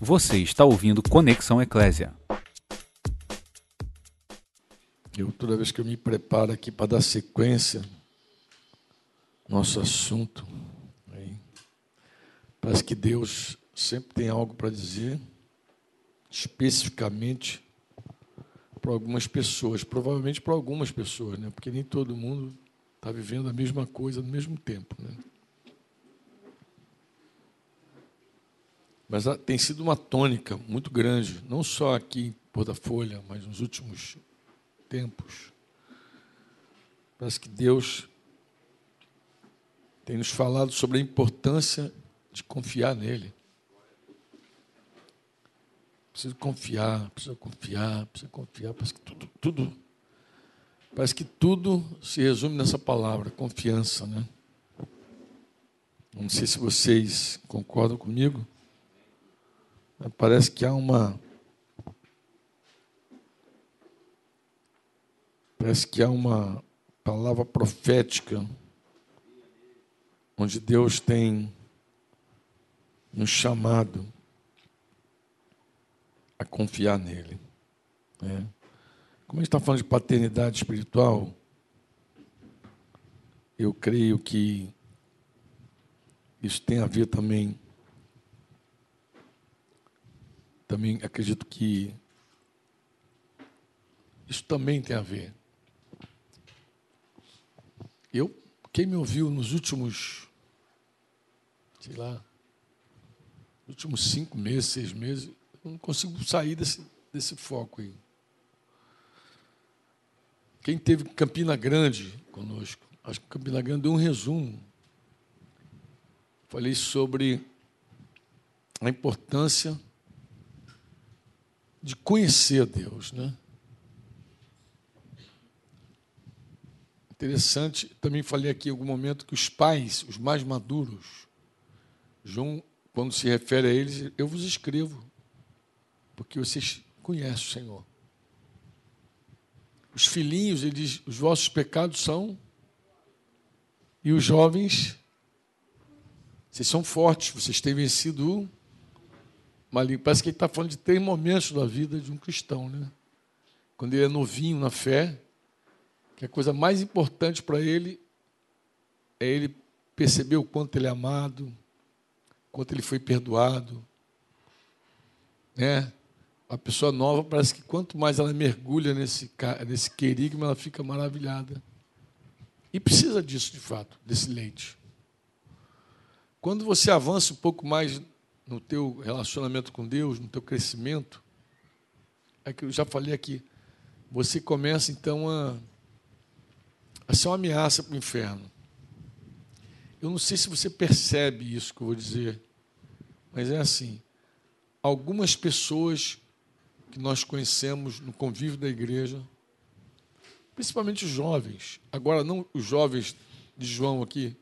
Você está ouvindo Conexão Eclésia. Eu, toda vez que eu me preparo aqui para dar sequência, nosso assunto, parece que Deus sempre tem algo para dizer, especificamente para algumas pessoas, provavelmente para algumas pessoas, né? porque nem todo mundo está vivendo a mesma coisa no mesmo tempo. Né? Mas tem sido uma tônica muito grande, não só aqui em Porta Folha, mas nos últimos tempos. Parece que Deus tem nos falado sobre a importância de confiar nele. Preciso confiar, preciso confiar, preciso confiar. Parece que tudo, tudo, parece que tudo se resume nessa palavra, confiança, né? Não sei se vocês concordam comigo. Parece que há uma. Parece que há uma palavra profética onde Deus tem nos chamado a confiar nele. Né? Como a gente está falando de paternidade espiritual, eu creio que isso tem a ver também também acredito que isso também tem a ver. Eu, quem me ouviu nos últimos, sei lá, últimos cinco meses, seis meses, eu não consigo sair desse, desse foco aí. Quem teve Campina Grande conosco, acho que Campina Grande deu um resumo. Falei sobre a importância de conhecer Deus, né? Interessante, também falei aqui em algum momento que os pais, os mais maduros, João, quando se refere a eles, eu vos escrevo, porque vocês conhecem o Senhor. Os filhinhos, ele diz, os vossos pecados são, e os jovens, vocês são fortes, vocês têm vencido maligno. Parece que ele está falando de três momentos da vida de um cristão, né? Quando ele é novinho na fé, que a coisa mais importante para ele é ele perceber o quanto ele é amado, quanto ele foi perdoado, né? A pessoa nova parece que quanto mais ela mergulha nesse nesse querigma, ela fica maravilhada. E precisa disso de fato, desse leite. Quando você avança um pouco mais no teu relacionamento com Deus, no teu crescimento, é que eu já falei aqui, você começa então a, a ser uma ameaça para o inferno. Eu não sei se você percebe isso que eu vou dizer, mas é assim: algumas pessoas que nós conhecemos no convívio da igreja, principalmente os jovens, agora não os jovens de João aqui,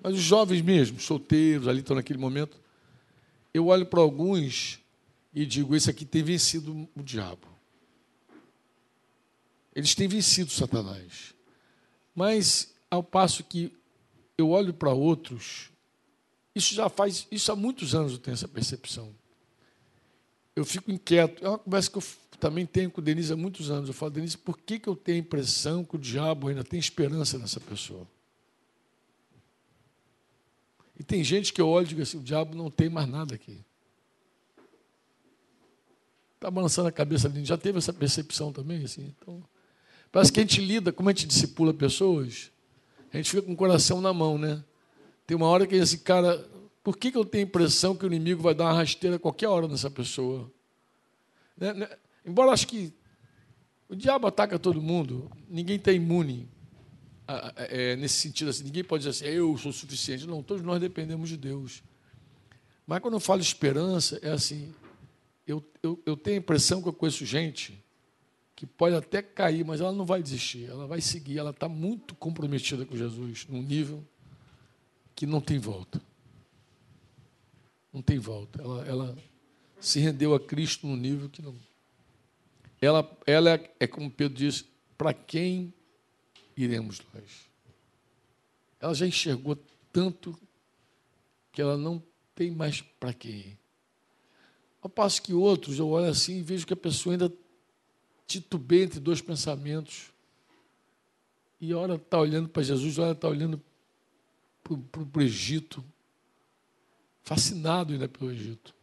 mas os jovens mesmo, solteiros, ali estão naquele momento, eu olho para alguns e digo: esse aqui tem vencido o diabo. Eles têm vencido Satanás. Mas, ao passo que eu olho para outros, isso já faz, isso há muitos anos eu tenho essa percepção. Eu fico inquieto. É uma conversa que eu também tenho com Denise há muitos anos. Eu falo, Denise, por que, que eu tenho a impressão que o diabo ainda tem esperança nessa pessoa? E tem gente que eu olho e digo assim: o diabo não tem mais nada aqui. Está balançando a cabeça ali. Já teve essa percepção também? Assim? Então, parece que a gente lida, como a gente discipula pessoas, a gente fica com o coração na mão, né? Tem uma hora que esse cara. Por que, que eu tenho a impressão que o inimigo vai dar uma rasteira a qualquer hora nessa pessoa? Né? né? Embora acho que o diabo ataca todo mundo, ninguém está imune é, nesse sentido assim, ninguém pode dizer assim, eu sou suficiente. Não, todos nós dependemos de Deus. Mas quando eu falo esperança, é assim, eu, eu, eu tenho a impressão que eu conheço gente que pode até cair, mas ela não vai desistir, ela vai seguir, ela está muito comprometida com Jesus, num nível que não tem volta. Não tem volta. Ela, ela se rendeu a Cristo num nível que não. Ela, ela é, é como Pedro diz, para quem iremos nós. Ela já enxergou tanto que ela não tem mais para quem ir. Ao passo que outros, eu olho assim e vejo que a pessoa ainda titubeia entre dois pensamentos. E a hora está olhando para Jesus, a hora está olhando para o Egito, fascinado ainda pelo Egito.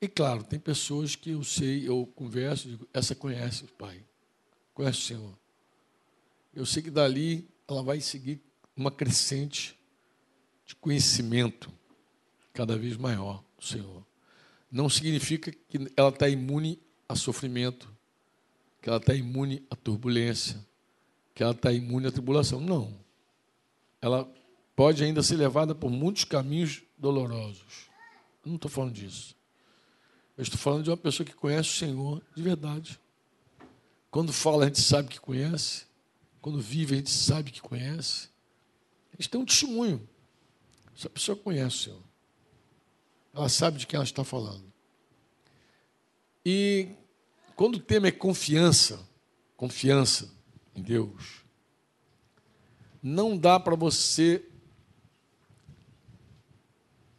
E claro, tem pessoas que eu sei, eu converso, digo, essa conhece o Pai, conhece o Senhor. Eu sei que dali ela vai seguir uma crescente de conhecimento cada vez maior do Senhor. Não significa que ela está imune a sofrimento, que ela está imune à turbulência, que ela está imune à tribulação. Não. Ela pode ainda ser levada por muitos caminhos dolorosos. Eu não estou falando disso. Eu estou falando de uma pessoa que conhece o Senhor de verdade. Quando fala, a gente sabe que conhece. Quando vive, a gente sabe que conhece. A gente tem um testemunho. Essa pessoa conhece o Senhor. Ela sabe de quem ela está falando. E quando o tema é confiança, confiança em Deus, não dá para você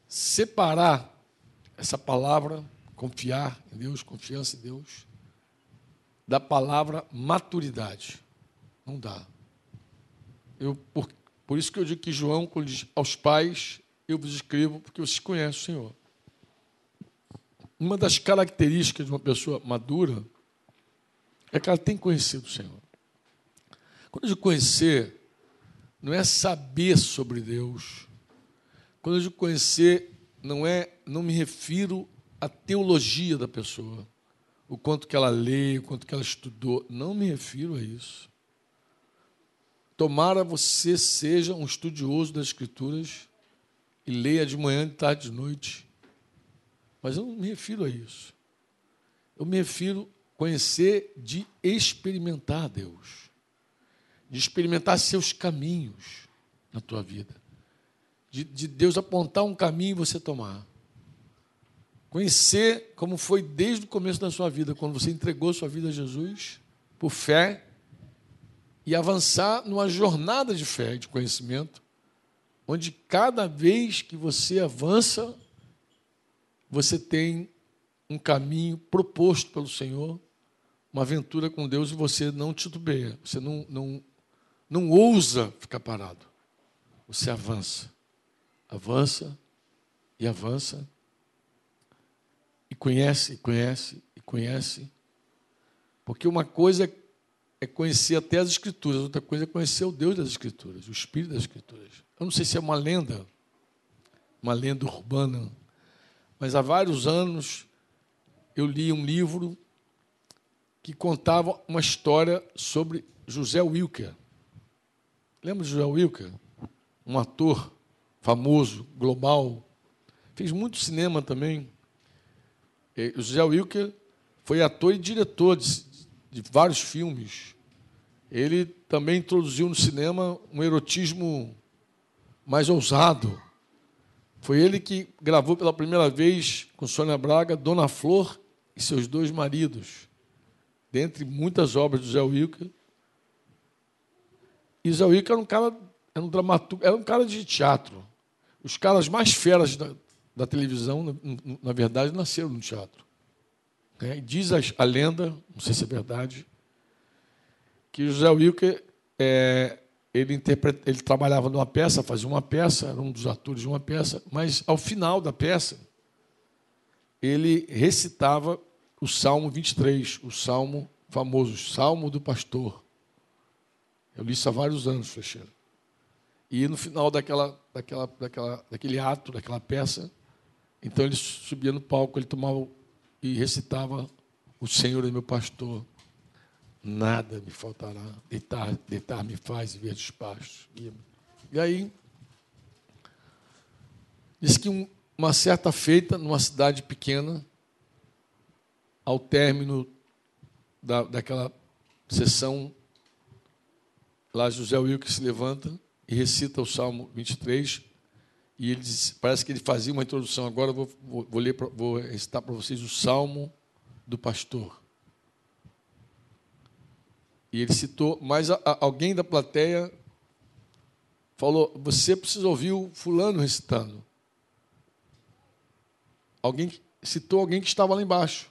separar essa palavra confiar em Deus, confiança em Deus, da palavra maturidade. Não dá. Eu, por, por isso que eu digo que João, quando diz aos pais, eu vos escrevo porque vocês conhecem o Senhor. Uma das características de uma pessoa madura é que ela tem conhecido o Senhor. Quando eu digo conhecer, não é saber sobre Deus. Quando eu digo conhecer, não é, não me refiro a teologia da pessoa, o quanto que ela lê, o quanto que ela estudou. Não me refiro a isso. Tomara você seja um estudioso das Escrituras e leia de manhã, de tarde, de noite. Mas eu não me refiro a isso. Eu me refiro a conhecer de experimentar Deus, de experimentar seus caminhos na tua vida, de, de Deus apontar um caminho e você tomar. Conhecer como foi desde o começo da sua vida, quando você entregou sua vida a Jesus, por fé, e avançar numa jornada de fé e de conhecimento, onde cada vez que você avança, você tem um caminho proposto pelo Senhor, uma aventura com Deus, e você não titubeia, você não, não, não ousa ficar parado. Você avança, avança e avança e conhece, e conhece, e conhece. Porque uma coisa é conhecer até as Escrituras, outra coisa é conhecer o Deus das Escrituras, o Espírito das Escrituras. Eu não sei se é uma lenda, uma lenda urbana, mas há vários anos eu li um livro que contava uma história sobre José Wilker. Lembra de José Wilker? Um ator famoso, global. Fez muito cinema também. O José Wilker foi ator e diretor de, de vários filmes. Ele também introduziu no cinema um erotismo mais ousado. Foi ele que gravou pela primeira vez com Sônia Braga Dona Flor e seus dois maridos, dentre muitas obras do Zé Wilker. E Zé Wilker era um cara, era um dramaturgo, era um cara de teatro. Os caras mais feras da, da televisão, na, verdade, nasceram no teatro. É, diz a, lenda, não sei se é verdade, que José Wilker é, ele, ele trabalhava numa peça, fazia uma peça, era um dos atores de uma peça, mas ao final da peça, ele recitava o Salmo 23, o Salmo famoso, o Salmo do Pastor. Eu li isso há vários anos, Flecheira. E no final daquela, daquela, daquela, daquele ato, daquela peça, então ele subia no palco, ele tomava e recitava: O Senhor é meu pastor, nada me faltará. Deitar, deitar me faz e ver pastos. E aí, diz que um, uma certa feita, numa cidade pequena, ao término da, daquela sessão, lá José Wilker se levanta e recita o Salmo 23, e ele diz, parece que ele fazia uma introdução. Agora vou, vou, vou ler, vou recitar para vocês o Salmo do Pastor. E ele citou, mas a, a, alguém da plateia falou: Você precisa ouvir o fulano recitando. alguém citou alguém que estava lá embaixo.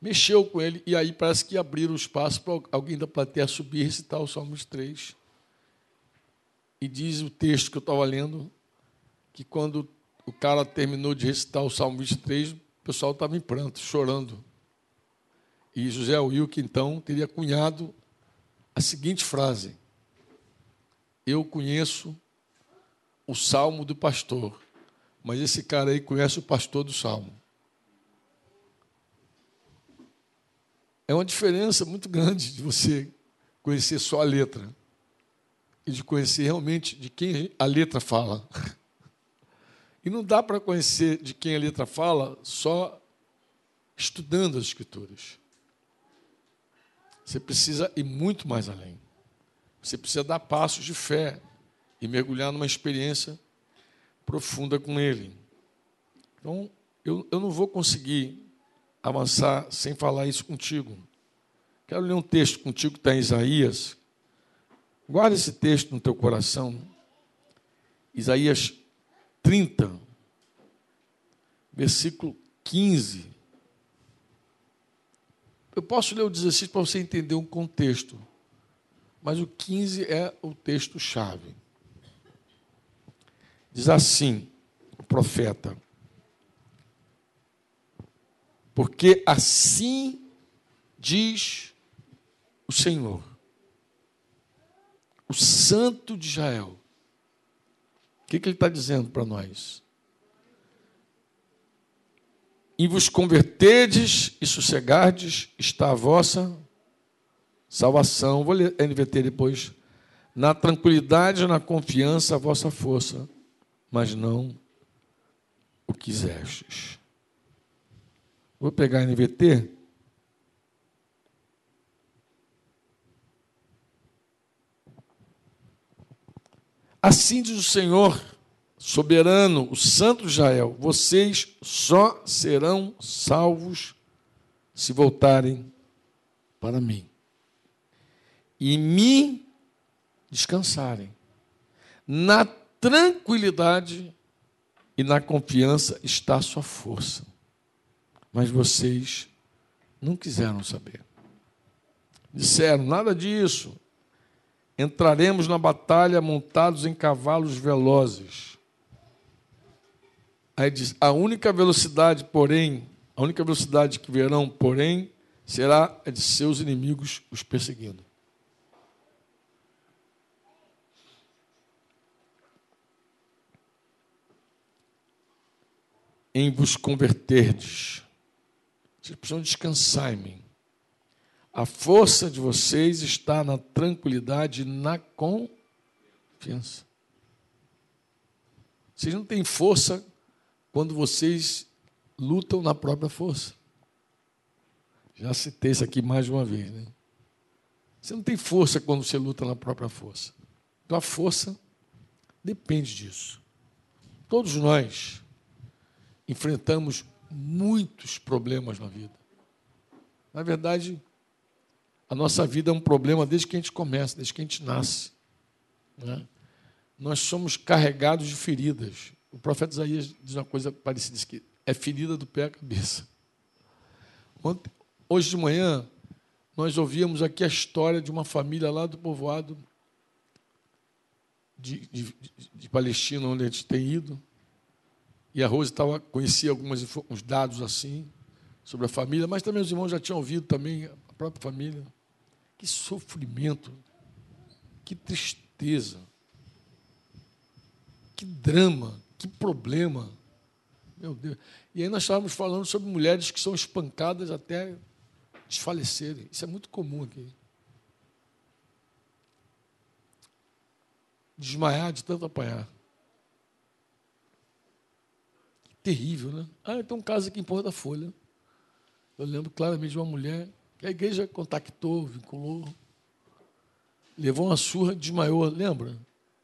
Mexeu com ele, e aí parece que abriram espaço para alguém da plateia subir e recitar o Salmo 3. E diz o texto que eu estava lendo, que quando o cara terminou de recitar o Salmo 23, o pessoal estava em pranto, chorando. E José Wilke, então, teria cunhado a seguinte frase: Eu conheço o salmo do pastor, mas esse cara aí conhece o pastor do salmo. É uma diferença muito grande de você conhecer só a letra e de conhecer realmente de quem a letra fala. E não dá para conhecer de quem a letra fala só estudando as Escrituras. Você precisa ir muito mais além. Você precisa dar passos de fé e mergulhar numa experiência profunda com Ele. Então, eu, eu não vou conseguir avançar sem falar isso contigo. Quero ler um texto contigo que está em Isaías. Guarda esse texto no teu coração. Isaías 30, versículo 15. Eu posso ler o 16 para você entender um contexto, mas o 15 é o texto-chave. Diz assim o profeta: Porque assim diz o Senhor, o Santo de Israel, que, que ele está dizendo para nós? E vos converterdes e sossegardes, está a vossa salvação. Vou ler NVT depois. Na tranquilidade na confiança, a vossa força, mas não o quisestes. Vou pegar NVT. Assim diz o Senhor, soberano, o Santo Israel: vocês só serão salvos se voltarem para mim e me descansarem. Na tranquilidade e na confiança está a sua força. Mas vocês não quiseram saber. Disseram: nada disso entraremos na batalha montados em cavalos velozes. Aí diz: a única velocidade, porém, a única velocidade que verão, porém, será a de seus inimigos os perseguindo. Em vos converterdes. Vocês precisam descansar em mim. A força de vocês está na tranquilidade na confiança. Vocês não têm força quando vocês lutam na própria força. Já citei isso aqui mais uma vez, né? Você não tem força quando você luta na própria força. Então a força depende disso. Todos nós enfrentamos muitos problemas na vida. Na verdade, a nossa vida é um problema desde que a gente começa, desde que a gente nasce. Né? Nós somos carregados de feridas. O profeta Isaías diz uma coisa parecida, diz que é ferida do pé à cabeça. Ontem, hoje de manhã, nós ouvíamos aqui a história de uma família lá do povoado de, de, de Palestina, onde a gente tem ido. E a Rose tava, conhecia alguns dados assim sobre a família, mas também os irmãos já tinham ouvido também a própria família. Que sofrimento, que tristeza, que drama, que problema. Meu Deus. E aí nós estávamos falando sobre mulheres que são espancadas até desfalecerem. Isso é muito comum aqui. Desmaiar de tanto apanhar. Que terrível, né? Ah, tem um caso aqui em Porta Folha. Eu lembro claramente de uma mulher a igreja contactou, vinculou, levou uma surra, desmaiou, lembra?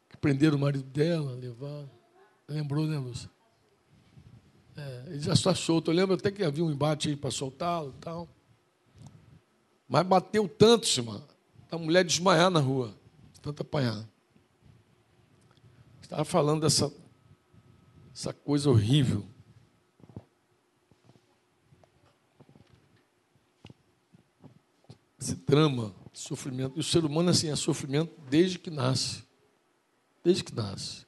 Que prenderam o marido dela, levaram. Lembrou, né, Lúcia? É, ele já está solto. Eu lembro até que havia um embate aí para soltá-lo e tal. Mas bateu tanto, irmã, a mulher desmaiar na rua, tanto apanhar. Estava falando dessa essa coisa horrível. Esse drama, sofrimento. E o ser humano assim é sofrimento desde que nasce. Desde que nasce.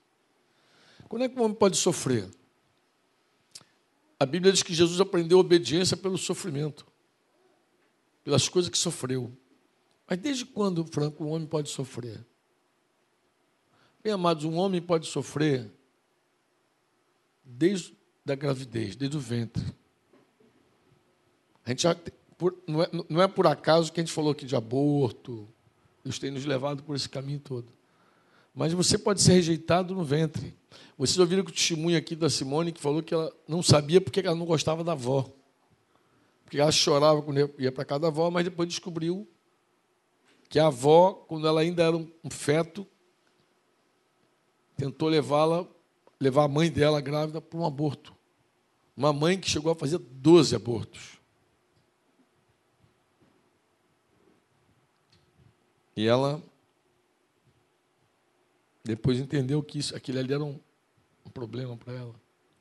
Quando é que o homem pode sofrer? A Bíblia diz que Jesus aprendeu obediência pelo sofrimento, pelas coisas que sofreu. Mas desde quando, Franco, o homem pode sofrer? Bem, amados, um homem pode sofrer desde a gravidez, desde o ventre. A gente já, não, é, não é por acaso que a gente falou aqui de aborto, Deus tem nos levado por esse caminho todo. Mas você pode ser rejeitado no ventre. Vocês ouviram o testemunho aqui da Simone que falou que ela não sabia porque ela não gostava da avó. Porque ela chorava quando ia para casa da avó, mas depois descobriu que a avó, quando ela ainda era um feto, tentou levá-la, levar a mãe dela grávida para um aborto. Uma mãe que chegou a fazer 12 abortos. E ela depois entendeu que isso, aquilo ali era um, um problema para ela.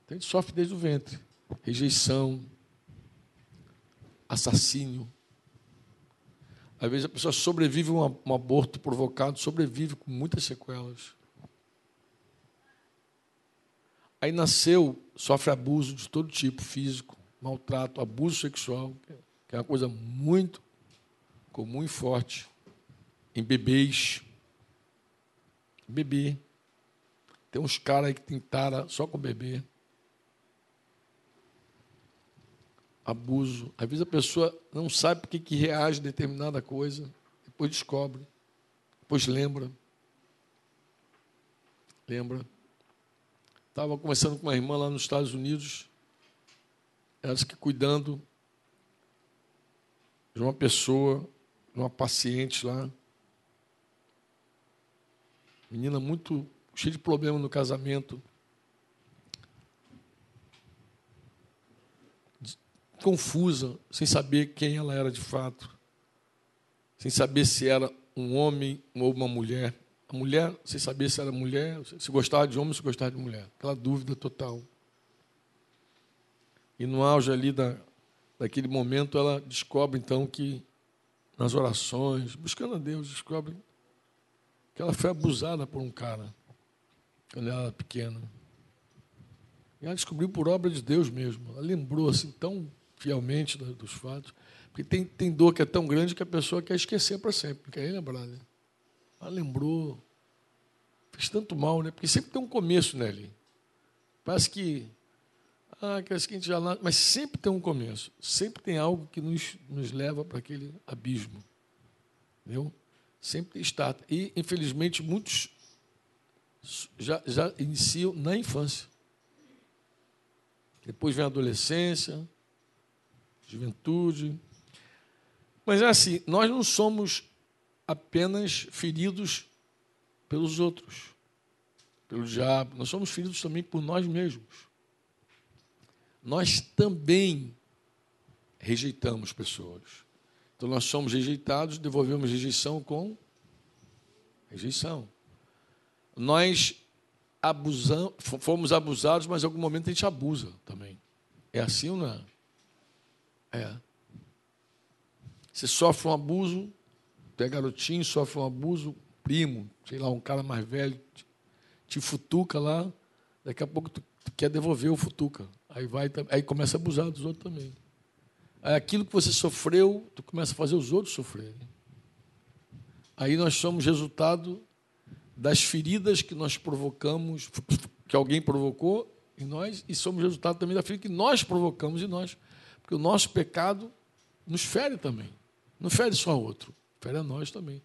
Então a gente sofre desde o ventre. Rejeição, assassínio. Às vezes a pessoa sobrevive a um, um aborto provocado, sobrevive com muitas sequelas. Aí nasceu, sofre abuso de todo tipo, físico, maltrato, abuso sexual, que é uma coisa muito comum e forte em bebês. Bebê. Tem uns caras aí que tem tara só com bebê. Abuso. Às vezes a pessoa não sabe por que, reage a determinada coisa, depois descobre, depois lembra. Lembra. Estava conversando com uma irmã lá nos Estados Unidos, ela disse que cuidando de uma pessoa, de uma paciente lá, Menina muito cheia de problema no casamento. Confusa, sem saber quem ela era de fato. Sem saber se era um homem ou uma mulher. A mulher, sem saber se era mulher, se gostava de homem ou se gostava de mulher. Aquela dúvida total. E no auge ali da, daquele momento, ela descobre então que nas orações, buscando a Deus, descobre que ela foi abusada por um cara quando ela era pequena. E ela descobriu por obra de Deus mesmo. Ela lembrou assim tão fielmente dos fatos. Porque tem, tem dor que é tão grande que a pessoa quer esquecer para sempre, quer lembrar. Né? Ela lembrou. Fez tanto mal, né? Porque sempre tem um começo, né. Parece que. Ah, que a gente já. Mas sempre tem um começo. Sempre tem algo que nos, nos leva para aquele abismo. Entendeu? Sempre está. E, infelizmente, muitos já, já iniciam na infância. Depois vem a adolescência, juventude. Mas é assim, nós não somos apenas feridos pelos outros, pelo diabo, nós somos feridos também por nós mesmos. Nós também rejeitamos pessoas. Então nós somos rejeitados, devolvemos rejeição com rejeição. Nós abusamos, fomos abusados, mas em algum momento a gente abusa também. É assim ou não é? É. Você sofre um abuso, tu é garotinho, sofre um abuso, primo, sei lá, um cara mais velho, te, te futuca lá, daqui a pouco tu, tu quer devolver o futuca. Aí vai, aí começa a abusar dos outros também aquilo que você sofreu, tu começa a fazer os outros sofrerem. Aí nós somos resultado das feridas que nós provocamos, que alguém provocou em nós, e somos resultado também da ferida que nós provocamos em nós. Porque o nosso pecado nos fere também. Não fere só outro, fere a nós também.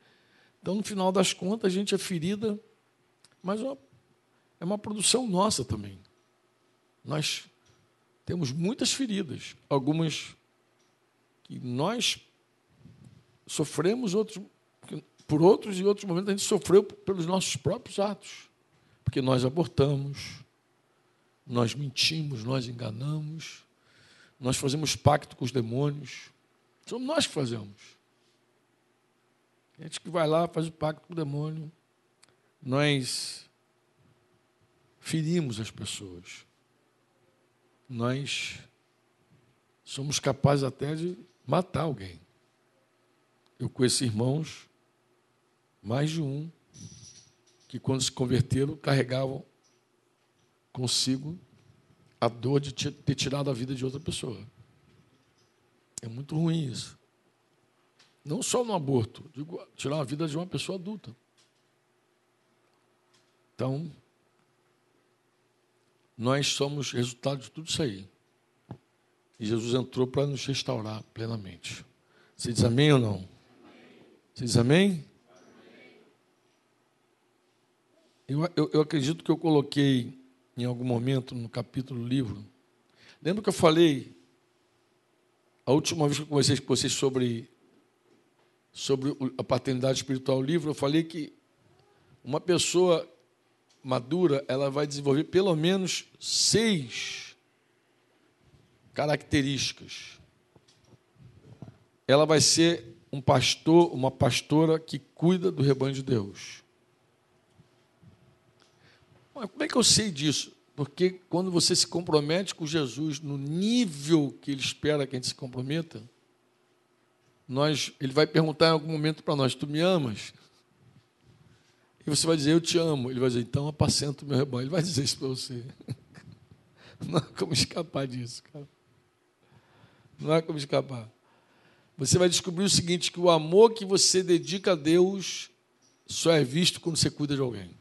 Então, no final das contas, a gente é ferida, mas é uma produção nossa também. Nós temos muitas feridas, algumas que nós sofremos outros, por outros e outros momentos a gente sofreu pelos nossos próprios atos. Porque nós abortamos, nós mentimos, nós enganamos, nós fazemos pacto com os demônios. Somos nós que fazemos. A gente que vai lá, faz o pacto com o demônio. Nós ferimos as pessoas. Nós somos capazes até de matar alguém. Eu conheço irmãos, mais de um, que quando se converteram carregavam consigo a dor de ter tirado a vida de outra pessoa. É muito ruim isso. Não só no aborto, digo, tirar a vida de uma pessoa adulta. Então, nós somos resultado de tudo isso aí. E Jesus entrou para nos restaurar plenamente. Você diz amém ou não? Você diz amém? Eu, eu, eu acredito que eu coloquei em algum momento no capítulo do livro. Lembra que eu falei a última vez que eu conversei com vocês sobre, sobre a paternidade espiritual livro, eu falei que uma pessoa madura, ela vai desenvolver pelo menos seis características. Ela vai ser um pastor, uma pastora que cuida do rebanho de Deus. Mas como é que eu sei disso? Porque quando você se compromete com Jesus no nível que ele espera que a gente se comprometa, nós, ele vai perguntar em algum momento para nós: Tu me amas? E você vai dizer: Eu te amo. Ele vai dizer: Então apacenta o meu rebanho. Ele vai dizer isso para você. Não há como escapar disso, cara. Não há como escapar. Você vai descobrir o seguinte: que o amor que você dedica a Deus só é visto quando você cuida de alguém.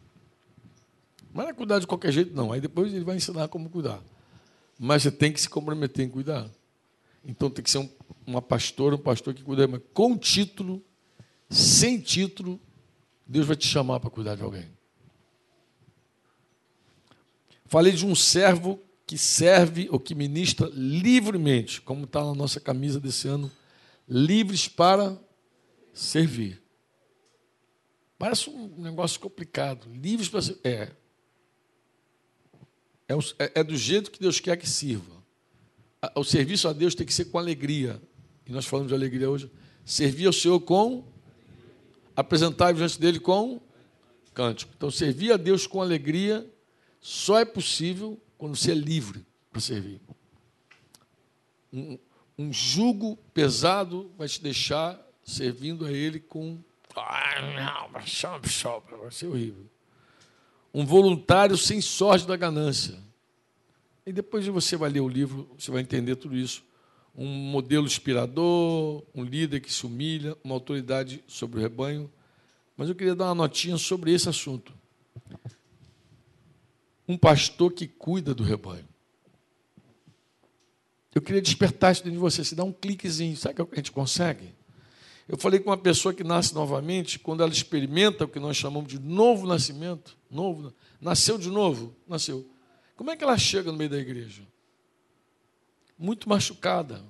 Não é cuidar de qualquer jeito, não. Aí depois ele vai ensinar como cuidar. Mas você tem que se comprometer em cuidar. Então tem que ser um, uma pastora, um pastor que cuida, mas com título, sem título, Deus vai te chamar para cuidar de alguém. Falei de um servo que serve ou que ministra livremente, como está na nossa camisa desse ano, livres para servir. Parece um negócio complicado. Livres para servir. É. É, é, é do jeito que Deus quer que sirva. O serviço a Deus tem que ser com alegria. E nós falamos de alegria hoje. Servir ao Senhor com. Apresentar diante dele com cântico. Então, servir a Deus com alegria só é possível quando você é livre para servir. Um, um jugo pesado vai te deixar servindo a Ele com. Vai ser horrível um voluntário sem sorte da ganância. E depois você vai ler o livro, você vai entender tudo isso. Um modelo inspirador, um líder que se humilha, uma autoridade sobre o rebanho. Mas eu queria dar uma notinha sobre esse assunto. Um pastor que cuida do rebanho. Eu queria despertar isso dentro de você. Se dá um cliquezinho, sabe que a gente consegue? Eu falei com uma pessoa que nasce novamente, quando ela experimenta o que nós chamamos de novo nascimento, novo, nasceu de novo, nasceu. Como é que ela chega no meio da igreja? Muito machucada,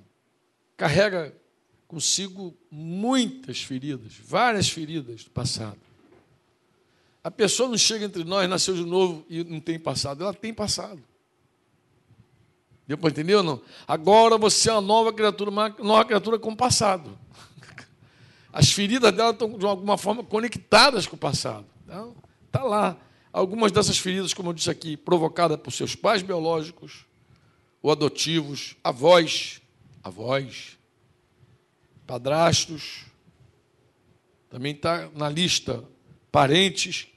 carrega consigo muitas feridas, várias feridas do passado. A pessoa não chega entre nós, nasceu de novo e não tem passado, ela tem passado. Deu para entender ou não? Agora você é uma nova criatura, uma nova criatura com passado. As feridas dela estão, de alguma forma, conectadas com o passado. Então, está lá. Algumas dessas feridas, como eu disse aqui, provocadas por seus pais biológicos ou adotivos, avós, avós, padrastos, também está na lista parentes.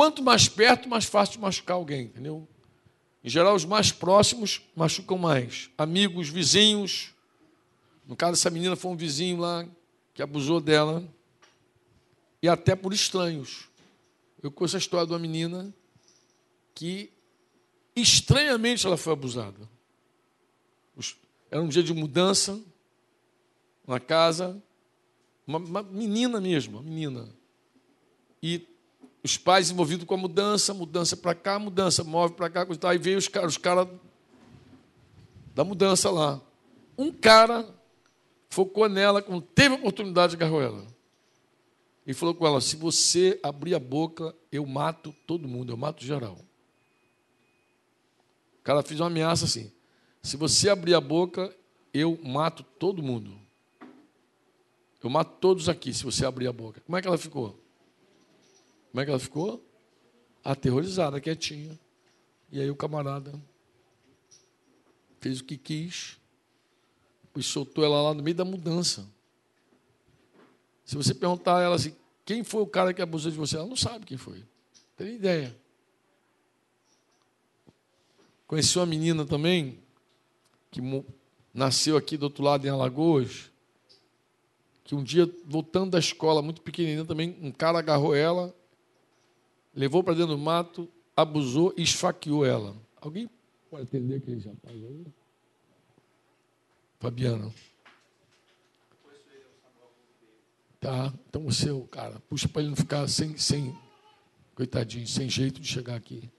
Quanto mais perto, mais fácil de machucar alguém, entendeu? Em geral, os mais próximos machucam mais. Amigos, vizinhos. No caso, essa menina foi um vizinho lá que abusou dela, e até por estranhos. Eu conheço a história de uma menina que, estranhamente, ela foi abusada. Era um dia de mudança na casa, uma, uma menina mesmo, uma menina. E os pais envolvidos com a mudança, mudança para cá, mudança, move para cá, aí veio os caras, os da mudança lá. Um cara focou nela, quando teve a oportunidade, agarrou ela. E falou com ela: se você abrir a boca, eu mato todo mundo, eu mato geral. O cara fez uma ameaça assim: se você abrir a boca, eu mato todo mundo. Eu mato todos aqui se você abrir a boca. Como é que ela ficou? Como é que ela ficou? Aterrorizada, quietinha. E aí o camarada fez o que quis e soltou ela lá no meio da mudança. Se você perguntar a ela assim, quem foi o cara que abusou de você, ela não sabe quem foi. Não tem ideia. Conheci uma menina também, que nasceu aqui do outro lado em Alagoas, que um dia, voltando da escola, muito pequenininha também, um cara agarrou ela, levou para dentro do mato, abusou e esfaqueou ela. Alguém pode atender aquele rapaz aí? Fabiano. Tá, então é cara, puxa para ele não ficar sem, sem, coitadinho, sem jeito de chegar aqui.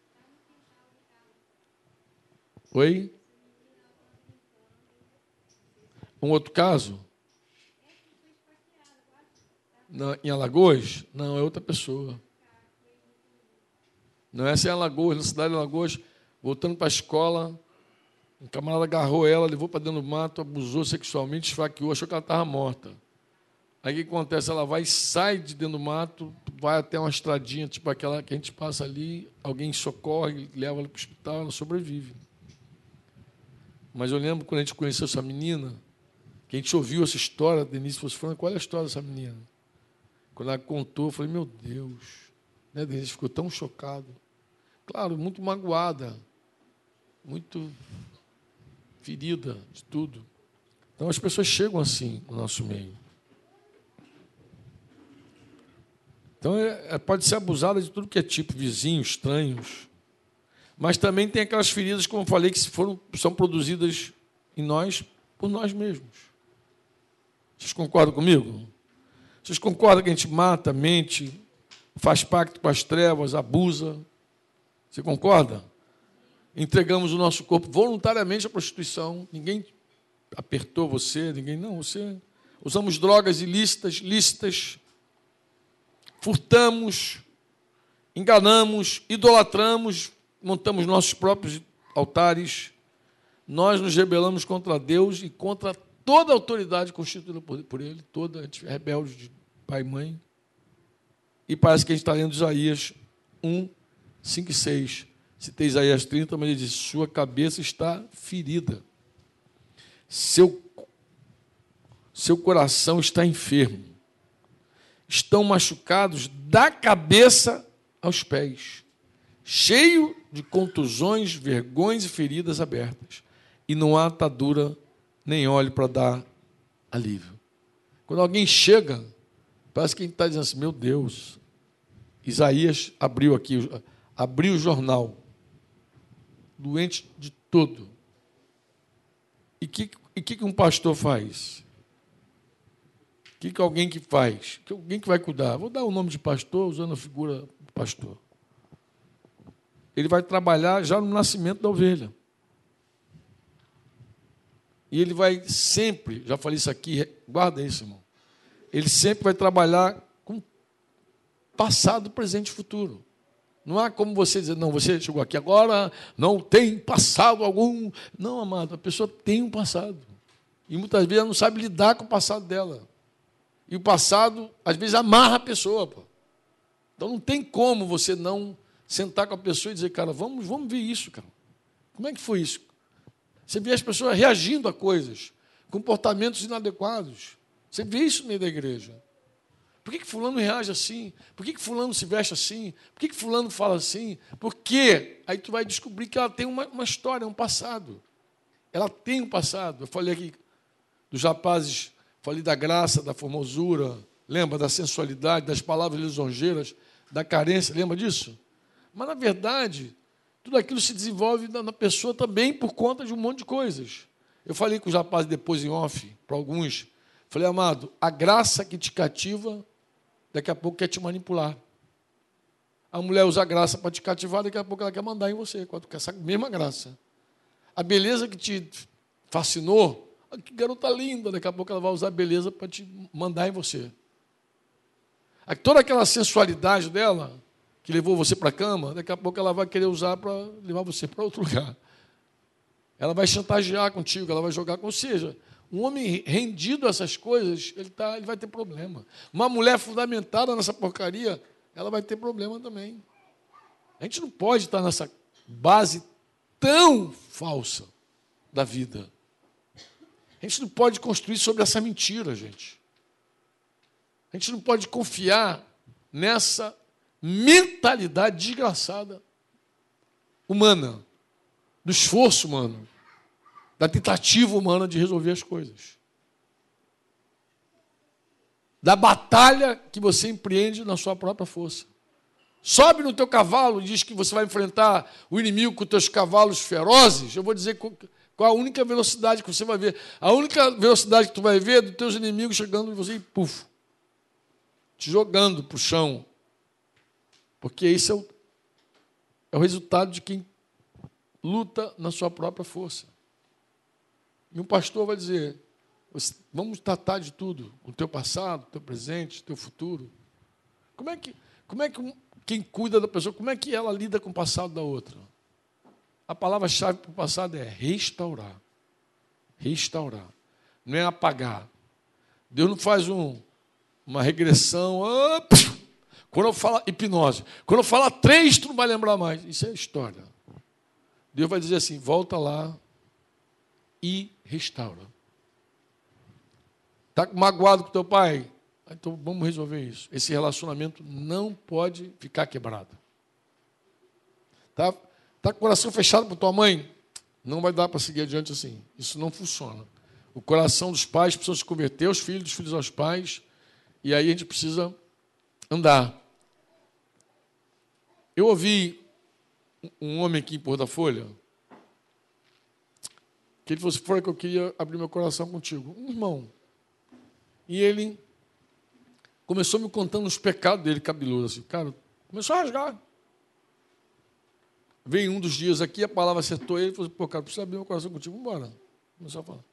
Oi? Um outro caso? Na, em Alagoas? Não, é outra pessoa. Não é essa é em Alagoas, na cidade de Alagoas, voltando para a escola, um camarada agarrou ela, levou para dentro do mato, abusou sexualmente, esfaqueou, achou que ela estava morta. Aí o que acontece? Ela vai, sai de dentro do mato, vai até uma estradinha, tipo aquela que a gente passa ali, alguém socorre, leva ela para o hospital, ela sobrevive. Mas eu lembro quando a gente conheceu essa menina, que a gente ouviu essa história, Denise fosse falando, qual é a história dessa menina? Quando ela contou, eu falei, meu Deus, né, Denise ficou tão chocado. Claro, muito magoada, muito ferida de tudo. Então as pessoas chegam assim no nosso meio. Então é, é, pode ser abusada de tudo que é tipo, vizinhos, estranhos. Mas também tem aquelas feridas, como eu falei, que foram, são produzidas em nós por nós mesmos. Vocês concordam comigo? Vocês concordam que a gente mata, mente, faz pacto com as trevas, abusa? Você concorda? Entregamos o nosso corpo voluntariamente à prostituição. Ninguém apertou você, ninguém não, você. Usamos drogas ilícitas, lícitas, furtamos, enganamos, idolatramos, montamos nossos próprios altares. Nós nos rebelamos contra Deus e contra toda a autoridade constituída por, ele, toda, é rebelde de pai e mãe. E parece que a gente está lendo Isaías 1, 5 e 6. Citei Isaías 30, mas ele diz: Sua cabeça está ferida, seu, seu coração está enfermo, estão machucados da cabeça aos pés, cheio de contusões, vergões e feridas abertas, e não há atadura nem olho para dar alívio. Quando alguém chega, parece que a gente está dizendo assim: meu Deus, Isaías abriu aqui, abriu o jornal, doente de todo. E o que, que, que um pastor faz? O que, que alguém que faz? Que alguém que vai cuidar? Vou dar o nome de pastor usando a figura do pastor. Ele vai trabalhar já no nascimento da ovelha. E ele vai sempre, já falei isso aqui, guarda isso, irmão. Ele sempre vai trabalhar passado, presente e futuro. Não há como você dizer, não, você chegou aqui agora, não tem passado algum. Não, amado, a pessoa tem um passado. E muitas vezes ela não sabe lidar com o passado dela. E o passado, às vezes, amarra a pessoa. Pô. Então não tem como você não sentar com a pessoa e dizer, cara, vamos, vamos ver isso, cara. Como é que foi isso? Você vê as pessoas reagindo a coisas, comportamentos inadequados. Você vê isso no meio da igreja. Por que, que fulano reage assim? Por que, que fulano se veste assim? Por que, que fulano fala assim? Por quê? Aí tu vai descobrir que ela tem uma, uma história, um passado. Ela tem um passado. Eu falei aqui dos rapazes, falei da graça, da formosura, lembra da sensualidade, das palavras lisonjeiras, da carência, lembra disso? Mas na verdade, tudo aquilo se desenvolve na pessoa também por conta de um monte de coisas. Eu falei com os rapazes depois em off, para alguns. Falei, amado, a graça que te cativa, daqui a pouco quer te manipular. A mulher usa a graça para te cativar, daqui a pouco ela quer mandar em você, quer essa mesma graça. A beleza que te fascinou, ah, que garota linda, daqui a pouco ela vai usar a beleza para te mandar em você. Toda aquela sensualidade dela, que levou você para a cama, daqui a pouco ela vai querer usar para levar você para outro lugar. Ela vai chantagear contigo, ela vai jogar com. Seja, um homem rendido a essas coisas, ele, tá, ele vai ter problema. Uma mulher fundamentada nessa porcaria, ela vai ter problema também. A gente não pode estar nessa base tão falsa da vida. A gente não pode construir sobre essa mentira, gente. A gente não pode confiar nessa mentalidade desgraçada humana, do esforço humano, da tentativa humana de resolver as coisas. Da batalha que você empreende na sua própria força. Sobe no teu cavalo e diz que você vai enfrentar o inimigo com os teus cavalos ferozes. Eu vou dizer qual a única velocidade que você vai ver. A única velocidade que tu vai ver é dos teus inimigos chegando em você e puf, te jogando para o chão. Porque esse é o, é o resultado de quem luta na sua própria força. E um pastor vai dizer: vamos tratar de tudo, o teu passado, o teu presente, o teu futuro. Como é que, como é que quem cuida da pessoa, como é que ela lida com o passado da outra? A palavra-chave para o passado é restaurar. Restaurar. Não é apagar. Deus não faz um, uma regressão. Ah, quando eu falo hipnose, quando eu falar três, tu não vai lembrar mais. Isso é história. Deus vai dizer assim: volta lá e restaura. Está magoado com teu pai? Então vamos resolver isso. Esse relacionamento não pode ficar quebrado. Tá, tá com o coração fechado para tua mãe? Não vai dar para seguir adiante assim. Isso não funciona. O coração dos pais precisa se converter aos filhos, dos filhos aos pais, e aí a gente precisa andar. Eu ouvi um homem aqui em Porto da Folha, que ele falou assim, foi que eu queria abrir meu coração contigo. Um irmão. E ele começou me contando os pecados dele, cabeludo, assim, cara, começou a rasgar. Veio um dos dias aqui, a palavra acertou ele, falou assim, pô, cara, precisa abrir meu coração contigo, embora. Começou a falar.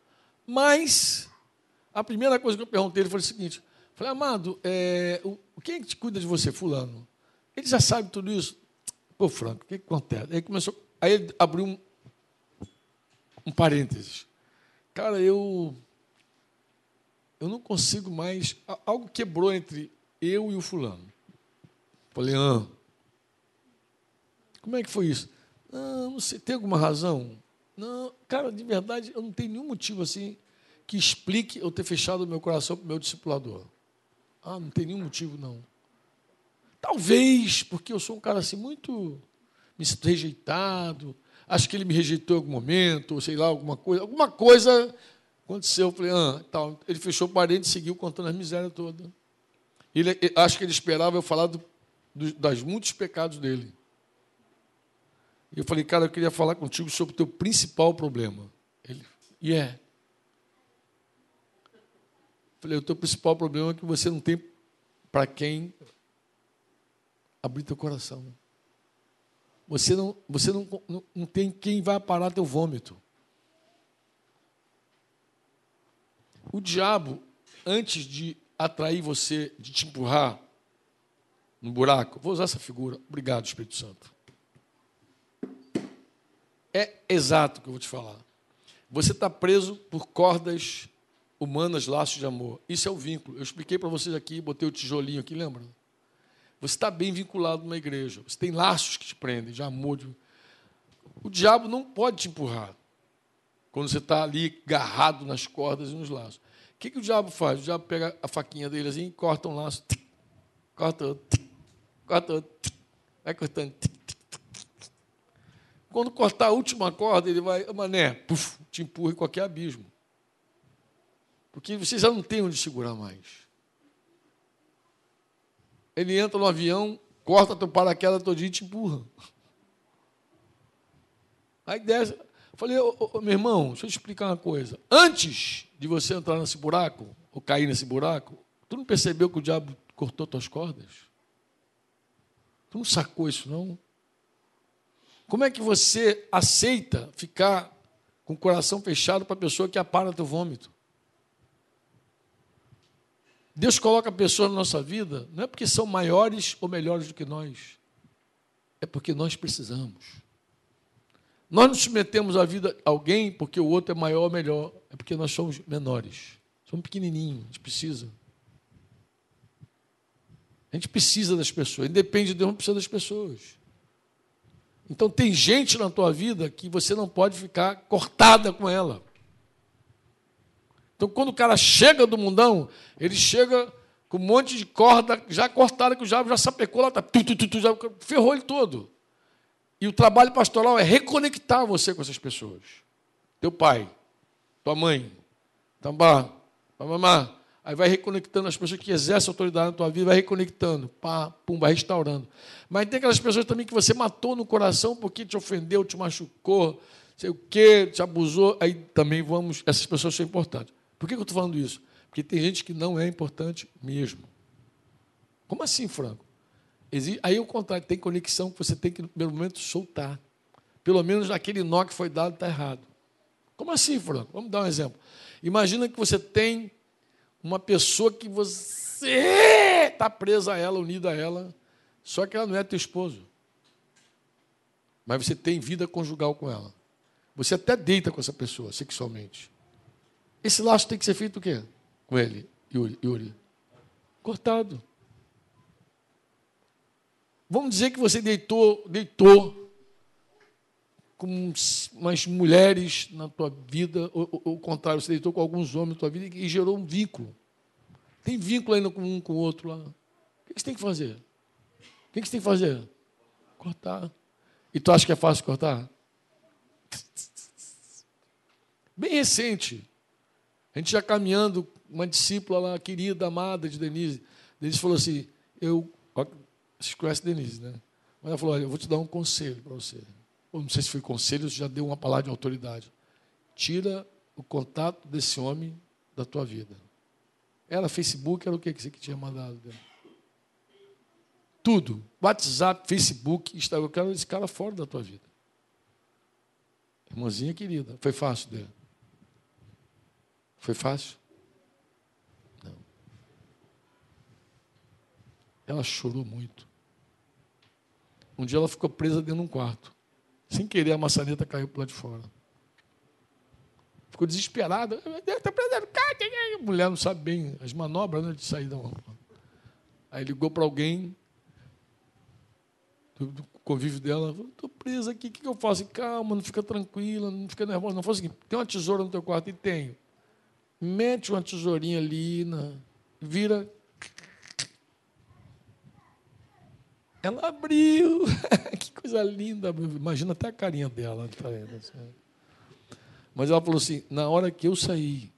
Mas, a primeira coisa que eu perguntei, ele foi o seguinte, falei, amado, é, o, quem é que te cuida de você, fulano? Ele já sabe tudo isso? Pô, Franco, o que, que acontece? Aí começou, aí ele abriu um, parênteses. Cara, eu eu não consigo mais. Algo quebrou entre eu e o fulano. Falei, ah, como é que foi isso? Não, não sei, tem alguma razão? Não, cara, de verdade, eu não tenho nenhum motivo assim que explique eu ter fechado o meu coração para o meu discipulador. Ah, não tem nenhum motivo, não. Talvez, porque eu sou um cara assim muito rejeitado, acho que ele me rejeitou em algum momento, ou sei lá, alguma coisa, alguma coisa Aconteceu, eu falei, ah, tal. Ele fechou o parede e seguiu contando as misérias todas. Ele, acho que ele esperava eu falar do, do, das muitos pecados dele. E eu falei, cara, eu queria falar contigo sobre o teu principal problema. Ele, e yeah. é. Falei, o teu principal problema é que você não tem para quem abrir teu coração. Você não, você não, não, não tem quem vai parar teu vômito. O diabo, antes de atrair você, de te empurrar no buraco, vou usar essa figura. Obrigado, Espírito Santo. É exato o que eu vou te falar. Você está preso por cordas humanas, laços de amor. Isso é o vínculo. Eu expliquei para vocês aqui, botei o tijolinho aqui, lembra? Você está bem vinculado numa igreja. Você tem laços que te prendem, de amor. De... O diabo não pode te empurrar quando você está ali agarrado nas cordas e nos laços. O que, que o diabo faz? O diabo pega a faquinha dele assim, corta um laço, tic, corta outro, tic, corta outro, tic, vai cortando. Quando cortar a última corda, ele vai, mané, puf, te empurra em qualquer abismo. Porque você já não tem onde segurar mais. Ele entra no avião, corta teu paraquedas todinho e te empurra. Aí desce, Falei, meu irmão, deixa eu te explicar uma coisa. Antes de você entrar nesse buraco, ou cair nesse buraco, tu não percebeu que o diabo cortou tuas cordas? Tu não sacou isso, não? Como é que você aceita ficar com o coração fechado para a pessoa que apara teu vômito? Deus coloca pessoas na nossa vida, não é porque são maiores ou melhores do que nós, é porque nós precisamos. Nós não submetemos a vida a alguém porque o outro é maior ou melhor, é porque nós somos menores. Somos pequenininhos, a gente precisa. A gente precisa das pessoas, independe de Deus, precisa das pessoas. Então tem gente na tua vida que você não pode ficar cortada com ela. Então quando o cara chega do mundão, ele chega com um monte de corda já cortada, que o diabo já sapecou lá, tá, tu, tu, tu, já ferrou ele todo. E o trabalho pastoral é reconectar você com essas pessoas. Teu pai, tua mãe, tambá, mamá. Aí vai reconectando as pessoas que exercem autoridade na tua vida, vai reconectando, pá, pum, vai restaurando. Mas tem aquelas pessoas também que você matou no coração porque te ofendeu, te machucou, sei o quê, te abusou. Aí também vamos, essas pessoas são importantes. Por que eu estou falando isso? Porque tem gente que não é importante mesmo. Como assim, Franco? Aí o contrário, tem conexão que você tem que, no primeiro momento, soltar. Pelo menos aquele nó que foi dado está errado. Como assim, Franco? Vamos dar um exemplo. Imagina que você tem uma pessoa que você está presa a ela, unida a ela, só que ela não é teu esposo. Mas você tem vida conjugal com ela. Você até deita com essa pessoa sexualmente. Esse laço tem que ser feito o quê? Com ele, Yuri. Yuri. Cortado. Vamos dizer que você deitou, deitou com umas mulheres na tua vida, ou, ou, contrário, você deitou com alguns homens na tua vida e gerou um vínculo. Tem vínculo ainda com um com o outro lá. O que você tem que fazer? O que você tem que fazer? Cortar. E tu acha que é fácil cortar? Bem recente. A gente já caminhando, uma discípula lá, querida, amada de Denise. Denise falou assim: Eu vocês conhecem Denise, né? Mas ela falou: Olha, eu vou te dar um conselho para você. Ou não sei se foi conselho ou se já deu uma palavra de autoridade. Tira o contato desse homem da tua vida. Era Facebook, era o que você que tinha mandado dela? Tudo. WhatsApp, Facebook, Instagram. Eu quero esse cara fora da tua vida. Irmãzinha querida. Foi fácil dela? Foi fácil? Não. Ela chorou muito. Um dia ela ficou presa dentro de um quarto. Sem querer, a maçaneta caiu para lá de fora. Ficou desesperada. Está presa. A mulher não sabe bem as manobras né, de sair da roupa. Aí ligou para alguém do, convívio dela. Estou presa aqui, o que, que eu faço? Calma, não fica tranquila, não fica nervosa. Não faz o seguinte: tem uma tesoura no teu quarto? E tenho. Mete uma tesourinha ali, na, vira Ela abriu. que coisa linda. Imagina até a carinha dela. Assim. Mas ela falou assim: na hora que eu saí,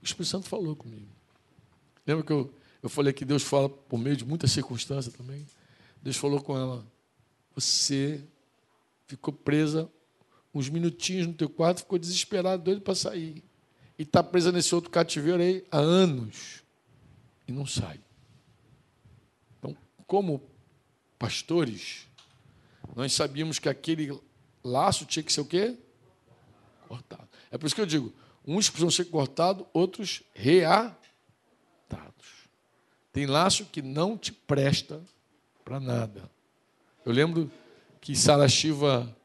o Espírito Santo falou comigo. Lembra que eu, eu falei que Deus fala por meio de muitas circunstâncias também? Deus falou com ela: você ficou presa uns minutinhos no teu quarto, ficou desesperado, doido para sair. E está presa nesse outro cativeiro aí há anos. E não sai. Então, como pastores, nós sabíamos que aquele laço tinha que ser o quê? Cortado. É por isso que eu digo, uns precisam ser cortados, outros reatados. Tem laço que não te presta para nada. Eu lembro que Sara Shiva,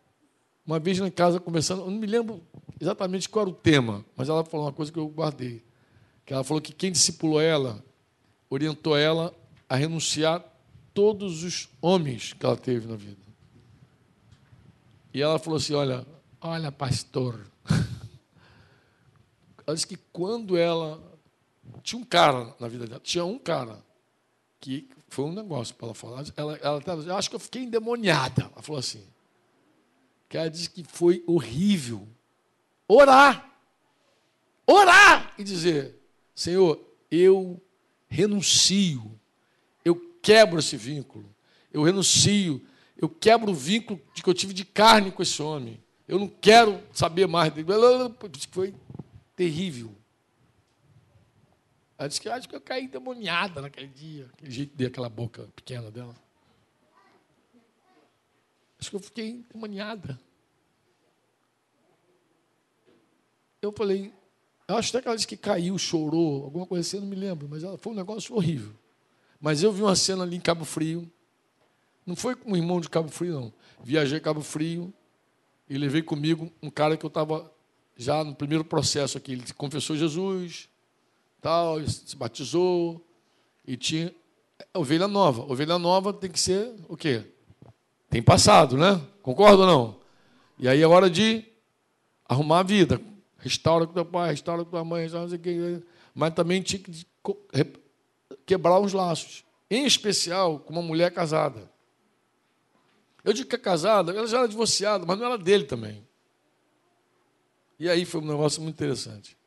uma vez na casa conversando, eu não me lembro exatamente qual era o tema, mas ela falou uma coisa que eu guardei. Que ela falou que quem discipulou ela, orientou ela a renunciar todos os homens que ela teve na vida. E ela falou assim: Olha, olha, pastor. Ela disse que quando ela. Tinha um cara na vida dela, tinha um cara que foi um negócio para ela falar. Ela, ela, ela acho que eu fiquei endemoniada. Ela falou assim. Que ela disse que foi horrível orar. Orar e dizer: Senhor, eu renuncio quebro esse vínculo. Eu renuncio. Eu quebro o vínculo que eu tive de carne com esse homem. Eu não quero saber mais dele. Foi terrível. Ela disse que acho que eu caí demoniada naquele dia. Aquele jeito de aquela boca pequena dela. Acho que eu fiquei demoniada. Eu falei, eu acho até que ela disse que caiu, chorou, alguma coisa assim, eu não me lembro, mas ela, foi um negócio horrível. Mas eu vi uma cena ali em Cabo Frio. Não foi com um irmão de Cabo Frio, não. Viajei Cabo Frio e levei comigo um cara que eu estava já no primeiro processo aqui. Ele confessou Jesus, tal, se batizou e tinha ovelha nova. Ovelha nova tem que ser o quê? Tem passado, né? Concorda ou não? E aí é hora de arrumar a vida. Restaura com teu pai, restaura com tua mãe, restaura com mas também tinha que quebrar os laços, em especial com uma mulher casada. Eu digo que é casada, ela já era divorciada, mas não era dele também. E aí foi um negócio muito interessante.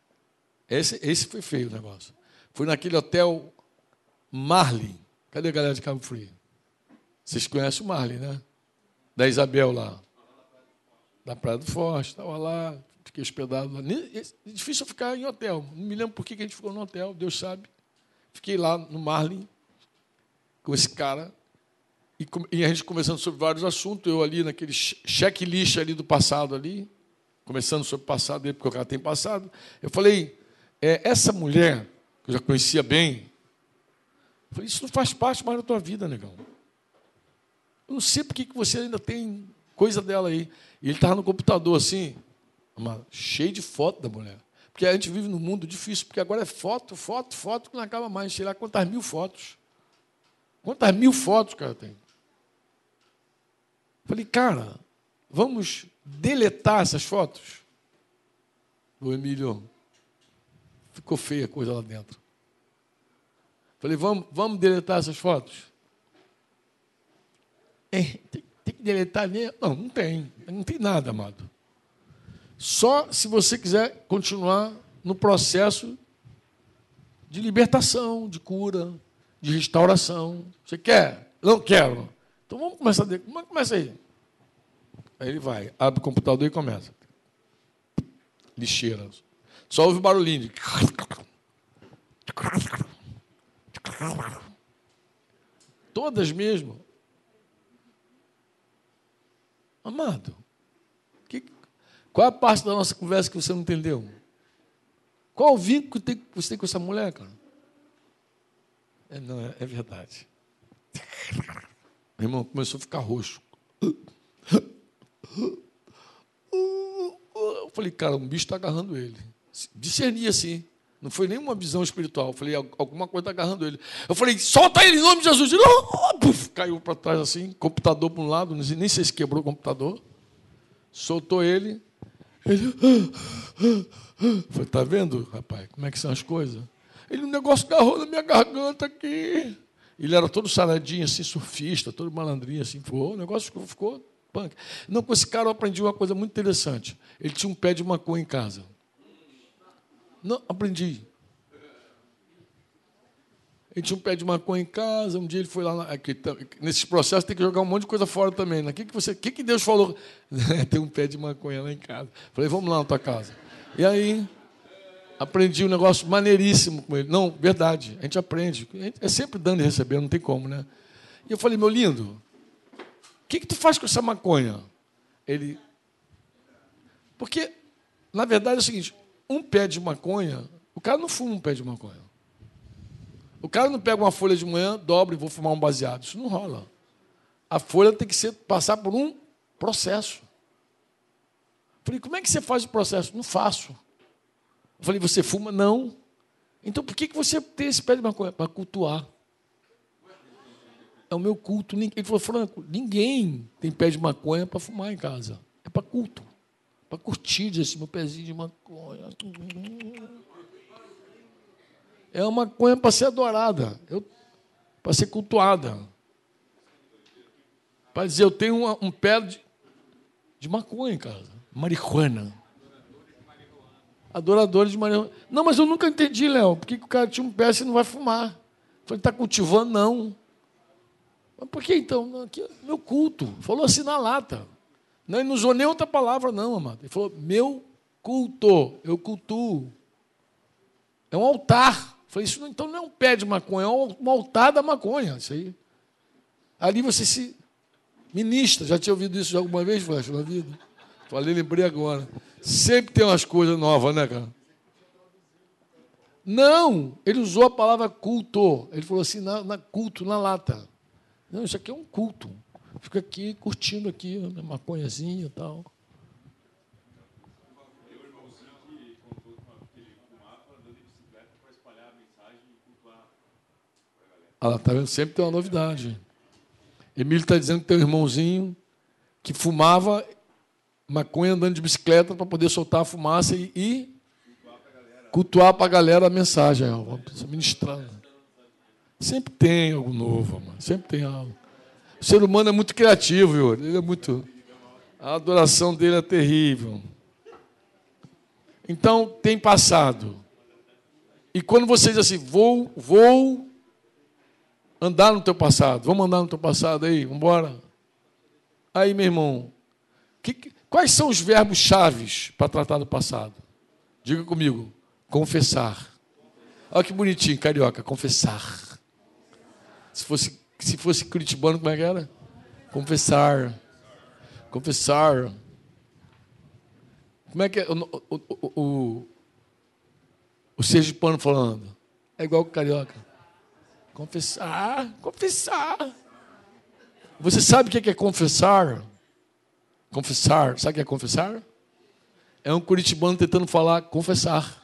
Esse, esse foi feio o negócio. Fui naquele hotel Marlin. Cadê a galera de Cabo Frio? Vocês conhecem o Marlin, né? Da Isabel lá. Da Praia do Forte, estava lá, fiquei hospedado lá. É difícil ficar em hotel. Não me lembro por que a gente ficou no hotel, Deus sabe. Fiquei lá no Marlin com esse cara. E, a gente conversando sobre vários assuntos, eu ali naquele checklist ali do passado ali, começando sobre o passado dele, porque o cara tem passado. Eu falei, é, essa mulher, que eu já conhecia bem, eu falei, isso não faz parte mais da tua vida, negão. Eu não sei por que você ainda tem coisa dela aí. E ele estava no computador assim, cheio de foto da mulher. Porque a gente vive num mundo difícil, porque agora é foto, foto, foto, que não acaba mais. Sei lá quantas mil fotos. Quantas mil fotos o cara tem? Falei, cara, vamos deletar essas fotos? O Emílio, ficou feia a coisa lá dentro. Falei, vamos, vamos deletar essas fotos? Tem, tem, que deletar mesmo? Não, não tem. Não tem nada, amado. Só se você quiser continuar no processo de libertação, de cura, de restauração. Você quer? Não quero. Então vamos começar. De... Começa aí. Aí ele vai, abre o computador e começa. Lixeira. Só ouve barulhinho de. Todas mesmo. Amado, que, qual a parte da nossa conversa que você não entendeu? Qual o vínculo que você tem com essa mulher, cara? É, não, é, é verdade. Meu irmão começou a ficar roxo. Eu falei, cara, um bicho está agarrando ele. Discerni assim. Não foi nenhuma visão espiritual. Eu falei, alguma coisa está agarrando ele. Eu falei, solta ele em nome de Jesus. Ele, oh, puf, caiu para trás assim, computador para um lado, nem sei se quebrou o computador. Soltou ele. Ele. Falei, tá vendo, rapaz, como é que são as coisas? Ele, um negócio agarrou na minha garganta aqui. Ele era todo saradinho, assim, surfista, todo malandrinho, assim. O negócio ficou, ficou punk. Não, com esse cara eu aprendi uma coisa muito interessante. Ele tinha um pé de maconha em casa. Não, aprendi. Ele tinha um pé de maconha em casa, um dia ele foi lá. Aqui, tá, nesses processos tem que jogar um monte de coisa fora também. O né? que, que, você, que, que Deus falou? tem um pé de maconha lá em casa. Falei, vamos lá na tua casa. E aí, aprendi um negócio maneiríssimo com ele. Não, verdade, a gente aprende. é sempre dando e recebendo, não tem como, né? E eu falei, meu lindo, o que, que tu faz com essa maconha? Ele. Porque, na verdade, é o seguinte: um pé de maconha, o cara não fuma um pé de maconha. O cara não pega uma folha de manhã, dobra e vou fumar um baseado. Isso não rola. A folha tem que ser, passar por um processo. Falei, como é que você faz o processo? Não faço. Falei, você fuma? Não. Então por que, que você tem esse pé de maconha? Para cultuar. É o meu culto. Ele falou, Franco, ninguém tem pé de maconha para fumar em casa. É para culto para curtir esse meu pezinho de maconha. É uma maconha para ser adorada, para ser cultuada. Para dizer, eu tenho um, um pé de, de maconha em casa, marihuana. Adoradores de marihuana. Não, mas eu nunca entendi, Léo, por que o cara tinha um pé e não vai fumar? Falei, está cultivando? Não. Mas por que então? Aqui, é meu culto. Falou assim na lata. Não, ele não usou nem outra palavra, não, amado. Ele falou, meu culto, eu cultuo. É um altar. Eu falei, isso então não é um pé de maconha, é um altar da maconha. Isso aí. Ali você se ministra. Já tinha ouvido isso alguma vez, Flash, na vida? Falei, lembrei agora. Sempre tem umas coisas novas, né, cara? Não, ele usou a palavra culto. Ele falou assim, na, na culto, na lata. Não, isso aqui é um culto. Fica aqui curtindo aqui, né, maconhazinha e tal. Ah, tá vendo? Sempre tem uma novidade. Emílio está dizendo que tem um irmãozinho que fumava maconha andando de bicicleta para poder soltar a fumaça e, e cultuar para a galera a mensagem. Ó, ministrando. Sempre tem algo novo, mano. Sempre tem algo. O ser humano é muito criativo, viu? Ele é muito. A adoração dele é terrível. Então, tem passado. E quando você diz assim, vou, vou andar no teu passado, vamos andar no teu passado aí, vamos embora. Aí, meu irmão, que, quais são os verbos chaves para tratar do passado? Diga comigo, confessar. Olha que bonitinho, carioca, confessar. Se fosse, se fosse curitibano, como é que era? Confessar. Confessar. Como é que é o, o, o, o, o sergipano falando? É igual o carioca. Confessar, confessar. Você sabe o que é confessar? Confessar, sabe o que é confessar? É um curitibano tentando falar confessar.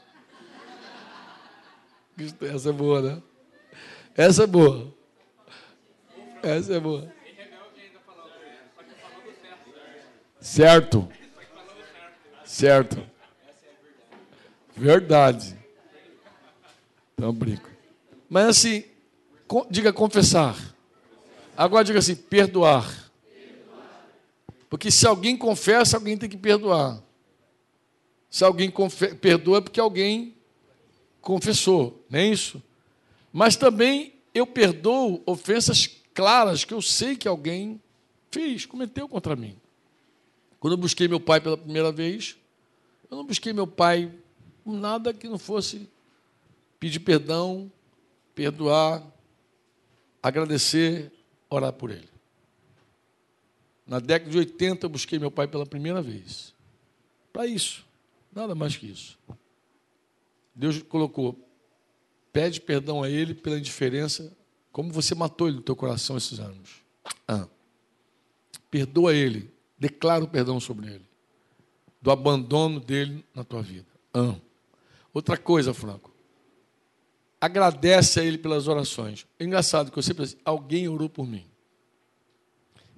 Essa é boa, né? Essa é boa. Essa é boa. Certo. Certo. Verdade. Então brinco. Mas assim, diga confessar. Agora diga assim, perdoar. Porque se alguém confessa, alguém tem que perdoar. Se alguém perdoa, é porque alguém confessou, não é isso? Mas também eu perdoo ofensas claras que eu sei que alguém fez, cometeu contra mim. Quando eu busquei meu pai pela primeira vez, eu não busquei meu pai nada que não fosse pedir perdão, perdoar, agradecer, orar por ele. Na década de 80 eu busquei meu pai pela primeira vez. Para isso, nada mais que isso. Deus colocou, pede perdão a ele pela indiferença, como você matou ele no teu coração esses anos. Ah. Perdoa ele, declara o perdão sobre ele, do abandono dele na tua vida. Ah. Outra coisa, Franco, agradece a ele pelas orações. É engraçado que eu sempre assim, alguém orou por mim.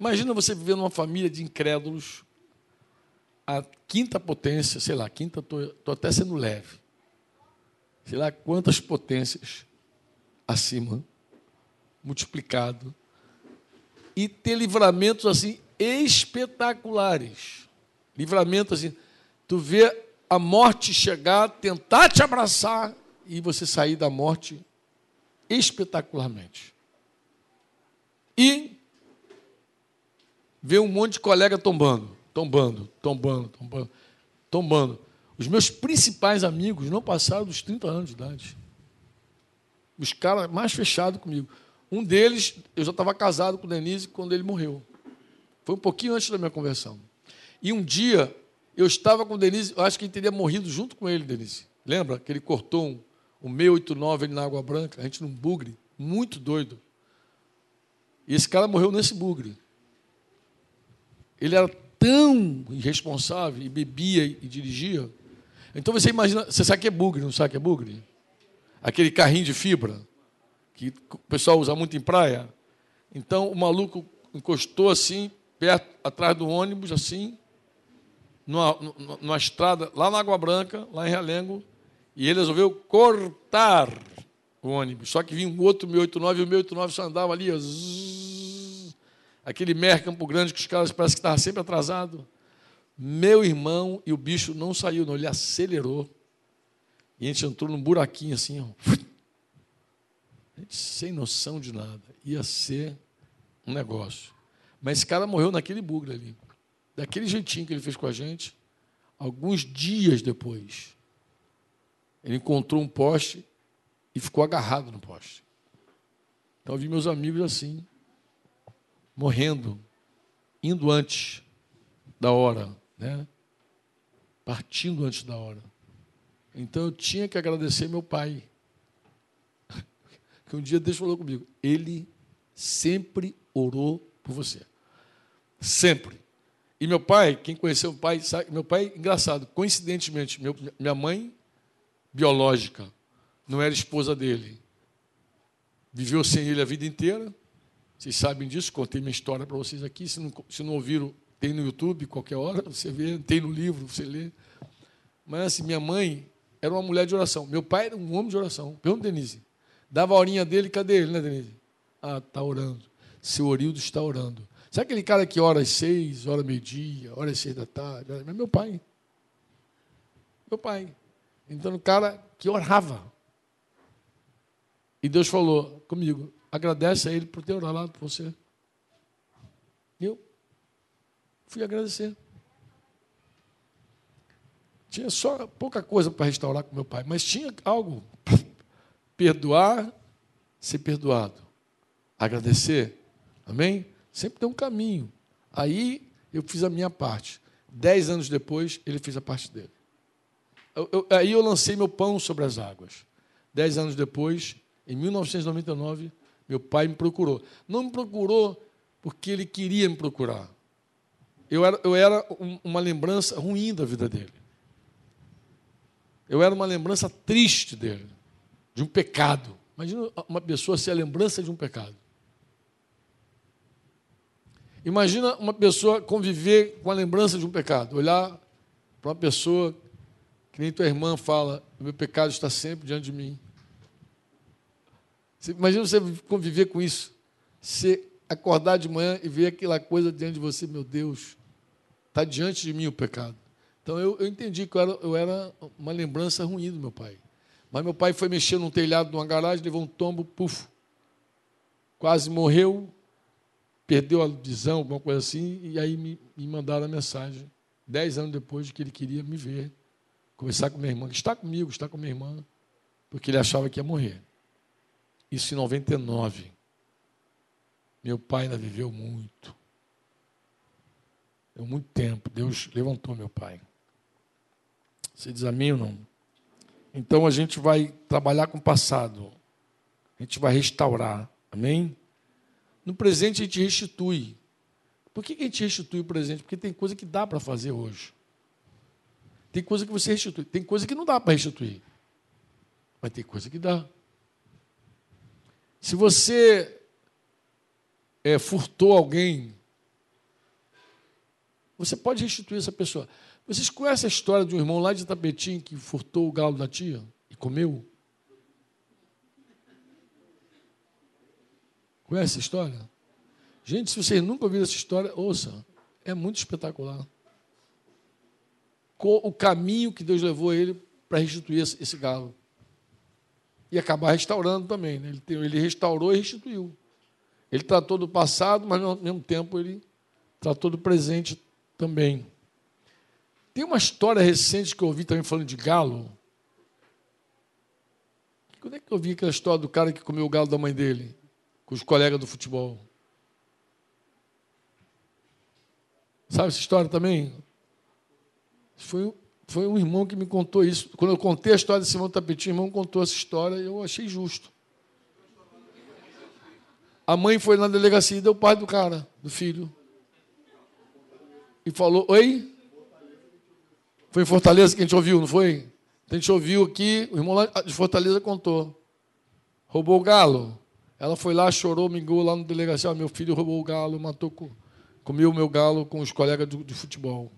Imagina você viver numa família de incrédulos, a quinta potência, sei lá, quinta, estou até sendo leve. Sei lá quantas potências acima, multiplicado. E ter livramentos assim espetaculares. Livramentos assim, tu vê a morte chegar, tentar te abraçar e você sair da morte espetacularmente. E ver um monte de colega tombando, tombando, tombando, tombando, tombando. Os meus principais amigos não passaram dos 30 anos de idade. Os caras mais fechados comigo. Um deles, eu já estava casado com o Denise quando ele morreu. Foi um pouquinho antes da minha conversão. E um dia, eu estava com o Denise, eu acho que ele teria morrido junto com ele, Denise. Lembra que ele cortou um, um 689 ali na Água Branca, a gente num bugre, muito doido. E esse cara morreu nesse bugre. Ele era tão irresponsável e bebia e dirigia. Então você imagina, você sabe que é bugre, não sabe que é bugre? Aquele carrinho de fibra que o pessoal usa muito em praia. Então o maluco encostou assim, perto, atrás do ônibus, assim, numa, numa estrada, lá na Água Branca, lá em Realengo, e ele resolveu cortar o ônibus. Só que vinha um outro 689 e o 689 só andava ali, ó, aquele mer Campo Grande que os caras parecem que estavam sempre atrasado. Meu irmão, e o bicho não saiu, não, ele acelerou. E a gente entrou num buraquinho assim, ó. Sem noção de nada. Ia ser um negócio. Mas esse cara morreu naquele bugre ali. Daquele jeitinho que ele fez com a gente. Alguns dias depois, ele encontrou um poste e ficou agarrado no poste. Então eu vi meus amigos assim, morrendo, indo antes da hora, né? partindo antes da hora. Então eu tinha que agradecer meu pai. Que um dia Deus falou comigo, ele sempre orou por você. Sempre. E meu pai, quem conheceu o pai, sabe, meu pai, engraçado, coincidentemente, meu, minha mãe biológica não era esposa dele. Viveu sem ele a vida inteira, vocês sabem disso, contei minha história para vocês aqui. Se não, se não ouviram, tem no YouTube, qualquer hora, você vê, tem no livro, você lê. Mas assim, minha mãe era uma mulher de oração. Meu pai era um homem de oração. Pergunta, Denise. Dava a horinha dele, cadê ele, né, Denise? Ah, está orando. Seu Orildo está orando. Sabe aquele cara que ora às seis, ora meio-dia, ora às seis da tarde? É meu pai. Meu pai. Então, o cara que orava. E Deus falou comigo: agradece a ele por ter orado por você. Eu fui agradecer. Tinha só pouca coisa para restaurar com meu pai, mas tinha algo. Perdoar, ser perdoado. Agradecer. Amém? Sempre tem um caminho. Aí eu fiz a minha parte. Dez anos depois, ele fez a parte dele. Eu, eu, aí eu lancei meu pão sobre as águas. Dez anos depois, em 1999, meu pai me procurou. Não me procurou porque ele queria me procurar. Eu era, eu era uma lembrança ruim da vida dele. Eu era uma lembrança triste dele, de um pecado. Imagina uma pessoa ser a lembrança de um pecado. Imagina uma pessoa conviver com a lembrança de um pecado, olhar para uma pessoa que nem tua irmã fala, meu pecado está sempre diante de mim. Imagina você conviver com isso. Você acordar de manhã e ver aquela coisa diante de você, meu Deus, está diante de mim o pecado. Então eu, eu entendi que eu era, eu era, uma lembrança ruim do meu pai. Mas meu pai foi mexer num telhado de uma garagem, levou um tombo, puf, quase morreu, perdeu a visão, alguma coisa assim, e aí me, me mandaram a mensagem, dez anos depois de que ele queria me ver, conversar com minha irmã, que está comigo, está com minha irmã, porque ele achava que ia morrer. Isso em 99. Meu pai ainda viveu muito. Deu muito tempo. Deus levantou meu pai. Você diz amém ou não? Então a gente vai trabalhar com o passado. A gente vai restaurar. Amém? No presente a gente restitui. Por que a gente restitui o presente? Porque tem coisa que dá para fazer hoje. Tem coisa que você restitui. Tem coisa que não dá para restituir. Mas tem coisa que dá. Se você é, furtou alguém, você pode restituir essa pessoa. Vocês conhecem a história de um irmão lá de Tapetim que furtou o galo da tia e comeu? Conhece essa história? Gente, se vocês nunca ouviram essa história, ouça. É muito espetacular. O caminho que Deus levou ele para restituir esse galo. E acabar restaurando também. Né? Ele, restaurou e restituiu. Ele tratou do passado, mas ao mesmo tempo ele tratou do presente também. Tem uma história recente que eu ouvi também falando de galo. Quando é que eu vi aquela história do cara que comeu o galo da mãe dele? Com os colegas do futebol. Sabe essa história também? Foi, foi um irmão que me contou isso. Quando eu contei a história desse irmão Tapetinho, o irmão contou essa história e eu achei justo. A mãe foi na delegacia e deu o pai do cara, do filho. E falou: Oi? Foi em Fortaleza que a gente ouviu, não foi? A gente ouviu aqui, o irmão lá de Fortaleza contou. Roubou o galo. Ela foi lá, chorou, mingou lá no delegacia. Meu filho roubou o galo, matou, comeu o meu galo com os colegas de futebol.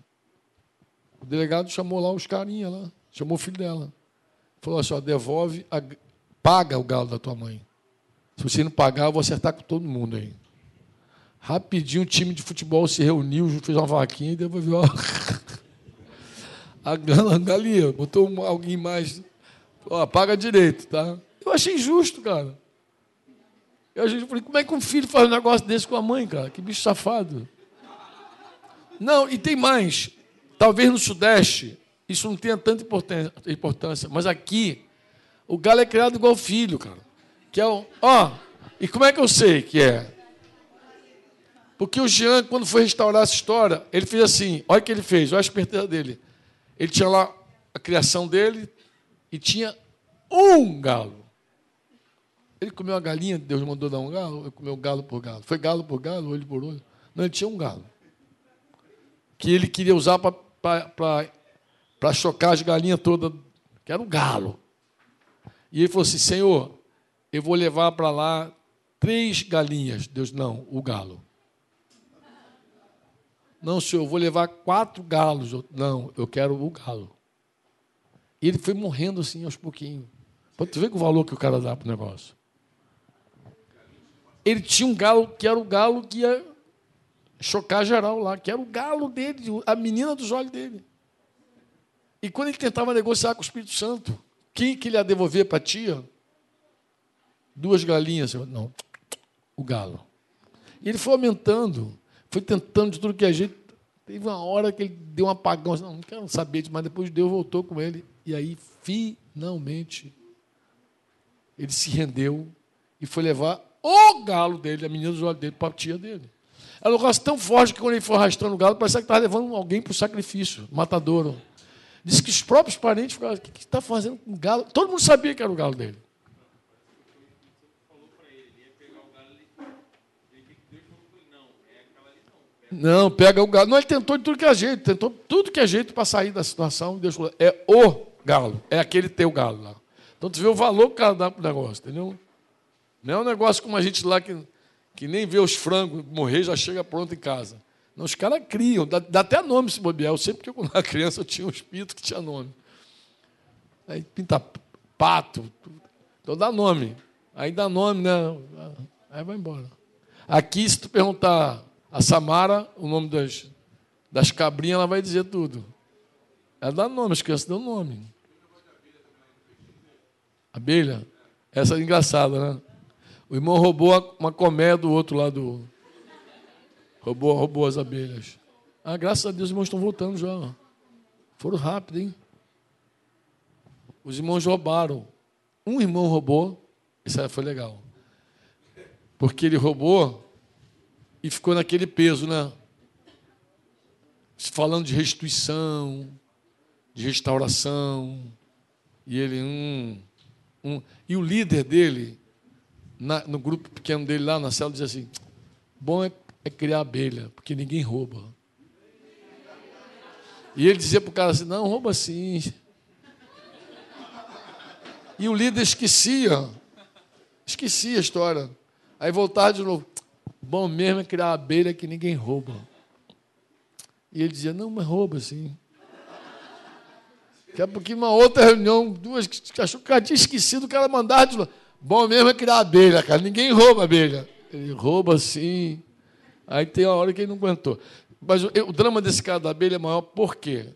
O delegado chamou lá os carinha lá, chamou o filho dela. Falou assim: ó, devolve, a, paga o galo da tua mãe. Se você não pagar, eu vou acertar com todo mundo aí. Rapidinho o time de futebol se reuniu, fez uma vaquinha e devolveu. a galinha, botou alguém mais. Ó, paga direito, tá? Eu achei justo, cara. Eu achei, falei, como é que um filho faz um negócio desse com a mãe, cara? Que bicho safado. Não, e tem mais. Talvez no Sudeste isso não tenha tanta importância, mas aqui o galo é criado igual filho, cara. Que é o. Ó, e como é que eu sei que é? Porque o Jean, quando foi restaurar essa história, ele fez assim: olha o que ele fez, olha a esperteza dele. Ele tinha lá a criação dele e tinha um galo. Ele comeu a galinha, Deus mandou dar um galo, ele comeu galo por galo. Foi galo por galo, olho por olho. Não, ele tinha um galo. Que ele queria usar para chocar as galinhas todas, que era um galo. E ele falou assim: Senhor, eu vou levar para lá três galinhas. Deus, não, o galo. Não, senhor, eu vou levar quatro galos. Não, eu quero o galo. E ele foi morrendo assim aos pouquinhos. Para tu ver o valor que o cara dá para o negócio. ele tinha um galo que era o galo que ia chocar geral lá, que era o galo dele, a menina dos olhos dele. E quando ele tentava negociar com o Espírito Santo, quem que ele ia devolver para a tia? Duas galinhas. Não, o galo. E ele foi aumentando, foi tentando de tudo que a gente. Teve uma hora que ele deu um apagão. Não, não quero saber, mas depois Deus voltou com ele. E aí, finalmente, ele se rendeu e foi levar o galo dele, a menina dos olhos dele, para a tia dele. Era um negócio tão forte que quando ele foi arrastando o galo, parecia que estava levando alguém para o sacrifício, matadouro. Disse que os próprios parentes ficaram, o que está fazendo com o galo? Todo mundo sabia que era o galo dele. Não, pega o galo. Não, ele tentou de tudo que é jeito, tentou tudo que é jeito para sair da situação. Deus falou, é o galo, é aquele teu galo lá. Então tu vê o valor que o cara dá para o negócio, entendeu? Não é um negócio como a gente lá que, que nem vê os frangos morrer já chega pronto em casa. Não, os caras criam, dá, dá, até nome se bobear. Eu sei porque quando era criança eu tinha um espírito que tinha nome. Aí pinta pato, então dá nome. Aí dá nome, né? Aí vai embora. Aqui, se tu perguntar a Samara, o nome das, das cabrinhas, ela vai dizer tudo. Ela dá nome, crianças dão nome. Abelha? Essa é engraçada, né? O irmão roubou uma colmeia do outro lado. Roubou, roubou as abelhas. Ah, graças a Deus os irmãos estão voltando já. Foram rápido, hein? Os irmãos roubaram. Um irmão roubou. Isso aí foi legal. Porque ele roubou e ficou naquele peso, né? Falando de restituição, de restauração. E ele, hum, hum. E o líder dele, na, no grupo pequeno dele lá na cela, dizia assim: bom é, é criar abelha, porque ninguém rouba. E ele dizia para o cara assim: não, rouba sim. E o líder esquecia, esquecia a história. Aí voltava de novo. Bom mesmo é criar abelha que ninguém rouba. E ele dizia, não, mas rouba sim. Daqui a pouquinho, uma outra reunião, duas achou que o cara tinha esquecido, o cara mandava de. Bom mesmo é criar abelha, cara. Ninguém rouba abelha. Ele rouba sim. Aí tem uma hora que ele não aguentou. Mas o, o drama desse cara da abelha é maior por quê?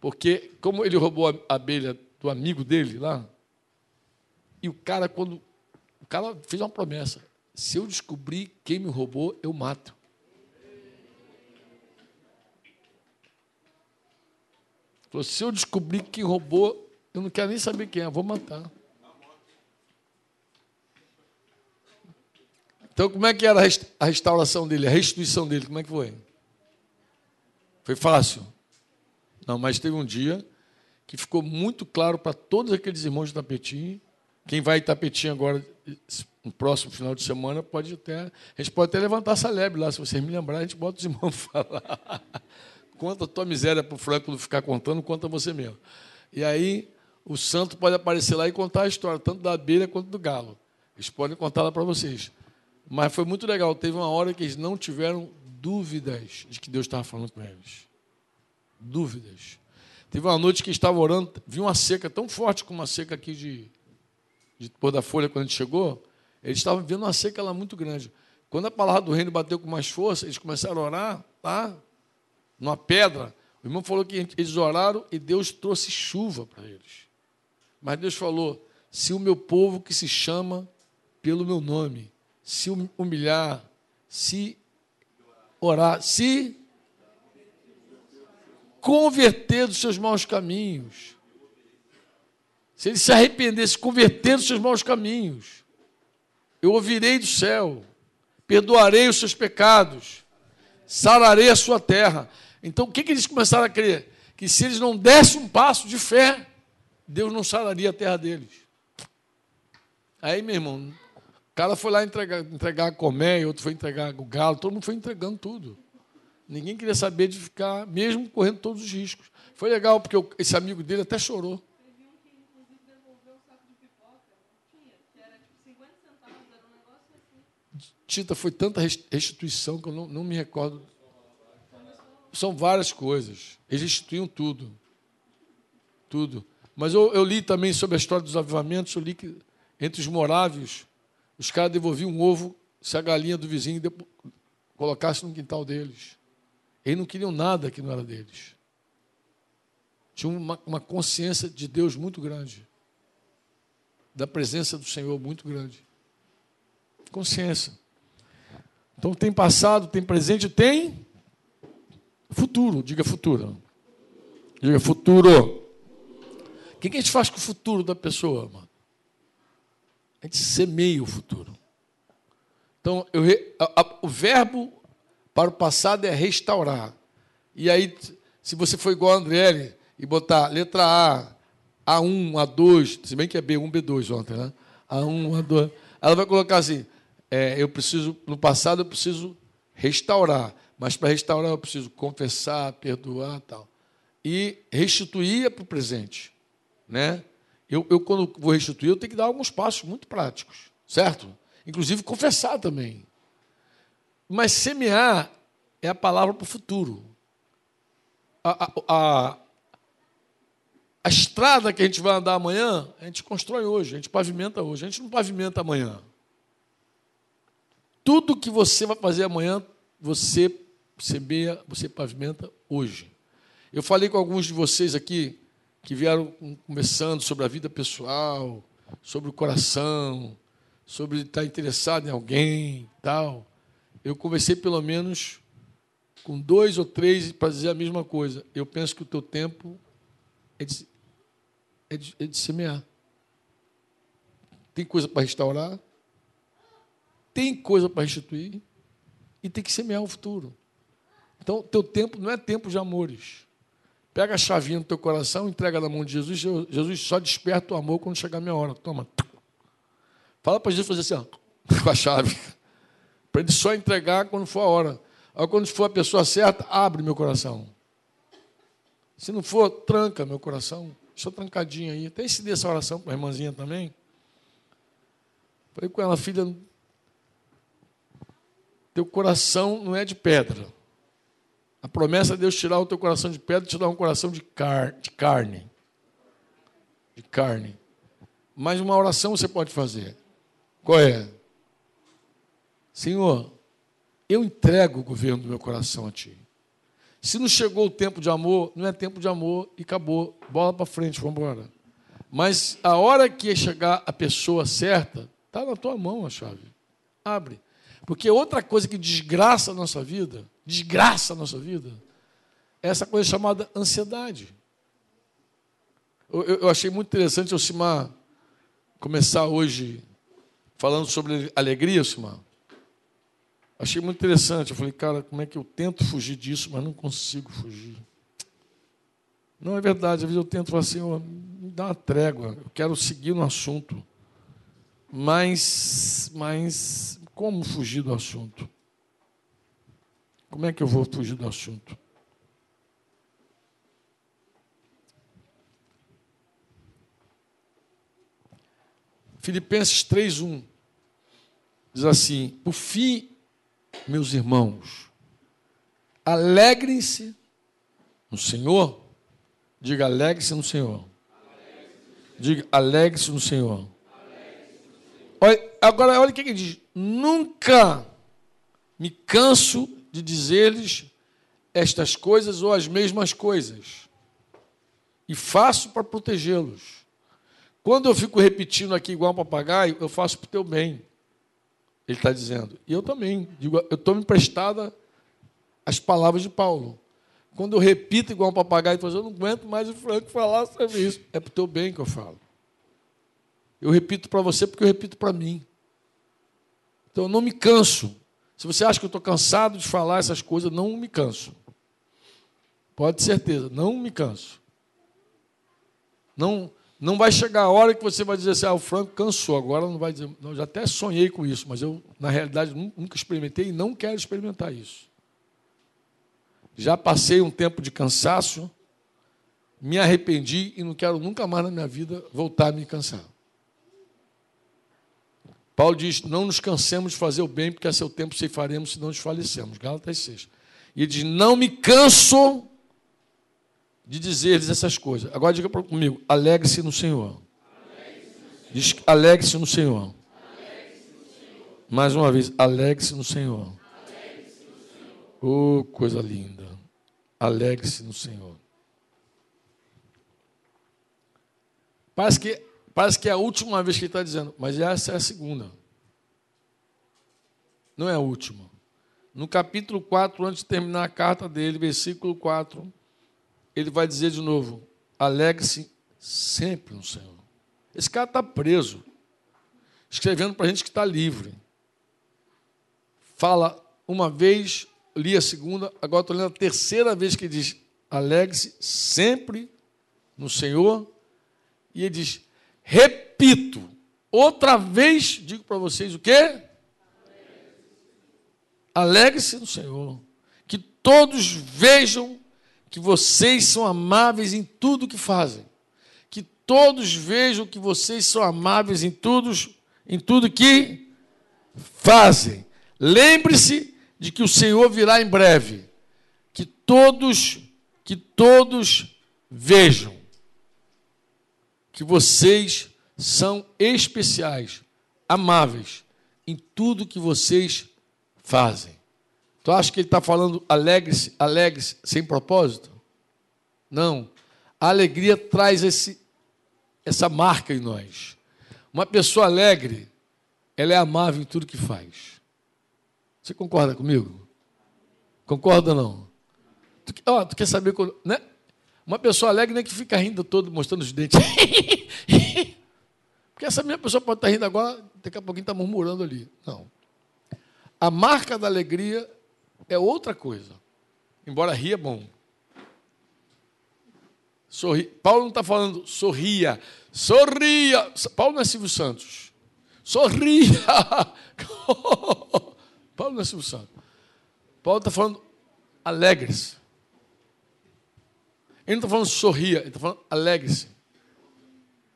Porque, como ele roubou a abelha do amigo dele lá, e o cara, quando. O cara fez uma promessa: se eu descobrir quem me roubou, eu mato. Falou, se eu descobrir quem roubou, eu não quero nem saber quem é, vou matar. Então, como é que era a restauração dele, a restituição dele? Como é que foi? Foi fácil? Não, mas teve um dia que ficou muito claro para todos aqueles irmãos de Tapetim. Quem vai em Tapetim agora no próximo final de semana, pode até. A gente pode até levantar essa lebre lá, se vocês me lembrarem, a gente bota os irmãos falar. Conta a tua miséria para o Franco não ficar contando, conta você mesmo. E aí o santo pode aparecer lá e contar a história, tanto da abelha quanto do galo. Eles podem contar lá para vocês. Mas foi muito legal. Teve uma hora que eles não tiveram dúvidas de que Deus estava falando com eles. Dúvidas. Teve uma noite que estava orando, viu uma seca tão forte como uma seca aqui de, de Pôr da Folha quando a gente chegou. Eles estavam vendo uma seca lá muito grande. Quando a palavra do reino bateu com mais força, eles começaram a orar, tá? Numa pedra. O irmão falou que eles oraram e Deus trouxe chuva para eles. Mas Deus falou: se o meu povo que se chama pelo meu nome, se humilhar, se orar, se converter dos seus maus caminhos, se ele se arrepender, se converter dos seus maus caminhos, eu ouvirei do céu, perdoarei os seus pecados, sararei a sua terra. Então, o que, que eles começaram a crer? Que se eles não dessem um passo de fé, Deus não sararia a terra deles. Aí, meu irmão, o cara foi lá entregar, entregar a colmeia, outro foi entregar o galo, todo mundo foi entregando tudo. Ninguém queria saber de ficar, mesmo correndo todos os riscos. Foi legal, porque esse amigo dele até chorou. Tita, foi tanta restituição que eu não, não me recordo. São várias coisas. Eles restituíam tudo. Tudo. Mas eu, eu, li também sobre a história dos avivamentos, eu li que entre os morávios, os caras devolviam um ovo se a galinha do vizinho colocasse no quintal deles. Eles não queriam nada que não era deles. Tinham uma, uma consciência de Deus muito grande, da presença do Senhor muito grande. Consciência. Então tem passado, tem presente, tem futuro. Diga futuro. Diga futuro. O que a gente faz com o futuro da pessoa, mano? A gente semeia o futuro. Então, eu, a, a, o verbo para o passado é restaurar. E aí, se você for igual a Andriele e botar letra A, A1, A2, se bem que é B1, B2 ontem, né? A1, A2, ela vai colocar assim: é, eu preciso, no passado eu preciso restaurar, mas para restaurar eu preciso confessar, perdoar tal. E restituir para o presente. Né? Eu, eu, quando vou restituir, eu tenho que dar alguns passos muito práticos, certo? Inclusive confessar também. Mas semear é a palavra para o futuro. A, a, a, a estrada que a gente vai andar amanhã, a gente constrói hoje, a gente pavimenta hoje, a gente não pavimenta amanhã. Tudo que você vai fazer amanhã, você semeia, você pavimenta hoje. Eu falei com alguns de vocês aqui que vieram conversando sobre a vida pessoal, sobre o coração, sobre estar interessado em alguém, tal. Eu conversei pelo menos com dois ou três para dizer a mesma coisa. Eu penso que o teu tempo é de, é de, é de semear. Tem coisa para restaurar, tem coisa para restituir e tem que semear o futuro. Então, teu tempo não é tempo de amores. Pega a chavinha no teu coração, entrega na mão de Jesus. Jesus só desperta o amor quando chegar a minha hora. Toma. Fala para Jesus fazer assim, ó, com a chave. Para ele só entregar quando for a hora. Aí, quando for a pessoa certa, abre meu coração. Se não for, tranca meu coração. Estou trancadinho aí. Até ensinei essa oração para a irmãzinha também. Falei com ela, filha, teu coração não é de pedra. A promessa de Deus tirar o teu coração de pedra e te dar um coração de, car de carne. De carne. Mas uma oração você pode fazer. Qual é? Senhor, eu entrego o governo do meu coração a Ti. Se não chegou o tempo de amor, não é tempo de amor e acabou. Bola para frente, vamos embora. Mas a hora que chegar a pessoa certa, está na tua mão a chave. Abre. Porque outra coisa que desgraça a nossa vida, desgraça a nossa vida, é essa coisa chamada ansiedade. Eu, eu achei muito interessante o Simar começar hoje falando sobre alegria, Simar. Achei muito interessante. Eu falei, cara, como é que eu tento fugir disso, mas não consigo fugir. Não é verdade. Às vezes eu tento falar assim, oh, me dá uma trégua, eu quero seguir no assunto. Mas, mas como fugir do assunto? Como é que eu vou fugir do assunto? Filipenses 3:1 diz assim: Por fim, meus irmãos, alegrem-se no Senhor. Diga alegre-se no Senhor. Diga alegre-se no Senhor. Olha, agora, olha o que ele diz: Nunca me canso de dizer-lhes estas coisas ou as mesmas coisas, e faço para protegê-los. Quando eu fico repetindo aqui igual um papagaio, eu faço para o teu bem. Ele está dizendo. E eu também. Digo, eu estou emprestada as palavras de Paulo. Quando eu repito igual um papagaio, eu não aguento mais o Franco falar sobre isso. É para o teu bem que eu falo. Eu repito para você porque eu repito para mim. Então eu não me canso. Se você acha que eu estou cansado de falar essas coisas, não me canso. Pode ter certeza, não me canso. Não, não vai chegar a hora que você vai dizer assim, ah, o Franco cansou, agora não vai dizer. Não, já até sonhei com isso, mas eu, na realidade, nunca experimentei e não quero experimentar isso. Já passei um tempo de cansaço, me arrependi e não quero nunca mais na minha vida voltar a me cansar. Paulo diz: Não nos cansemos de fazer o bem, porque a seu tempo ceifaremos se não desfalecemos. Gálatas 6. E ele diz: Não me canso de dizer-lhes essas coisas. Agora diga comigo: alegre-se no Senhor. Diz: alegre-se no Senhor. Mais uma vez, alegre-se no Senhor. Oh, coisa linda. Alegre-se no Senhor. Parece que, parece que é a última vez que ele está dizendo, mas essa é a segunda. Não é a última. No capítulo 4, antes de terminar a carta dele, versículo 4, ele vai dizer de novo: alegre-se sempre no Senhor. Esse cara está preso, escrevendo para a gente que está livre. Fala uma vez, li a segunda, agora estou lendo a terceira vez que ele diz: alegre-se sempre no Senhor. E ele diz: repito, outra vez digo para vocês o quê? Alegre-se no Senhor. Que todos vejam que vocês são amáveis em tudo que fazem. Que todos vejam que vocês são amáveis em tudo, em tudo que fazem. Lembre-se de que o Senhor virá em breve. Que todos, que todos vejam que vocês são especiais, amáveis em tudo que vocês fazem. Tu acha que ele está falando alegre-se, alegre-se, sem propósito? Não. A alegria traz esse, essa marca em nós. Uma pessoa alegre, ela é amável em tudo que faz. Você concorda comigo? Concorda ou não? Tu, ó, tu quer saber quando, né? Uma pessoa alegre não é que fica rindo todo, mostrando os dentes. Porque essa mesma pessoa pode estar rindo agora, daqui a pouquinho está murmurando ali. Não. A marca da alegria é outra coisa. Embora ria é bom. Sorri. Paulo não está falando sorria. Sorria. Paulo não é Silvio Santos. Sorria. Paulo não é Silvio Santos. Paulo está falando alegre-se. Ele não está falando sorria, ele está falando alegre-se.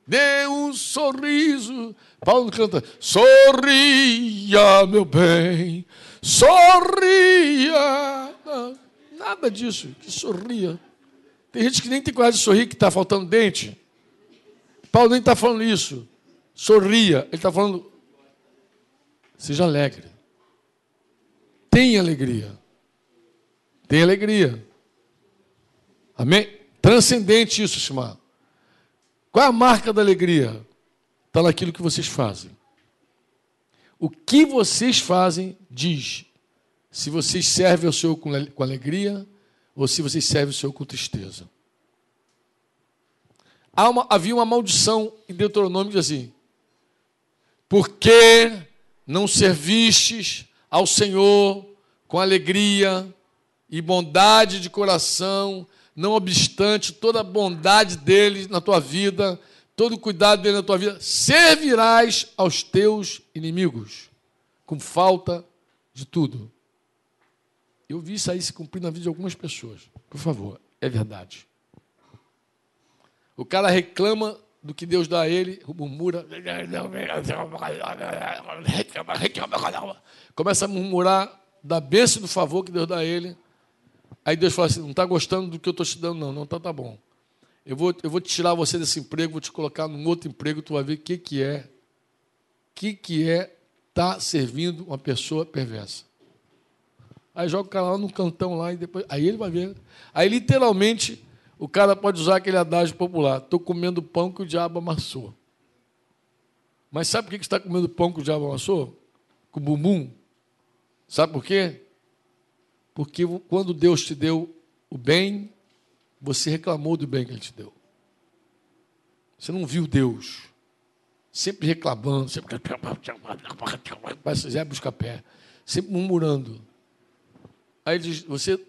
Dê um sorriso. Paulo canta: Sorria, meu bem, sorria. Não, nada disso, que sorria. Tem gente que nem tem coragem de sorrir, que está faltando dente. Paulo nem está falando isso. Sorria. Ele está falando: seja alegre. Tenha alegria. Tenha alegria. Amém? Transcendente isso, Shimar. Qual é a marca da alegria? Está naquilo que vocês fazem. O que vocês fazem diz se vocês servem ao Senhor com alegria ou se vocês servem ao Senhor com tristeza. Uma, havia uma maldição em Deuteronômio que diz assim: não servistes ao Senhor com alegria e bondade de coração, não obstante toda a bondade dele na tua vida, todo o cuidado dele na tua vida, servirás aos teus inimigos, com falta de tudo. Eu vi isso aí se cumprir na vida de algumas pessoas. Por favor, é verdade. O cara reclama do que Deus dá a ele, murmura, começa a murmurar da bênção do favor que Deus dá a ele. Aí Deus fala assim: não está gostando do que eu estou te dando, não. Não, então tá bom. Eu vou, eu vou tirar você desse emprego, vou te colocar num outro emprego, tu vai ver o que, que é. O que, que é tá servindo uma pessoa perversa. Aí joga o cara lá no cantão lá e depois. Aí ele vai ver. Aí literalmente o cara pode usar aquele adágio popular: estou comendo pão que o diabo amassou. Mas sabe por que está comendo pão que o diabo amassou? Com bumbum? Sabe por quê? Porque quando Deus te deu o bem, você reclamou do bem que Ele te deu. Você não viu Deus. Sempre reclamando, sempre. Parece Zé busca pé. Sempre murmurando. Aí ele diz: você.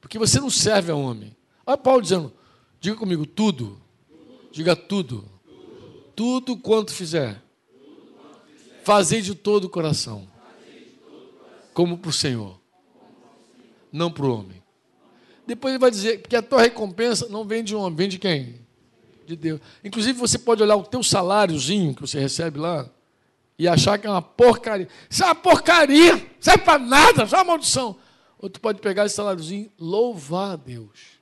Porque você não serve a homem. Olha Paulo dizendo: diga comigo, tudo. Diga tudo. Tudo quanto fizer. Fazei de todo o coração. Como para o Senhor não para o homem. Depois ele vai dizer que a tua recompensa não vem de homem, vem de quem? De Deus. Inclusive, você pode olhar o teu saláriozinho que você recebe lá e achar que é uma porcaria. Isso é uma porcaria, serve para nada, só uma maldição. Ou tu pode pegar esse saláriozinho, louvar a Deus.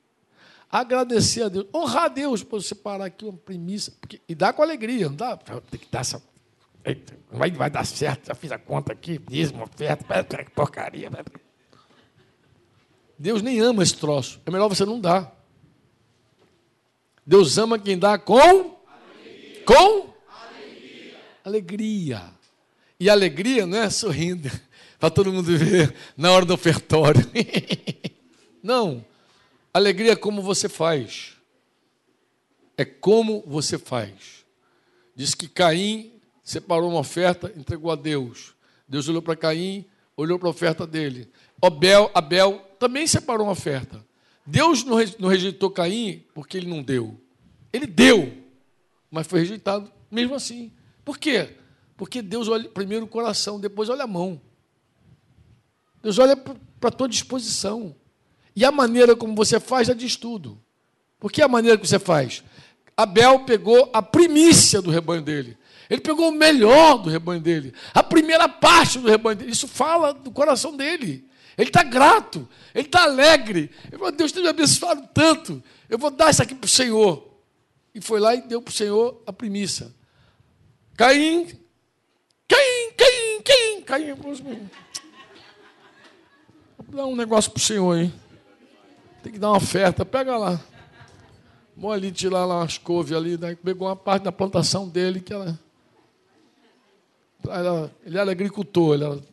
Agradecer a Deus, honrar a Deus por você parar aqui uma premissa, porque, e dar com alegria, não dá? Tem que dar essa vai, vai dar certo, já fiz a conta aqui, dízimo, oferta, porcaria. Deus nem ama esse troço. É melhor você não dar. Deus ama quem dá com alegria. com alegria. alegria. E alegria não é sorrindo para todo mundo ver na hora do ofertório. não. Alegria é como você faz. É como você faz. Diz que Caim separou uma oferta, entregou a Deus. Deus olhou para Caim, olhou para a oferta dele. Abel, Abel também separou uma oferta. Deus não rejeitou Caim porque ele não deu. Ele deu, mas foi rejeitado mesmo assim. Por quê? Porque Deus olha primeiro o coração, depois olha a mão. Deus olha para a tua disposição. E a maneira como você faz já diz tudo. Por que a maneira que você faz? Abel pegou a primícia do rebanho dele. Ele pegou o melhor do rebanho dele, a primeira parte do rebanho dele. Isso fala do coração dele. Ele está grato, ele está alegre. Ele falou, Deus tem me abençoado tanto, eu vou dar isso aqui para o Senhor. E foi lá e deu para o Senhor a primícia. Caim, Caim, Caim, Caim, Caim. Vou dar um negócio para o Senhor, hein? Tem que dar uma oferta, pega lá. Vou ali tirar lá umas couves ali, daí pegou uma parte da plantação dele que ela, ele era agricultor, ele era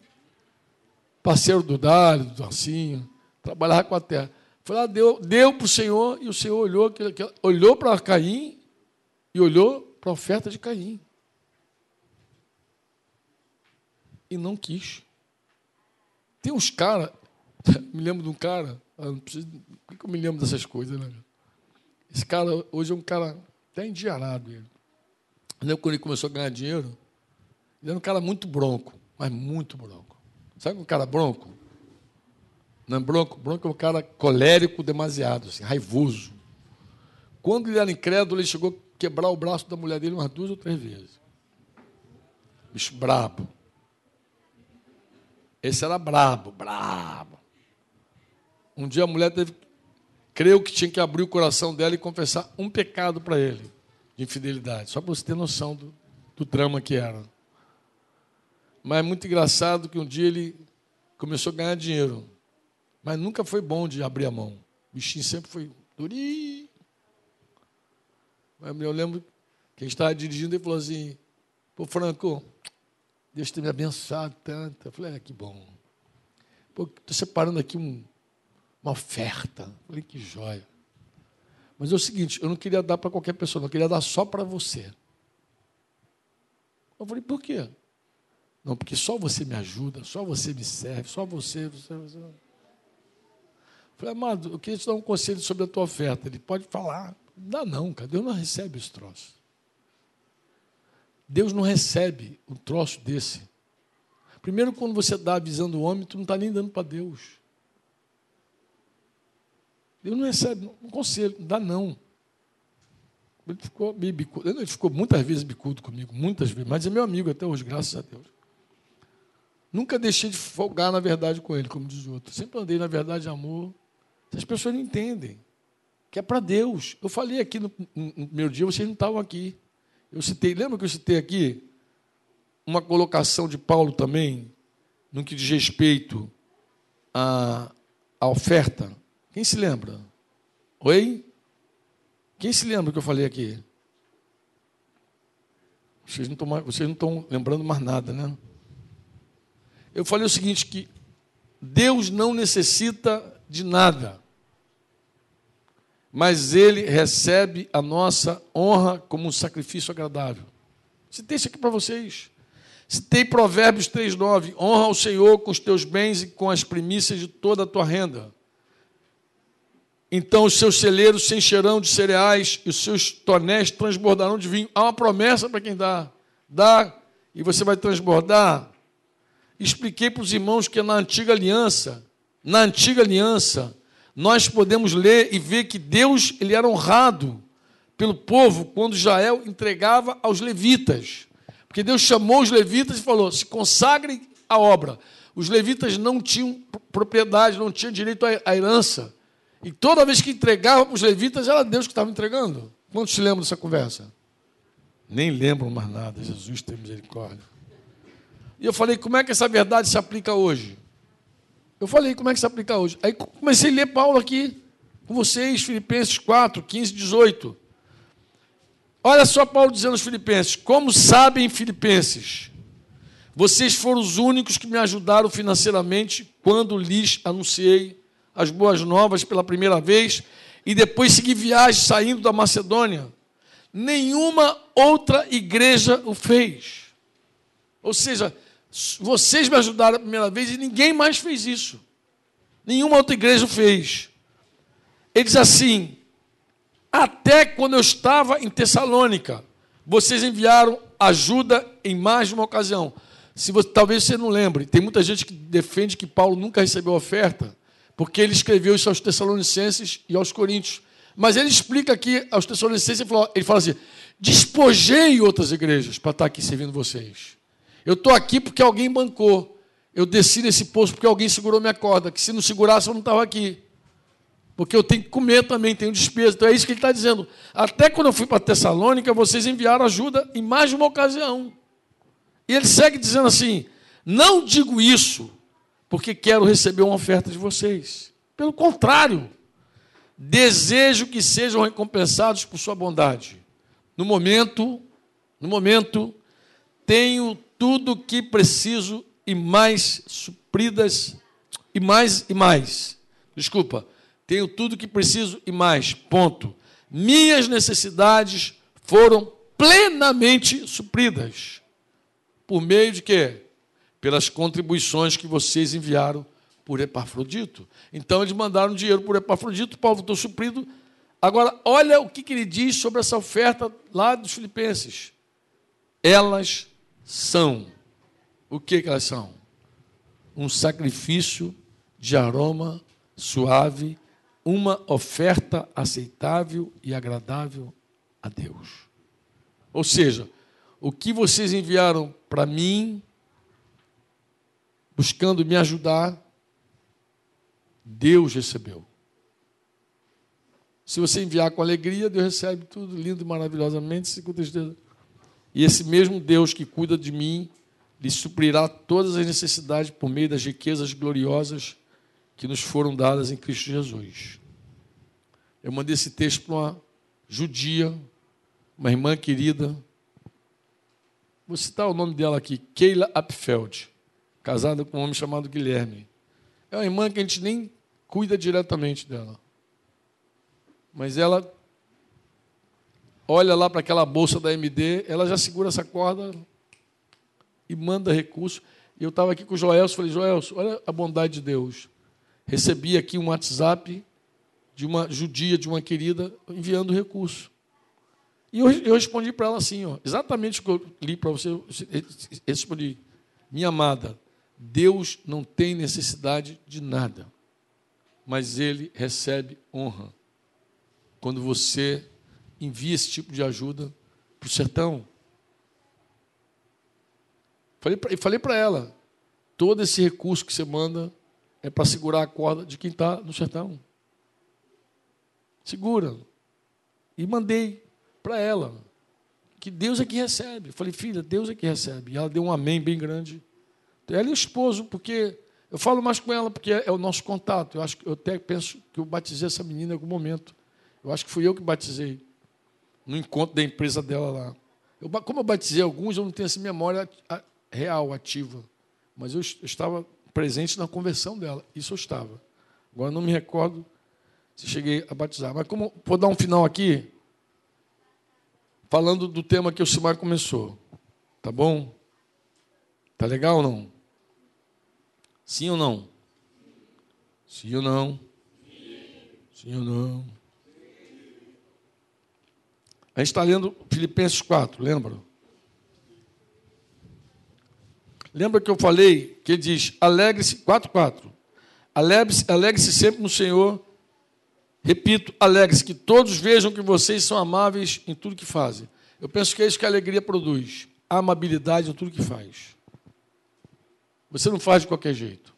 parceiro do Dário, do Darcinho, trabalhava com a terra. Foi lá, deu, deu para o Senhor, e o Senhor olhou, olhou para Caim e olhou para a oferta de Caim. E não quis. Tem uns caras, me lembro de um cara, não preciso, por que eu me lembro dessas coisas, né? Esse cara hoje é um cara até endiarado. Ele. Lembro quando ele começou a ganhar dinheiro, ele era um cara muito bronco, mas muito bronco. Sabe um cara bronco? Não é bronco? Bronco é um cara colérico demasiado, assim, raivoso. Quando ele era incrédulo, ele chegou a quebrar o braço da mulher dele umas duas ou três vezes. Bicho brabo. Esse era brabo, brabo. Um dia a mulher teve creu que tinha que abrir o coração dela e confessar um pecado para ele, de infidelidade, só para você ter noção do, do drama que era. Mas é muito engraçado que um dia ele começou a ganhar dinheiro, mas nunca foi bom de abrir a mão. O bichinho sempre foi durinho. Mas eu lembro que a estava dirigindo e falou assim: Pô, Franco, Deus tem me abençoado tanto. Eu falei: É, que bom. Estou separando aqui um, uma oferta. Falei, que joia. Mas é o seguinte, eu não queria dar para qualquer pessoa, eu queria dar só para você. Eu falei, por quê? Não, porque só você me ajuda, só você me serve, só você. você, você. Falei, amado, eu queria te dar um conselho sobre a tua oferta. Ele pode falar. Não dá não, cara. Deus não recebe esse troço. Deus não recebe um troço desse. Primeiro, quando você dá a visão do homem, tu não está nem dando para Deus. Ele não recebe um conselho, não dá não. Ele ficou. Ele ficou muitas vezes bicudo comigo, muitas vezes, mas é meu amigo até hoje, graças a Deus. Nunca deixei de folgar na verdade com ele, como diz o outro. Sempre andei na verdade de amor. As pessoas não entendem que é para Deus. Eu falei aqui no, no dia, vocês não estavam aqui. Eu citei, lembra que eu citei aqui uma colocação de Paulo também, no que diz respeito à, à oferta? Quem se lembra? Oi? Quem se lembra que eu falei aqui? Vocês não estão lembrando mais nada, né? Eu falei o seguinte: que Deus não necessita de nada, mas Ele recebe a nossa honra como um sacrifício agradável. Citei isso aqui para vocês. Citei Provérbios 3,9: honra ao Senhor com os teus bens e com as primícias de toda a tua renda. Então os seus celeiros se encherão de cereais e os seus tonéis transbordarão de vinho. Há uma promessa para quem dá. Dá e você vai transbordar. Expliquei para os irmãos que na antiga aliança, na antiga aliança, nós podemos ler e ver que Deus ele era honrado pelo povo quando Israel entregava aos levitas. Porque Deus chamou os levitas e falou: se consagrem à obra. Os levitas não tinham propriedade, não tinham direito à herança. E toda vez que entregava para os levitas, era Deus que estava entregando. Quantos se lembram dessa conversa? Nem lembram mais nada. Jesus tem misericórdia. E eu falei, como é que essa verdade se aplica hoje? Eu falei, como é que se aplica hoje? Aí comecei a ler Paulo aqui com vocês, Filipenses 4, 15, 18. Olha só Paulo dizendo aos Filipenses: Como sabem, Filipenses, vocês foram os únicos que me ajudaram financeiramente quando lhes anunciei as boas novas pela primeira vez e depois segui viagem saindo da Macedônia. Nenhuma outra igreja o fez. Ou seja, vocês me ajudaram a primeira vez e ninguém mais fez isso. Nenhuma outra igreja fez. Ele diz assim: até quando eu estava em Tessalônica, vocês enviaram ajuda em mais de uma ocasião. Se você, talvez você não lembre, tem muita gente que defende que Paulo nunca recebeu oferta, porque ele escreveu isso aos Tessalonicenses e aos Coríntios. Mas ele explica aqui aos Tessalonicenses, ele fala, ele fala assim: despojei outras igrejas para estar aqui servindo vocês. Eu estou aqui porque alguém bancou. Eu desci nesse posto porque alguém segurou minha corda, que se não segurasse eu não estava aqui. Porque eu tenho que comer também, tenho despesa. Então é isso que ele está dizendo. Até quando eu fui para Tessalônica, vocês enviaram ajuda em mais de uma ocasião. E ele segue dizendo assim: não digo isso porque quero receber uma oferta de vocês. Pelo contrário, desejo que sejam recompensados por sua bondade. No momento, no momento, tenho tudo o que preciso e mais supridas e mais e mais. Desculpa, tenho tudo o que preciso e mais. Ponto. Minhas necessidades foram plenamente supridas. Por meio de quê? Pelas contribuições que vocês enviaram por Epafrodito. Então eles mandaram dinheiro por Epafrodito, o povo estou suprido. Agora, olha o que, que ele diz sobre essa oferta lá dos Filipenses. Elas são. O que, que elas são? Um sacrifício de aroma suave, uma oferta aceitável e agradável a Deus. Ou seja, o que vocês enviaram para mim, buscando me ajudar, Deus recebeu. Se você enviar com alegria, Deus recebe tudo lindo e maravilhosamente, se com tristeza. E esse mesmo Deus que cuida de mim, lhe suprirá todas as necessidades por meio das riquezas gloriosas que nos foram dadas em Cristo Jesus. Eu mandei esse texto para uma judia, uma irmã querida, Vou citar o nome dela aqui, Keila Apfeld, casada com um homem chamado Guilherme. É uma irmã que a gente nem cuida diretamente dela. Mas ela olha lá para aquela bolsa da MD, ela já segura essa corda e manda recurso. E eu estava aqui com o Joelso, falei, Joelso, olha a bondade de Deus. Recebi aqui um WhatsApp de uma judia, de uma querida, enviando recurso. E eu, eu respondi para ela assim, ó, exatamente o que eu li para você, eu respondi, minha amada, Deus não tem necessidade de nada, mas Ele recebe honra quando você envia esse tipo de ajuda para o sertão. Falei para ela, todo esse recurso que você manda é para segurar a corda de quem está no sertão. Segura. E mandei para ela. Que Deus é que recebe. Eu falei, filha, Deus é que recebe. E ela deu um amém bem grande. Ela e o esposo, porque eu falo mais com ela porque é o nosso contato. Eu acho eu até penso que eu batizei essa menina em algum momento. Eu acho que fui eu que batizei no encontro da empresa dela lá. Eu, como eu batizei alguns, eu não tenho essa memória real, ativa. Mas eu, estava presente na conversão dela. Isso eu estava. Agora não me recordo se cheguei a batizar. Mas como vou dar um final aqui, falando do tema que o Simar começou. Tá bom? Tá legal ou não? Sim ou não? Sim ou não? Sim ou não? A gente está lendo Filipenses 4, lembra? Lembra que eu falei que ele diz: alegre-se, 4,4. Alegre-se alegre sempre no Senhor. Repito, alegre-se, que todos vejam que vocês são amáveis em tudo que fazem. Eu penso que é isso que a alegria produz: a amabilidade em tudo que faz. Você não faz de qualquer jeito,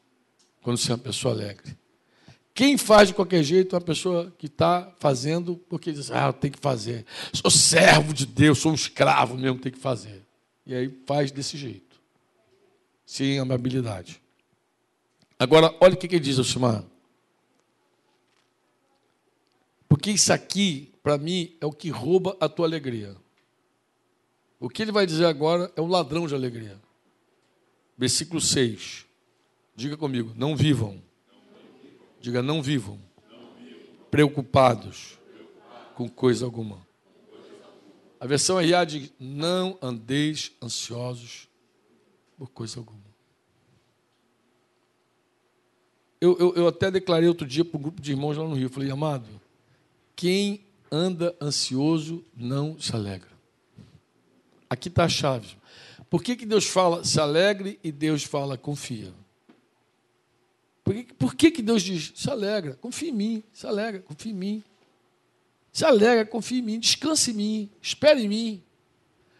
quando você é uma pessoa alegre. Quem faz de qualquer jeito é uma pessoa que está fazendo porque diz, ah, tenho que fazer. Sou servo de Deus, sou um escravo mesmo, tenho que fazer. E aí faz desse jeito. Sem amabilidade. Agora, olha o que, ele diz, Osimar. Porque isso aqui, para mim, é o que rouba a tua alegria. O que ele vai dizer agora é um ladrão de alegria. Versículo 6. Diga comigo, não vivam Diga, não vivam, preocupados com coisa alguma. A versão aí diz, não andeis ansiosos por coisa alguma. Eu, eu, eu até declarei outro dia para um grupo de irmãos lá no Rio. falei, amado, quem anda ansioso não se alegra. Aqui está a chave. Por que, que Deus fala se alegre e Deus fala confia? Por que, por que, que Deus diz? Se alegra, confia em mim, se alegra, confia em mim. Se alegra, confia em mim, descanse em mim, espere em mim.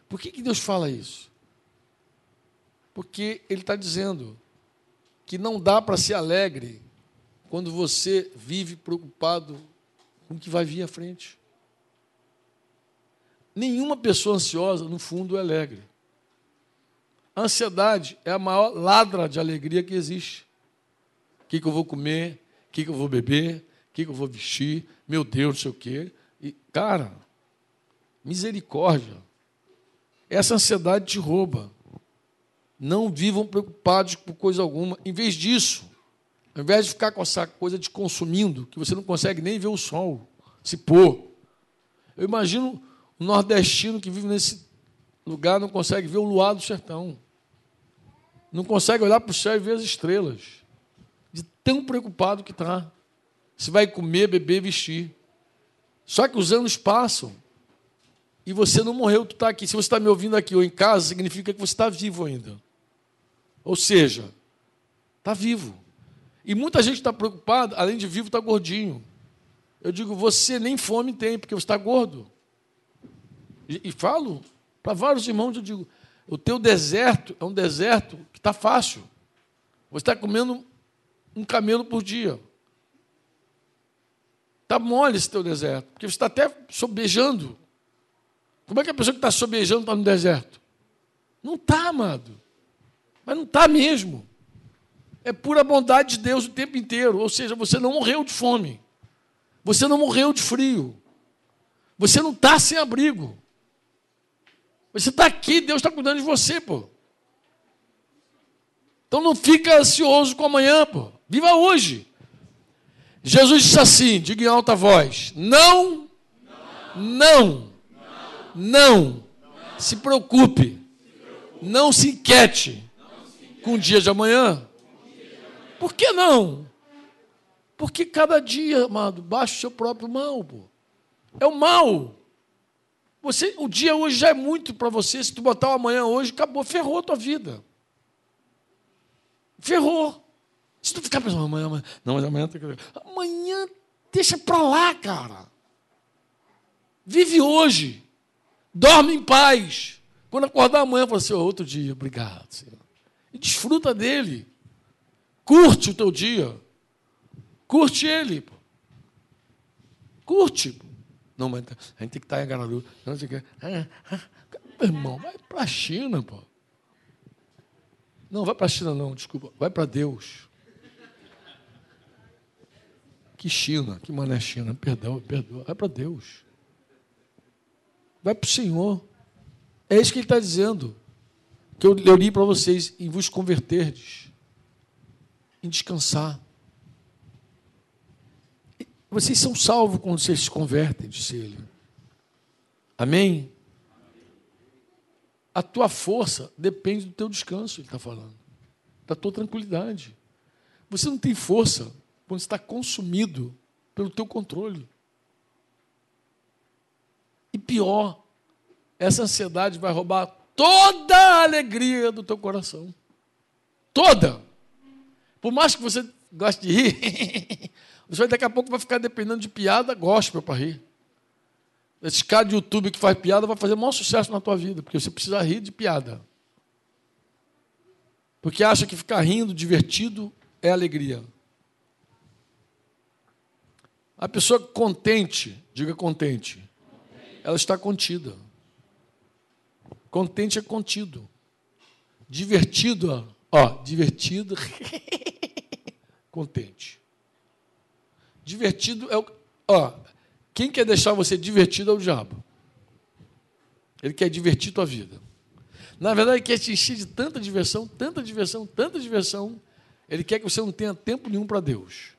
Por que, que Deus fala isso? Porque Ele está dizendo que não dá para ser alegre quando você vive preocupado com o que vai vir à frente. Nenhuma pessoa ansiosa, no fundo, é alegre. A ansiedade é a maior ladra de alegria que existe que, que eu vou comer, o que, que eu vou beber, o que, que eu vou vestir, meu Deus, não sei o quê. E, cara, misericórdia. Essa ansiedade te rouba. Não vivam preocupados por coisa alguma. Em vez disso, ao invés de ficar com essa coisa de consumindo, que você não consegue nem ver o sol se pôr. Eu imagino o nordestino que vive nesse lugar não consegue ver o luar do sertão. Não consegue olhar para o céu e ver as estrelas tão preocupado que está. Se vai comer, beber, vestir. Só que os anos passam e você não morreu, tu está aqui. Se você está me ouvindo aqui ou em casa, significa que você está vivo ainda. Ou seja, está vivo. E muita gente está preocupada, além de vivo, está gordinho. Eu digo, você nem fome tem, porque você está gordo. E, e falo para vários irmãos, eu digo, o teu deserto é um deserto que está fácil. Você está comendo um camelo por dia. Está mole esse teu deserto, porque você está até sobejando. Como é que a pessoa que está sobejando está no deserto? Não está, amado. Mas não está mesmo. É pura bondade de Deus o tempo inteiro. Ou seja, você não morreu de fome. Você não morreu de frio. Você não está sem abrigo. Você está aqui, Deus está cuidando de você, pô. Então não fica ansioso com amanhã, pô. Viva hoje. Jesus disse assim, diga em alta voz: não, não, não, não, se preocupe, não se inquiete com o dia de amanhã. Por que não? Porque cada dia, amado, baixa o seu próprio mal, pô. É o mal. Você, o dia hoje já é muito para você. Se tu botar o amanhã hoje, acabou, ferrou a tua vida. Ferrou. Se tu ficar pensando, amanhã, amanhã, não, mas amanhã tem que. Amanhã, deixa para lá, cara. Vive hoje. Dorme em paz. Quando acordar amanhã, fala assim, oh, outro dia, obrigado, Senhor. E desfruta dele. Curte o teu dia. Curte ele. Pô. Curte. Não, mas a gente tem que estar em Garadu. Não sei o que. Ah, ah, irmão, vai para a China, pô. Não, vai para a China, não, desculpa. Vai para Deus. Que China, que mané China, perdão, perdoa. Vai para Deus. Vai para o Senhor. É isso que ele está dizendo. Que eu, eu li para vocês, em vos converterdes, em descansar. Vocês são salvos quando vocês se convertem, disse ele. Amém? A tua força depende do teu descanso, ele está falando. Da tua tranquilidade. Você não tem força quando está consumido pelo teu controle. E pior, essa ansiedade vai roubar toda a alegria do teu coração. Toda. Por mais que você goste de rir, você daqui a pouco vai ficar dependendo de piada gospel para rir. Esse cara de YouTube que faz piada vai fazer o maior sucesso na tua vida, porque você precisa rir de piada. Porque acha que ficar rindo, divertido, é alegria. A pessoa contente, diga contente, ela está contida. Contente é contido. Divertido, ó, divertido, contente. Divertido é o. Ó, quem quer deixar você divertido é o diabo. Ele quer divertir tua vida. Na verdade, ele quer te encher de tanta diversão, tanta diversão, tanta diversão. Ele quer que você não tenha tempo nenhum para Deus.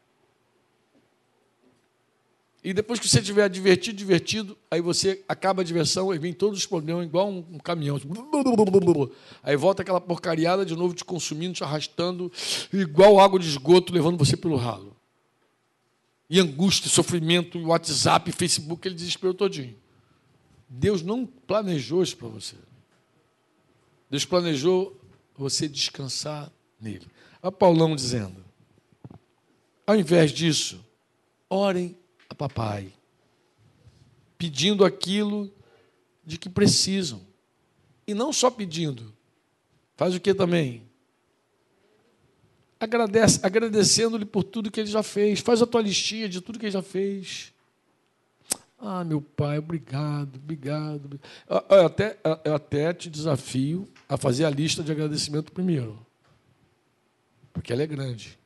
E depois que você estiver divertido, divertido, aí você acaba a diversão e vem todos os problemas, igual um, um caminhão. Aí volta aquela porcariada de novo te consumindo, te arrastando, igual água de esgoto, levando você pelo ralo. E angústia, sofrimento, WhatsApp, Facebook, ele desesperou todinho. Deus não planejou isso para você. Deus planejou você descansar nele. A Paulão dizendo: ao invés disso, orem a papai, pedindo aquilo de que precisam. E não só pedindo, faz o que também? Agradece, agradecendo-lhe por tudo que ele já fez. Faz a tua listinha de tudo que ele já fez. Ah, meu pai, obrigado, obrigado. Eu até, eu até te desafio a fazer a lista de agradecimento primeiro. Porque ela é grande.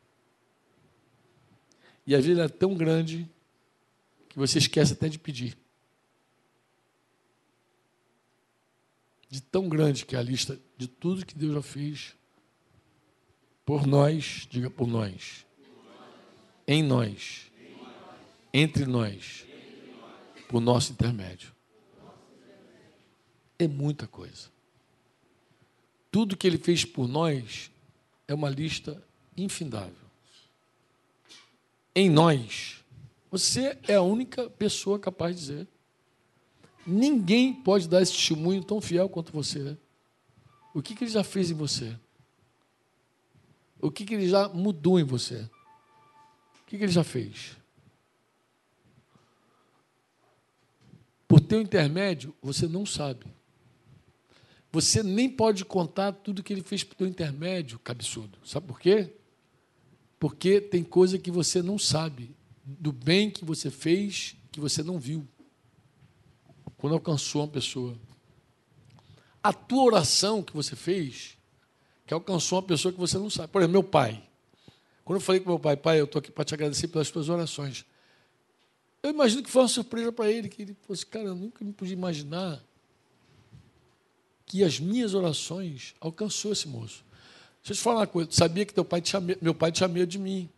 E a vida é tão grande que você esquece até de pedir. De tão grande que é a lista de tudo que Deus já fez por nós, diga por nós, em nós, entre nós, por nosso intermédio. É muita coisa. Tudo que Ele fez por nós é uma lista infindável. Em nós, você é a única pessoa capaz de dizer. Ninguém pode dar esse testemunho tão fiel quanto você. O que, que ele já fez em você? O que, que ele já mudou em você? O que, que ele já fez? Por teu intermédio, você não sabe. Você nem pode contar tudo que ele fez por teu intermédio, cabeçudo. Sabe por quê? Porque tem coisa que você não sabe do bem que você fez que você não viu quando alcançou uma pessoa. A tua oração que você fez, que alcançou uma pessoa que você não sabe. Por exemplo, meu pai. Quando eu falei com meu pai, pai, eu estou aqui para te agradecer pelas tuas orações. Eu imagino que foi uma surpresa para ele, que ele fosse, cara, eu nunca me podia imaginar que as minhas orações alcançou esse moço. Deixa eu te falar uma coisa, sabia que teu pai tinha, meu pai tinha medo de mim.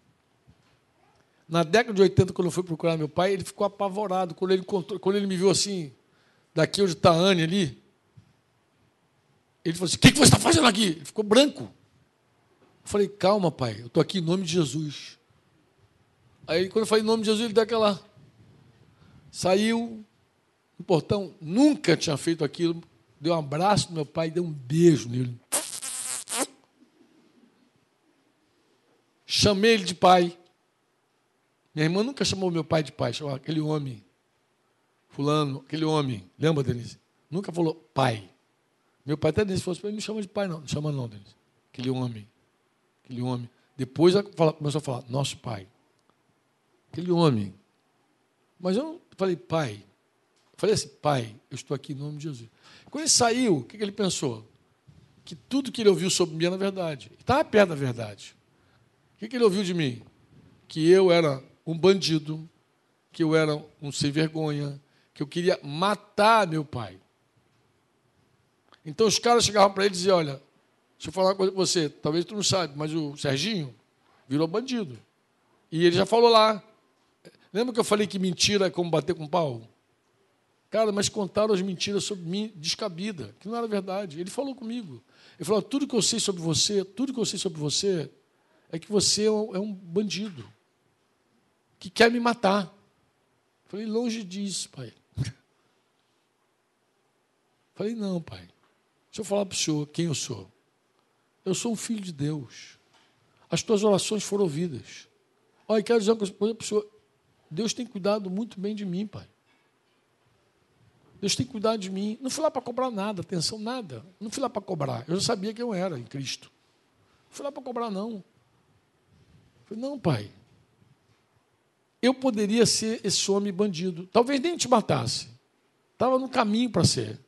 Na década de 80, quando eu fui procurar meu pai, ele ficou apavorado. Quando ele, encontrou, quando ele me viu assim, daqui onde está a Anne ali, ele falou assim: O que, que você está fazendo aqui? Ele ficou branco. Eu falei: Calma, pai, eu estou aqui em nome de Jesus. Aí, quando eu falei em nome de Jesus, ele deu aquela. Saiu no portão, nunca tinha feito aquilo. Deu um abraço no meu pai, deu um beijo nele. Chamei ele de pai. Minha irmã nunca chamou meu pai de pai, chamou aquele homem, fulano, aquele homem. Lembra, Denise? Nunca falou pai. Meu pai até disse, fosse ele não chama de pai, não. Não chama não, Denise. Aquele homem. Aquele homem. Depois começou a falar, nosso pai. Aquele homem. Mas eu falei, pai. Eu falei assim, pai, eu estou aqui em nome de Jesus. Quando ele saiu, o que ele pensou? Que tudo que ele ouviu sobre mim era verdade. Estava perto da verdade. O que ele ouviu de mim? Que eu era um bandido, que eu era um sem vergonha, que eu queria matar meu pai. Então os caras chegavam para ele e diziam: Olha, deixa eu falar uma coisa com você, talvez tu não sabe, mas o Serginho virou bandido. E ele já falou lá. Lembra que eu falei que mentira é como bater com pau? Cara, mas contaram as mentiras sobre mim descabida, que não era verdade. Ele falou comigo. Ele falou: tudo que eu sei sobre você, tudo que eu sei sobre você, é que você é um é bandido que quer me matar. Falei, longe disso, pai. Falei, não, pai. Deixa eu falar para o senhor quem eu sou. Eu sou um filho de Deus. As tuas orações foram ouvidas. Olha, quero dizer uma coisa para o senhor. Deus tem cuidado muito bem de mim, pai. Deus tem cuidado de mim. Não fui lá para cobrar nada, atenção, nada. Não fui lá para cobrar. Eu já sabia quem eu era em Cristo. Não fui lá para cobrar, não. Falei, não, pai. Eu poderia ser esse homem bandido. Talvez nem te matasse. Estava no caminho para ser.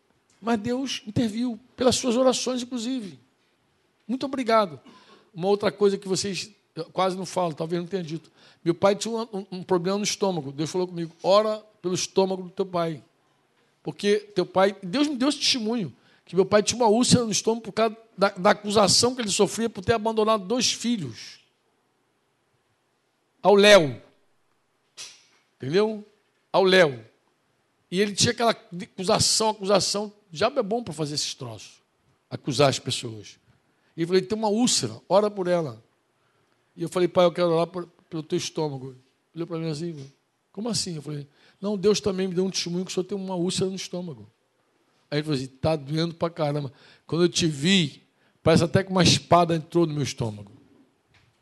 Mas Deus interviu, pelas suas orações, inclusive. Muito obrigado. Uma outra coisa que vocês quase não falam, talvez não tenha dito. Meu pai tinha um, um, um problema no estômago. Deus falou comigo: ora pelo estômago do teu pai. Porque teu pai, Deus me deu esse testemunho, que meu pai tinha uma úlcera no estômago por causa da, da acusação que ele sofria por ter abandonado dois filhos ao Léo. Entendeu? Ao Léo. E ele tinha aquela acusação, acusação. O diabo é bom para fazer esses troços. Acusar as pessoas. E eu falei, tem uma úlcera, ora por ela. E eu falei, pai, eu quero orar pelo teu estômago. Ele olhou para mim assim, como assim? Eu falei, não, Deus também me deu um testemunho que o senhor tem uma úlcera no estômago. Aí ele falou assim, está doendo para caramba. Quando eu te vi, parece até que uma espada entrou no meu estômago.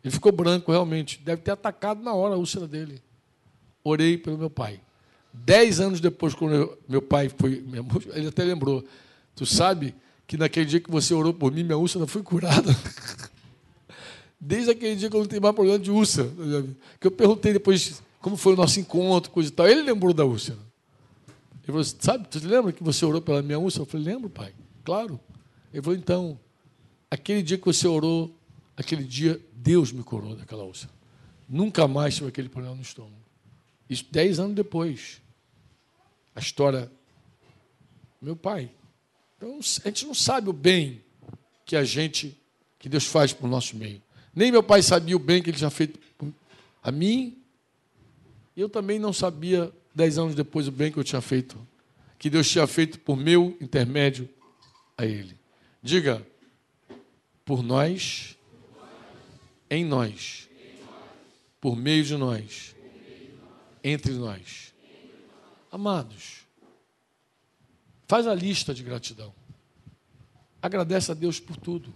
Ele ficou branco, realmente. Deve ter atacado na hora a úlcera dele. Orei pelo meu pai. Dez anos depois, quando eu, meu pai foi. Ele até lembrou. Tu sabe que naquele dia que você orou por mim, minha úlcera foi curada. Desde aquele dia que eu não tenho mais problema de úlcera. Que eu perguntei depois como foi o nosso encontro, coisa e tal. Ele lembrou da úlcera. Ele falou, sabe, tu lembra que você orou pela minha úlcera? Eu falei, lembro, pai. Claro. Ele falou, então, aquele dia que você orou, aquele dia Deus me curou daquela úlcera. Nunca mais tive aquele problema no estômago. Isso dez anos depois. A história. Meu pai. Então, a gente não sabe o bem que a gente, que Deus faz para o nosso meio. Nem meu pai sabia o bem que ele tinha feito a mim. Eu também não sabia, dez anos depois, o bem que eu tinha feito, que Deus tinha feito por meu intermédio a ele. Diga, por nós em nós, por meio de nós, entre nós. Amados, faz a lista de gratidão. Agradece a Deus por tudo.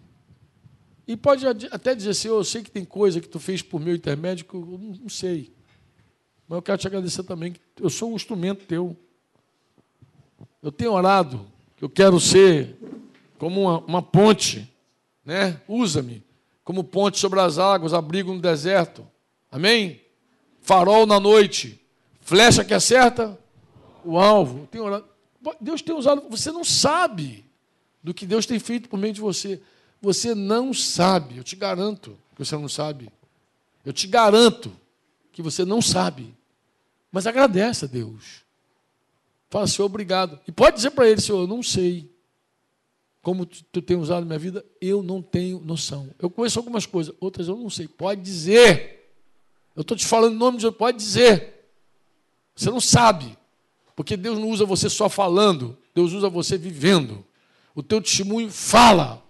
E pode até dizer assim, oh, eu sei que tem coisa que tu fez por meu intermédio que eu não sei. Mas eu quero te agradecer também, que eu sou um instrumento teu. Eu tenho orado, eu quero ser como uma, uma ponte, né? Usa-me como ponte sobre as águas, abrigo no deserto. Amém? Farol na noite, flecha que acerta o alvo. Deus tem usado, você não sabe do que Deus tem feito por meio de você. Você não sabe, eu te garanto que você não sabe. Eu te garanto que você não sabe. Mas agradece a Deus. Fala, Senhor, obrigado. E pode dizer para ele, Senhor, eu não sei como tu tem usado minha vida, eu não tenho noção. Eu conheço algumas coisas, outras eu não sei. Pode dizer. Eu estou te falando em nome de Deus, pode dizer. Você não sabe. Porque Deus não usa você só falando, Deus usa você vivendo. O teu testemunho fala.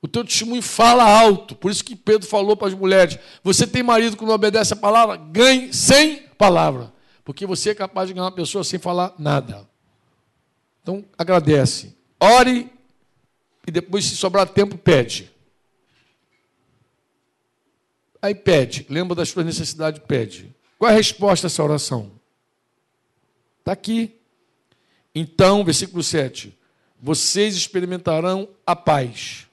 O teu testemunho fala alto. Por isso que Pedro falou para as mulheres: você tem marido que não obedece a palavra? Ganhe sem palavra. Porque você é capaz de ganhar uma pessoa sem falar nada. Então, agradece. Ore e depois, se sobrar tempo, pede. Aí pede, lembra das suas necessidades, pede. Qual é a resposta a essa oração? Está aqui. Então, versículo 7. Vocês experimentarão a paz.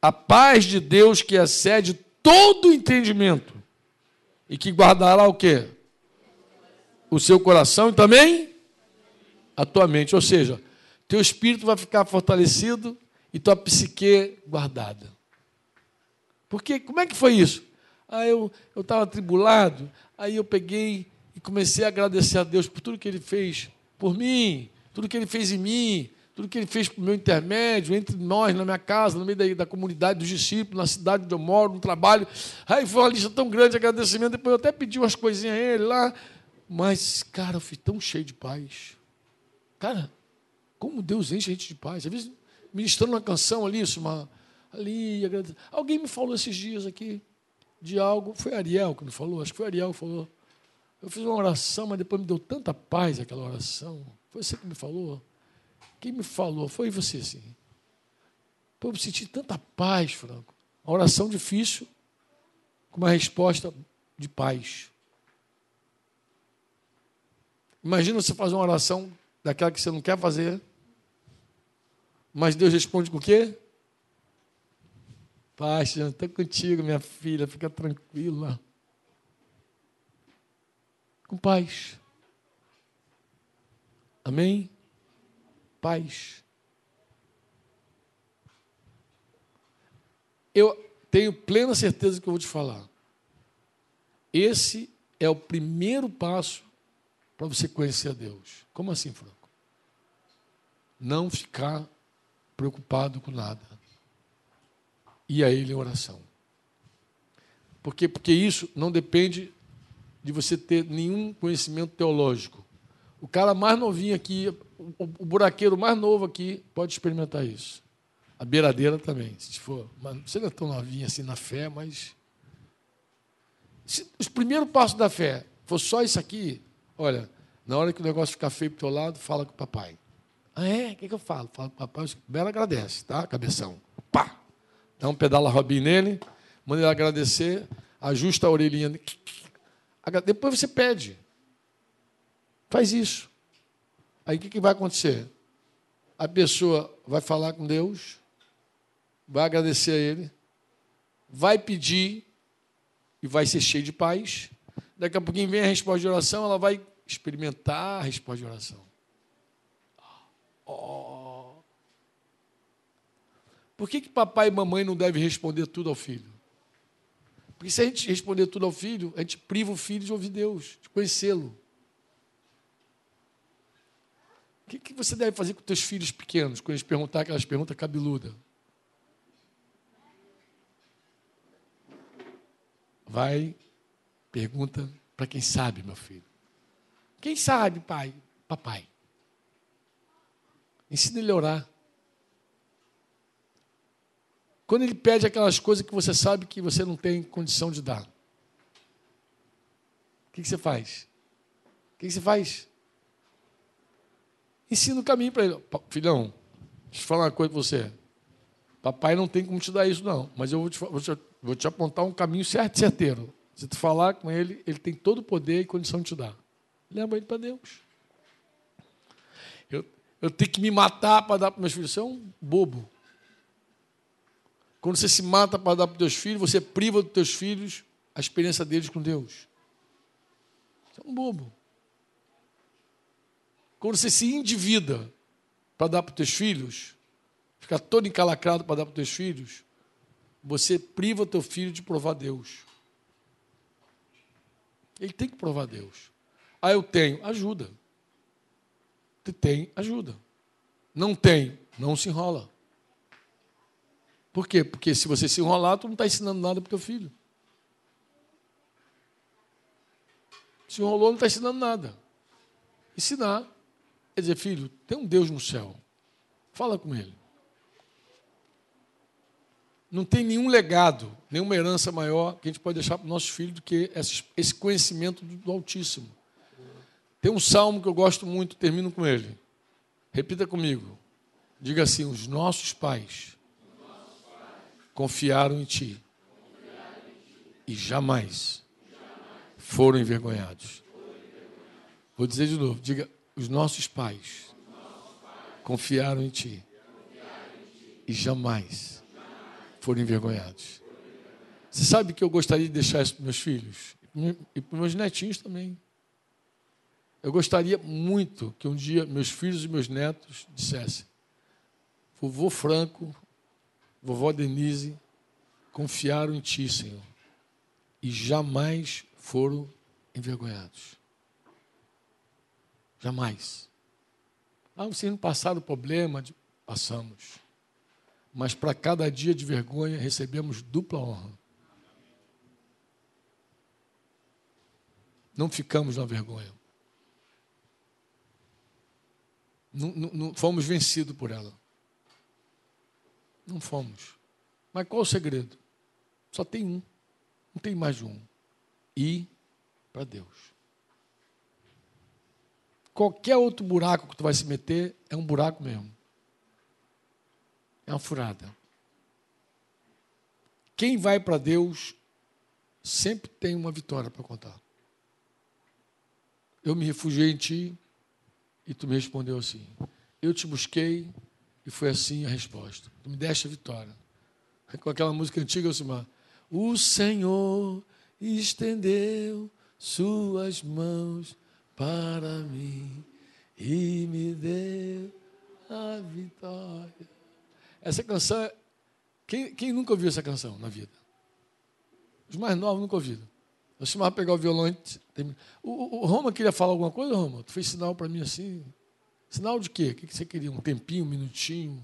A paz de Deus que excede todo o entendimento e que guardará o quê? O seu coração e também a tua mente. Ou seja, teu espírito vai ficar fortalecido e tua psique guardada. Porque como é que foi isso? Ah, eu estava tribulado, aí eu peguei e comecei a agradecer a Deus por tudo que Ele fez por mim, tudo que Ele fez em mim, tudo que Ele fez por meu intermédio, entre nós, na minha casa, no meio da, da comunidade dos discípulos, na cidade onde eu moro, no trabalho. Aí foi uma lista tão grande de agradecimento, depois eu até pedi umas coisinhas a Ele lá, mas, cara, eu fui tão cheio de paz. Cara, como Deus enche a gente de paz. Às vezes, ministrando uma canção ali, isso, uma, ali, alguém me falou esses dias aqui de algo, foi Ariel que me falou, acho que foi Ariel que falou. Eu fiz uma oração, mas depois me deu tanta paz aquela oração. Foi você que me falou? Quem me falou? Foi você, sim. Pô, eu senti tanta paz, Franco. Uma oração difícil, com uma resposta de paz. Imagina você fazer uma oração daquela que você não quer fazer. Mas Deus responde com o quê? Paz, estou contigo, minha filha, fica tranquila. Com paz. Amém? Paz. Eu tenho plena certeza que eu vou te falar. Esse é o primeiro passo para você conhecer a Deus. Como assim, Franco? Não ficar preocupado com nada. E a Ele em oração. Por quê? Porque isso não depende de você ter nenhum conhecimento teológico. O cara mais novinho aqui, o buraqueiro mais novo aqui, pode experimentar isso. A beiradeira também, se for. Mas você não é tão novinho assim na fé, mas. Se os primeiros passos da fé for só isso aqui, olha, na hora que o negócio ficar feio para o teu lado, fala com o papai. Ah, é? O que, que eu falo? Fala com o papai, o Bela agradece, tá? Cabeção. Pá! Dá um pedala Robin nele, manda ele agradecer, ajusta a orelhinha. Depois você pede. Faz isso. Aí o que, vai acontecer? A pessoa vai falar com Deus, vai agradecer a Ele, vai pedir e vai ser cheio de paz. Daqui a pouquinho vem a resposta de oração, ela vai experimentar a resposta de oração. Oh. Por que, que papai e mamãe não devem responder tudo ao filho? Porque se a gente responder tudo ao filho, a gente priva o filho de ouvir Deus, de conhecê-lo. O que, que você deve fazer com teus filhos pequenos, quando eles perguntar aquelas perguntas cabeludas? Vai, pergunta para quem sabe, meu filho. Quem sabe, pai? Papai. Ensina ele a orar. Quando ele pede aquelas coisas que você sabe que você não tem condição de dar, o que, você faz? O que, você faz? Ensina o caminho para ele. Filhão, deixa eu falar uma coisa para você. Papai não tem como te dar isso, não. Mas eu vou te, vou te, vou te apontar um caminho certo e certeiro. Se tu falar com ele, ele tem todo o poder e condição de te dar. Leva ele para Deus. Eu, eu tenho que me matar para dar para meus filhos. Você é um bobo. Quando você se mata para dar para os teus filhos, você priva dos teus filhos a experiência deles com Deus. Você é um bobo. Quando você se endivida para dar para os teus filhos, fica todo encalacrado para dar para os teus filhos, você priva teu filho de provar Deus. Ele tem que provar Deus. Ah, eu tenho, ajuda. Você tem, ajuda. Não tem, não se enrola. Por quê? Porque se você se enrolar, tu não está ensinando nada para o teu filho. Se enrolou, não está ensinando nada. Ensinar é dizer, filho, tem um Deus no céu. Fala com ele. Não tem nenhum legado, nenhuma herança maior que a gente pode deixar para os nossos filhos do que esse conhecimento do Altíssimo. Tem um salmo que eu gosto muito, termino com ele. Repita comigo. Diga assim: os nossos pais confiaram em ti e jamais foram envergonhados. Vou dizer de novo, diga, os nossos pais confiaram em ti e jamais foram envergonhados. Você sabe que eu gostaria de deixar isso para meus filhos e para meus netinhos também. Eu gostaria muito que um dia meus filhos e meus netos dissessem: Vovô Franco vovó Denise confiaram em Ti, Senhor, e jamais foram envergonhados. Jamais. Ah, vocês não passaram problema? Passamos. Mas para cada dia de vergonha recebemos dupla honra. Não ficamos na vergonha. Não, não, não fomos vencidos por ela. Não fomos. Mas qual o segredo? Só tem um. Não tem mais de um. Ir para Deus. Qualquer outro buraco que tu vai se meter é um buraco mesmo. É uma furada. Quem vai para Deus sempre tem uma vitória para contar. Eu me refugiei em ti e tu me respondeu assim. Eu te busquei e foi assim a resposta. Tu me deste a vitória. Com aquela música antiga, Alcimar. O Senhor estendeu suas mãos para mim e me deu a vitória. Essa canção, é- quem, quem nunca ouviu essa canção na vida? Os mais novos nunca ouviram. Eu chamava pegar o violão. O, o, o Roma queria falar alguma coisa, Roma? Tu fez sinal para mim assim. Sinal de quê? O que você queria? Um tempinho, um minutinho?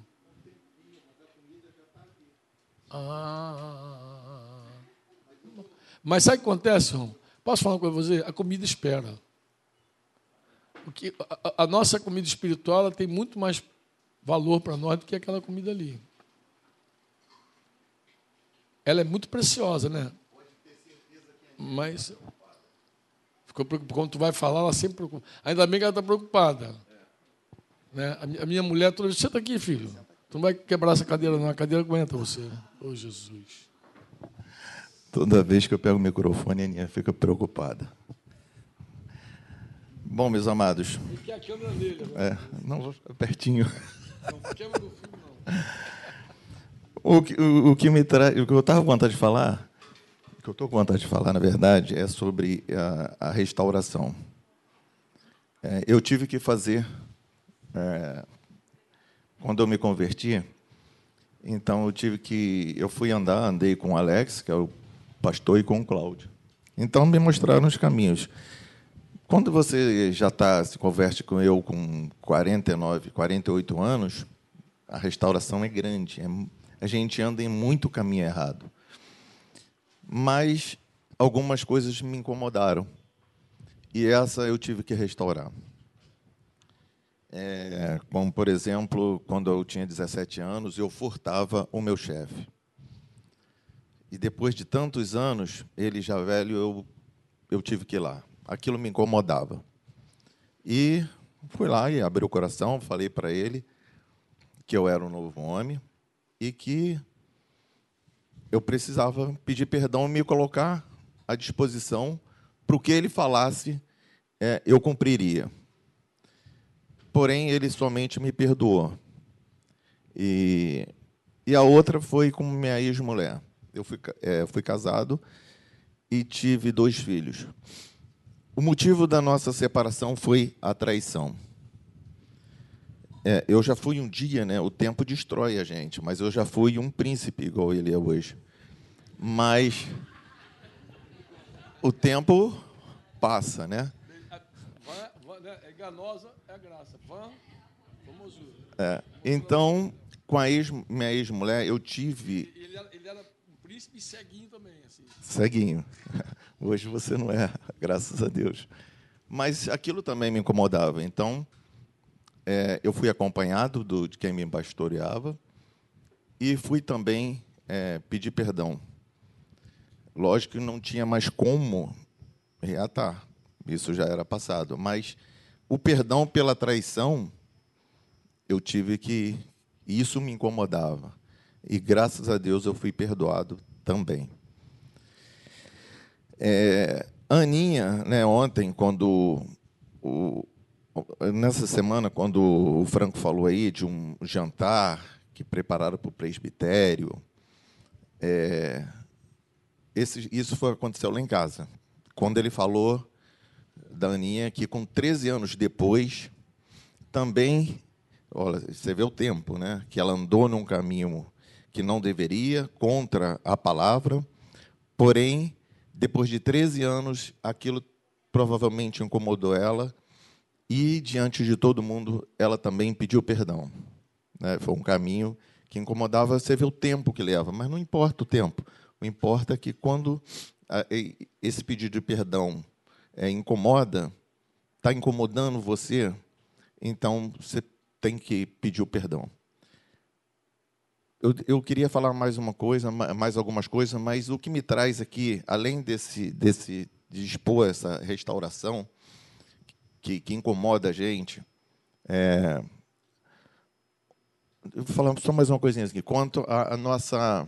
Ah. Mas sabe o que acontece, Roma? Posso falar uma coisa para você? A comida espera. Porque a, a nossa comida espiritual tem muito mais valor para nós do que aquela comida ali. Ela é muito preciosa, né? Mas ficou preocupada. Quando tu vai falar, ela sempre preocupa. Ainda bem que ela está preocupada. Né? A minha mulher toda vez, senta aqui, filho. Tu não vai quebrar essa cadeira, não. A cadeira aguenta você. Ô, oh, Jesus. Toda vez que eu pego o microfone, a Aninha fica preocupada. Bom, meus amados. E a câmera dele? É, não pertinho. Não quebra no filme, não. O que, o, o que me traz, o que eu estava com vontade de falar que eu estou com vontade de falar, na verdade, é sobre a, a restauração. É, eu tive que fazer, é, quando eu me converti, então eu tive que, eu fui andar, andei com o Alex, que é o pastor, e com o Cláudio. Então me mostraram os caminhos. Quando você já está se converte com eu com 49, 48 anos, a restauração é grande. É, a gente anda em muito caminho errado mas algumas coisas me incomodaram. E essa eu tive que restaurar. É, como, por exemplo, quando eu tinha 17 anos, eu furtava o meu chefe. E depois de tantos anos, ele já velho, eu, eu tive que ir lá. Aquilo me incomodava. E fui lá e abri o coração, falei para ele que eu era um novo homem e que eu precisava pedir perdão e me colocar à disposição para o que ele falasse, é, eu cumpriria. Porém, ele somente me perdoou. E, e a outra foi com minha ex-mulher. Eu fui, é, fui casado e tive dois filhos. O motivo da nossa separação foi a traição. É, eu já fui um dia, né? O tempo destrói a gente, mas eu já fui um príncipe igual ele é hoje. Mas o tempo passa, né? É enganosa é a graça. Van, formosura. É. Então, com a ex, minha ex-mulher, eu tive. Ele ele era um príncipe ceguinho também. Assim. Ceguinho. Hoje você não é, graças a Deus. Mas aquilo também me incomodava. Então, é, eu fui acompanhado do, de quem me pastoreava e fui também é, pedir perdão Lógico que não tinha mais como reatar, isso já era passado, mas o perdão pela traição, eu tive que. Isso me incomodava. E graças a Deus eu fui perdoado também. É, Aninha, né, ontem, quando. O, nessa semana, quando o Franco falou aí de um jantar que prepararam para o presbitério, é, esse, isso foi, aconteceu lá em casa. Quando ele falou da Aninha, que com 13 anos depois, também, olha, você vê o tempo, né? Que ela andou num caminho que não deveria, contra a palavra, porém, depois de 13 anos, aquilo provavelmente incomodou ela e, diante de todo mundo, ela também pediu perdão. Né? Foi um caminho que incomodava, você vê o tempo que leva, mas não importa o tempo. O importa é que quando esse pedido de perdão é, incomoda, está incomodando você, então você tem que pedir o perdão. Eu, eu, queria falar mais uma coisa, mais algumas coisas, mas o que me traz aqui, além desse, desse de expor essa restauração que, que incomoda a gente, é, eu vou falar só mais uma coisinha aqui. Quanto à nossa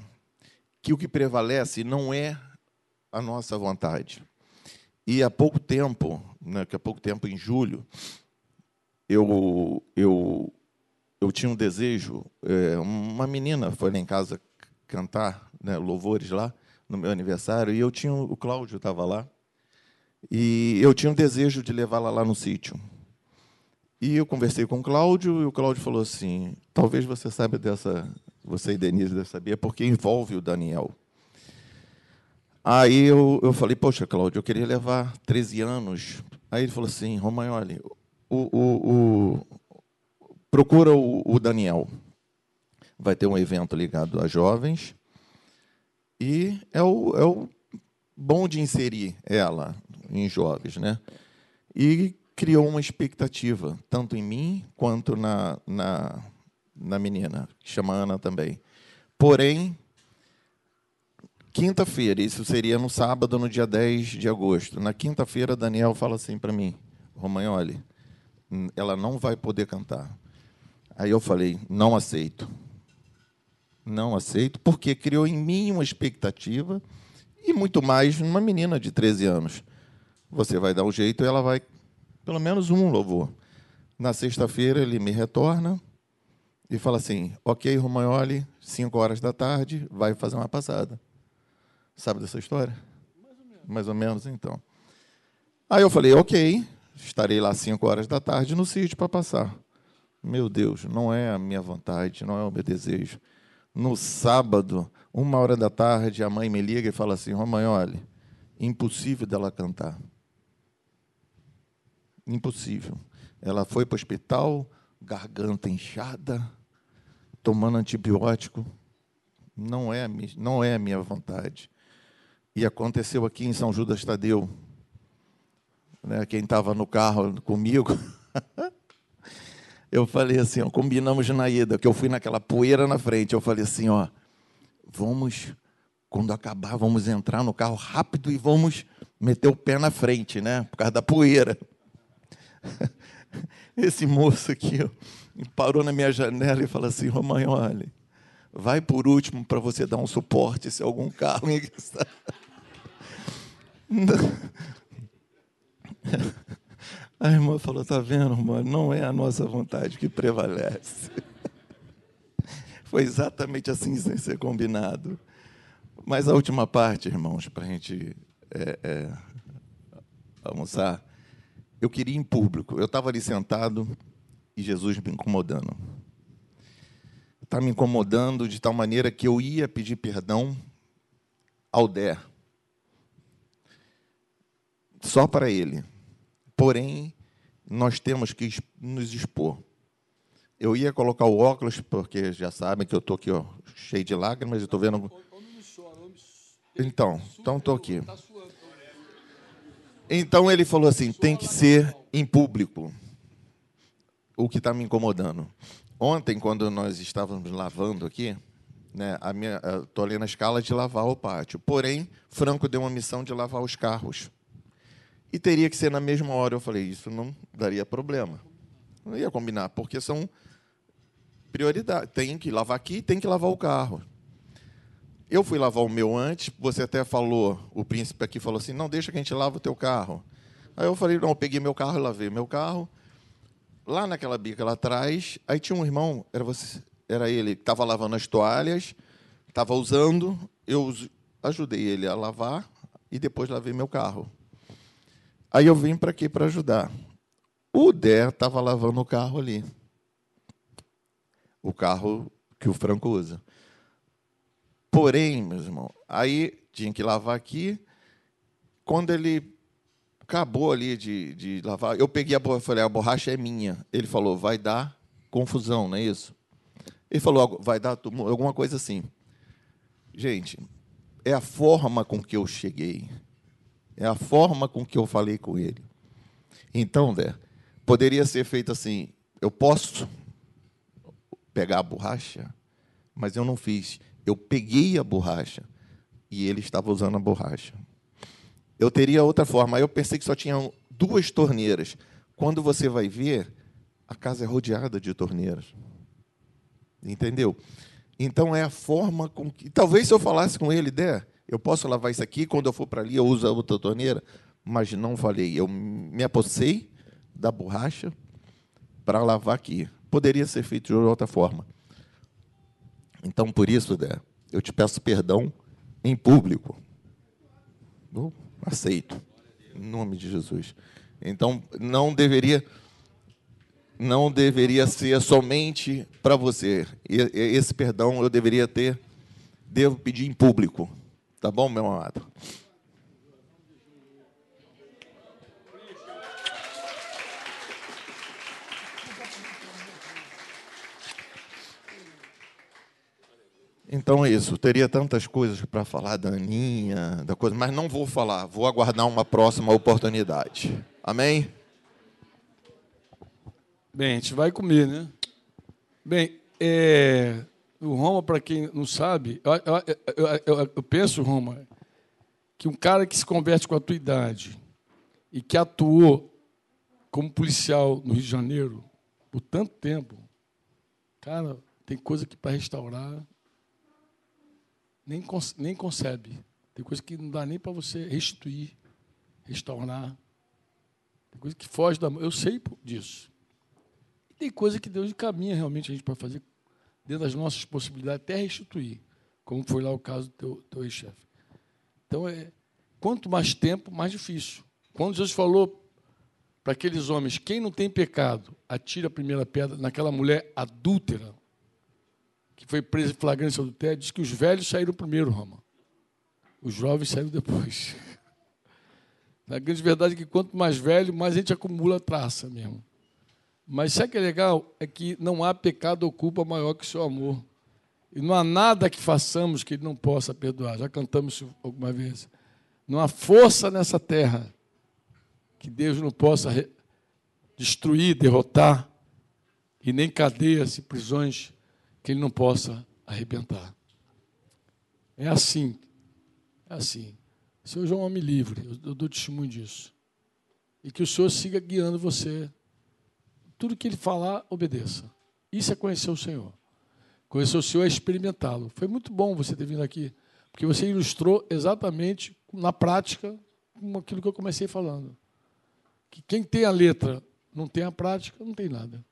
que o que prevalece não é a nossa vontade. E há pouco tempo, né, que há pouco tempo, em julho, eu, eu, eu tinha um desejo. É, uma menina foi lá em casa cantar né, louvores lá no meu aniversário e eu tinha o Cláudio estava lá. E eu tinha um desejo de levá-la lá no sítio. E eu conversei com o Cláudio, e o Cláudio falou assim: talvez você saiba dessa, você e Denise devem saber, porque envolve o Daniel. Aí eu, eu falei: poxa, Cláudio, eu queria levar 13 anos. Aí ele falou assim: Romagnoli, o, o, o, procura o, o Daniel. Vai ter um evento ligado a jovens. E é o, é o bom de inserir ela em jovens, né? E criou uma expectativa, tanto em mim quanto na, na, na menina, que chama Ana também. Porém, quinta-feira, isso seria no sábado, no dia 10 de agosto. Na quinta-feira, Daniel fala assim para mim: Romagnoli, ela não vai poder cantar. Aí eu falei: não aceito. Não aceito, porque criou em mim uma expectativa e muito mais numa menina de 13 anos. Você vai dar um jeito e ela vai pelo menos um louvor. Na sexta-feira ele me retorna e fala assim: Ok, Romagnoli, cinco horas da tarde, vai fazer uma passada. Sabe dessa história? Mais ou menos. Mais ou menos, então. Aí eu falei: Ok, estarei lá cinco horas da tarde no sítio para passar. Meu Deus, não é a minha vontade, não é o meu desejo. No sábado, uma hora da tarde, a mãe me liga e fala assim: Romagnoli, impossível dela cantar impossível. Ela foi para o hospital, garganta inchada, tomando antibiótico. Não é, não é a minha vontade. E aconteceu aqui em São Judas Tadeu. Né, quem estava no carro comigo, eu falei assim, ó, combinamos na ida, que eu fui naquela poeira na frente. Eu falei assim, ó, vamos, quando acabar, vamos entrar no carro rápido e vamos meter o pé na frente, né? Por causa da poeira. Esse moço aqui ó, parou na minha janela e falou assim: Romagnoli, vai por último para você dar um suporte se algum carro. A irmã falou: tá vendo, irmã? Não é a nossa vontade que prevalece. Foi exatamente assim sem ser combinado. Mas a última parte, irmãos, para a gente é, é, almoçar, eu queria ir em público. Eu estava ali sentado e Jesus me incomodando. Está me incomodando de tal maneira que eu ia pedir perdão ao Der. Só para ele. Porém, nós temos que nos expor. Eu ia colocar o óculos, porque já sabem que eu estou aqui ó, cheio de lágrimas e estou vendo. Então, então estou aqui. Então ele falou assim: tem que ser em público. O que está me incomodando. Ontem, quando nós estávamos lavando aqui, né, a minha, estou ali na escala de lavar o pátio. Porém, Franco deu uma missão de lavar os carros. E teria que ser na mesma hora. Eu falei: isso não daria problema. Não ia combinar, porque são prioridades. Tem que lavar aqui, tem que lavar o carro. Eu fui lavar o meu antes, você até falou, o príncipe aqui falou assim, não, deixa que a gente lava o teu carro. Aí eu falei, não, eu peguei meu carro e lavei meu carro. Lá naquela bica lá atrás, aí tinha um irmão, era, você, era ele, que estava lavando as toalhas, estava usando, eu ajudei ele a lavar e depois lavei meu carro. Aí eu vim para aqui para ajudar. O Dé estava lavando o carro ali. O carro que o Franco usa. Porém, meus irmãos, aí tinha que lavar aqui. Quando ele acabou ali de, de lavar, eu peguei a borracha, falei, a borracha é minha. Ele falou, vai dar confusão, não é isso? Ele falou, vai dar alguma coisa assim. Gente, é a forma com que eu cheguei. É a forma com que eu falei com ele. Então, Dé, poderia ser feito assim: eu posso pegar a borracha, mas eu não fiz eu peguei a borracha e ele estava usando a borracha. Eu teria outra forma. Aí eu pensei que só tinham duas torneiras. Quando você vai ver, a casa é rodeada de torneiras. Entendeu? Então é a forma com que. Talvez se eu falasse com ele, der, eu posso lavar isso aqui, quando eu for para ali eu uso a outra torneira. Mas não falei. Eu me apossei da borracha para lavar aqui. Poderia ser feito de outra forma. Então, por isso, Dé, eu te peço perdão em público. Eu aceito. Em nome de Jesus. Então, não deveria não deveria ser somente para você. Esse perdão eu deveria ter, devo pedir em público. Tá bom, meu amado? Então é isso. Teria tantas coisas para falar da Aninha, da coisa, mas não vou falar. Vou aguardar uma próxima oportunidade. Amém? Bem, a gente vai comer, né? Bem, é, o Roma, para quem não sabe, eu, eu, eu, eu, penso, Roma, que um cara que se converte com a tua idade e que atuou como policial no Rio de Janeiro por tanto tempo, cara, tem coisa que para restaurar nem, nem concebe. Tem coisa que não dá nem para você restituir, restaurar. Tem coisa que foge da mão. Eu sei disso tem coisa que Deus encaminha realmente a gente para fazer dentro das nossas possibilidades, até restituir, como foi lá o caso do teu, teu ex-chefe. Então, é, quanto mais tempo, mais difícil. Quando Jesus falou para aqueles homens, quem não tem pecado, atira a primeira pedra naquela mulher adúltera, que foi presa em flagrância adultério, diz que os velhos saíram primeiro, Roma. Os jovens saíram depois. A grande verdade é que quanto mais velho, mais a gente acumula traça mesmo. Mas sabe o que é legal? É que não há pecado ou culpa maior que o seu amor. E não há nada que façamos que ele não possa perdoar. Já cantamos isso alguma vez. Não há força nessa terra que Deus não possa destruir, derrotar, e nem cadeias e prisões que ele não possa arrebentar. É assim. É assim. O Senhor é um homem livre, eu dou testemunho disso. E que o Senhor siga guiando você tudo que ele falar, obedeça. Isso é conhecer o Senhor. Conhecer o Senhor é experimentá-lo. Foi muito bom você ter vindo aqui, porque você ilustrou exatamente na prática aquilo que eu comecei falando. Que quem tem a letra não tem a prática, não tem nada.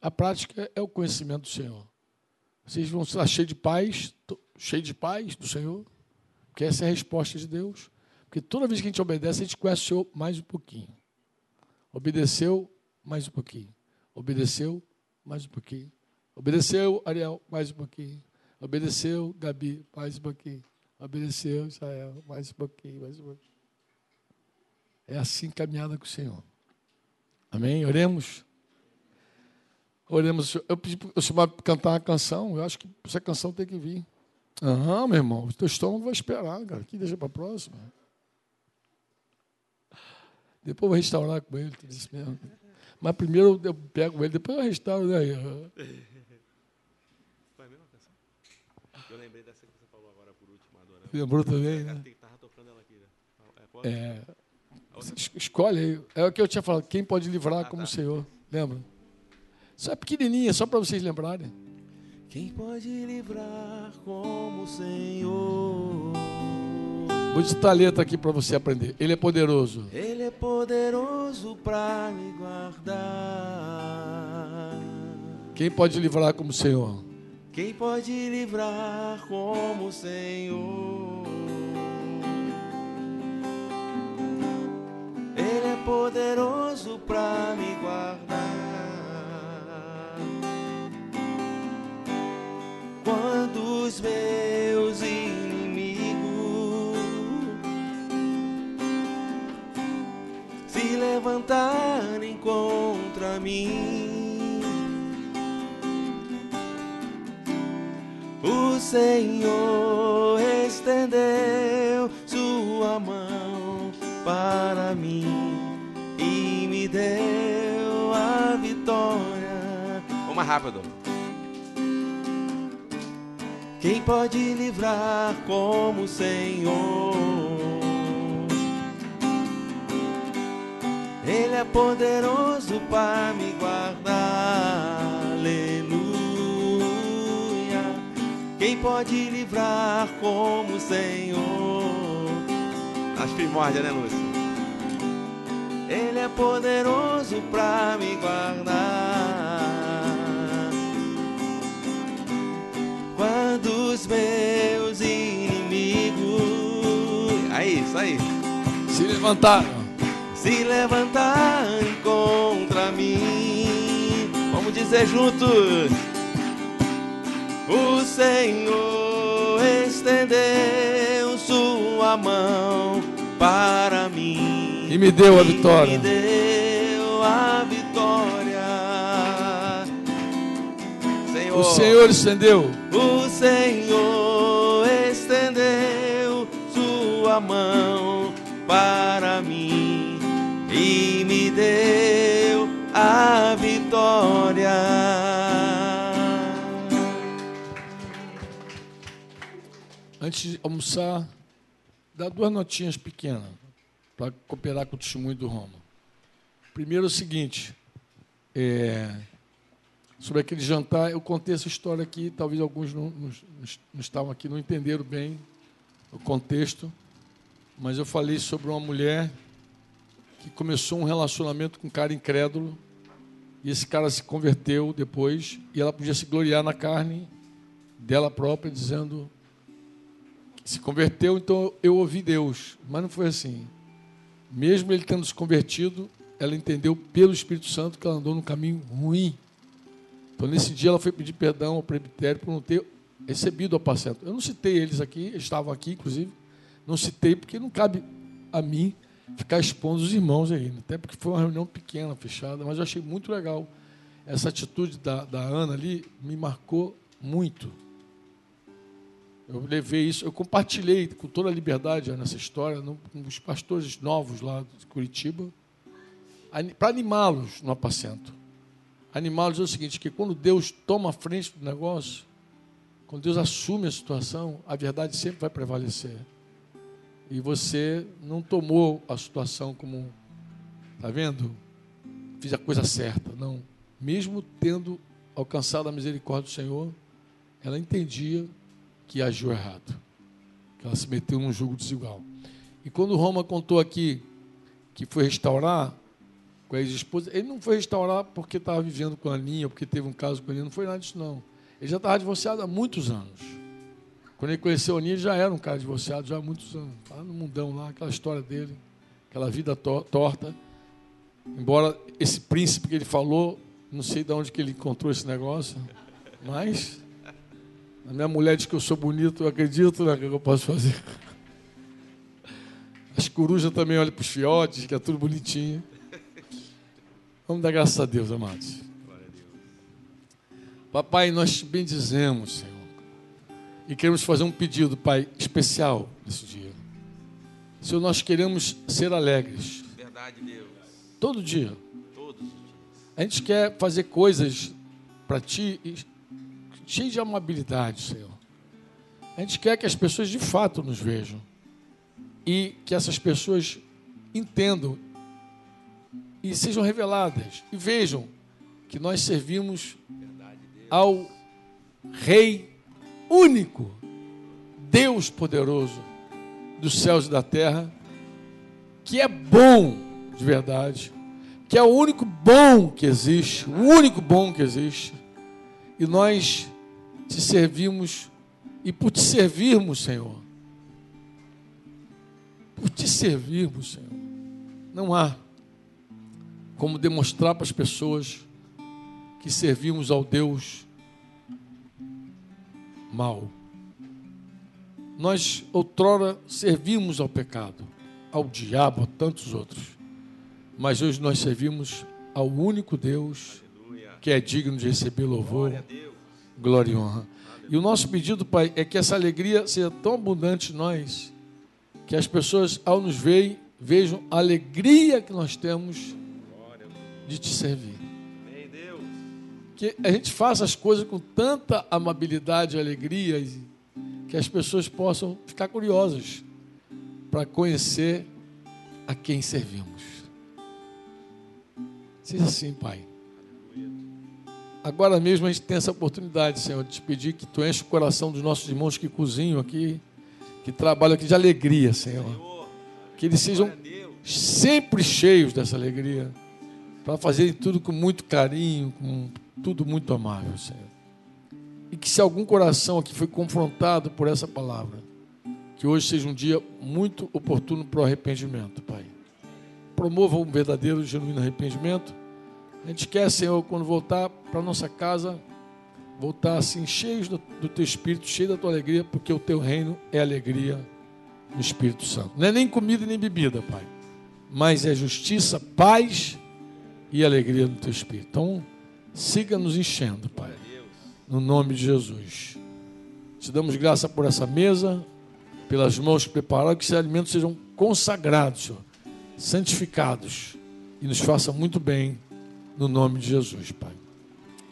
A prática é o conhecimento do Senhor. Vocês vão estar cheios de paz, cheios de paz do Senhor, porque essa é a resposta de Deus. Porque toda vez que a gente obedece, a gente conhece o Senhor mais um pouquinho. Obedeceu, mais um pouquinho. Obedeceu, mais um pouquinho. Obedeceu, Ariel, mais um pouquinho. Obedeceu, Gabi, mais um pouquinho. Obedeceu, Israel, mais um pouquinho, mais um pouquinho. É assim caminhada com o Senhor. Amém? Oremos. Oremos. Eu pedi para o Senhor cantar uma canção. Eu acho que essa canção tem que vir. Aham, meu irmão. O teu estômago vai esperar, cara. Aqui deixa para a próxima. Depois eu vou restaurar com ele, tudo isso mesmo. Mas primeiro eu pego ele, depois eu restauro. Né? Foi a mesma canção? Eu lembrei dessa que você falou agora por último, adorando. Lembrou também, né? Estava tocando ela aqui, né? É, é você escolhe aí. É o que eu tinha falado. Quem pode livrar ah, como tá. o Senhor? Lembra? Só é pequenininha, só para vocês lembrarem. Quem pode livrar como o Senhor? Vou digitar a letra aqui para você aprender. Ele é poderoso. Ele é poderoso para me guardar. Quem pode livrar como o Senhor? Quem pode livrar como o Senhor? Ele é poderoso para me guardar. Quando os meus levantarem contra mim. O Senhor estendeu sua mão para mim e me deu a vitória. Uma rápido. Quem pode livrar como o Senhor? Ele é poderoso para me guardar. Aleluia. Quem pode livrar como o Senhor? As primórdias, né, Lúcia? Ele é poderoso para me guardar. Quando os meus inimigos. Aí, isso aí Se levantaram. Se levantarem contra mim. Vamos dizer juntos: O Senhor estendeu sua mão para mim E me deu a e vitória. Me deu a vitória. Senhor, O Senhor estendeu. o Senhor estendeu sua mão para a vitória. Antes de almoçar, dá duas notinhas pequenas para cooperar com o testemunho do Roma. Primeiro é o seguinte, é, sobre aquele jantar, eu contei essa história aqui, talvez alguns não, não- não estavam aqui, não entenderam bem o contexto, mas eu falei sobre uma mulher que começou um relacionamento com um cara incrédulo, e esse cara se converteu depois, e ela podia se gloriar na carne dela própria, dizendo se converteu, então eu ouvi Deus. Mas não foi assim. Mesmo ele tendo se convertido, ela entendeu pelo Espírito Santo que ela andou num caminho ruim. Então, nesse dia, ela foi pedir perdão ao presbitério por não ter recebido o apacento. Eu não citei eles aqui, estavam aqui, inclusive. Não citei porque não cabe a mim ficar expondo os irmãos aí. Até porque foi uma reunião pequena, fechada. Mas eu achei muito legal. Essa atitude da, da Ana ali me marcou muito. Eu levei isso, eu compartilhei com toda a liberdade nessa história no- com os pastores novos lá de Curitiba, para animá-los no apacento. Animá-los é o seguinte, que quando Deus toma a frente do negócio, quando Deus assume a situação, a verdade sempre vai prevalecer. E você não tomou a situação como, tá vendo? Fiz a coisa certa. Não. Mesmo tendo alcançado a misericórdia do Senhor, ela entendia que agiu errado, que ela se meteu num jugo desigual. E quando Roma contou aqui que foi restaurar com a ex-esposa, ele não foi restaurar porque estava vivendo com a Aninha, porque teve um caso com a Aninha, não foi nada disso não. Ele já estava divorciado há muitos anos. Quando ele conheceu Aninha, ele já era um cara divorciado já há muitos anos. Lá no mundão lá, aquela história dele, aquela vida to- torta. Embora esse príncipe que ele falou, não sei de onde que ele encontrou esse negócio, mas a minha mulher diz que eu sou bonito, eu acredito, né? O que eu posso fazer? As corujas também olham para os fiotes, que é tudo bonitinho. Vamos dar graças a Deus, amados. Papai, nós te bendizemos, Senhor. E queremos fazer um pedido, Pai, especial nesse dia. Senhor, nós queremos ser alegres. Verdade, Deus. Todo dia. Todos os dias. A gente quer fazer coisas para Ti cheio de amabilidade, Senhor. A gente quer que as pessoas de fato nos vejam e que essas pessoas entendam e sejam reveladas e vejam que nós servimos ao Rei único, Deus poderoso dos céus e da terra, que é bom de verdade, que é o único bom que existe, o único bom que existe. E nós te servimos, e por te servirmos, Senhor, por te servirmos, Senhor, não há como demonstrar para as pessoas que servimos ao Deus mau. Nós outrora servimos ao pecado, ao diabo, a tantos outros. Mas hoje nós servimos ao único Deus que é digno de receber louvor, glória e honra. E o nosso pedido, Pai, é que essa alegria seja tão abundante em nós, que as pessoas, ao nos verem, vejam a alegria que nós temos de te servir. Que a gente faça as coisas com tanta amabilidade e alegria, que as pessoas possam ficar curiosas para conhecer a quem servimos. Seja assim, Pai. Agora mesmo a gente tem essa oportunidade, Senhor, de te pedir que tu enche o coração dos nossos irmãos que cozinham aqui, que trabalham aqui de alegria, Senhor. Que eles sejam sempre cheios dessa alegria, para fazerem tudo com muito carinho, com tudo muito amável, Senhor. E que se algum coração aqui foi confrontado por essa palavra, Que hoje seja um dia muito oportuno para o arrependimento, Pai. Promova um verdadeiro genuíno arrependimento. A gente quer, Senhor, quando voltar para nossa casa, voltar assim, cheios do, do teu espírito, cheio da tua alegria, porque o teu reino é alegria no Espírito Santo. Não é nem comida nem bebida, Pai, mas é justiça, paz e alegria no teu espírito. Então, siga nos enchendo, Pai, no nome de Jesus. Te damos graça por essa mesa, pelas mãos que prepararam, que esses alimentos sejam consagrados, Senhor, santificados e nos faça muito bem, no nome de Jesus, Pai.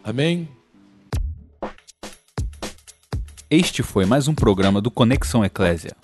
Amém. Este foi mais um programa do Conexão Eclésia.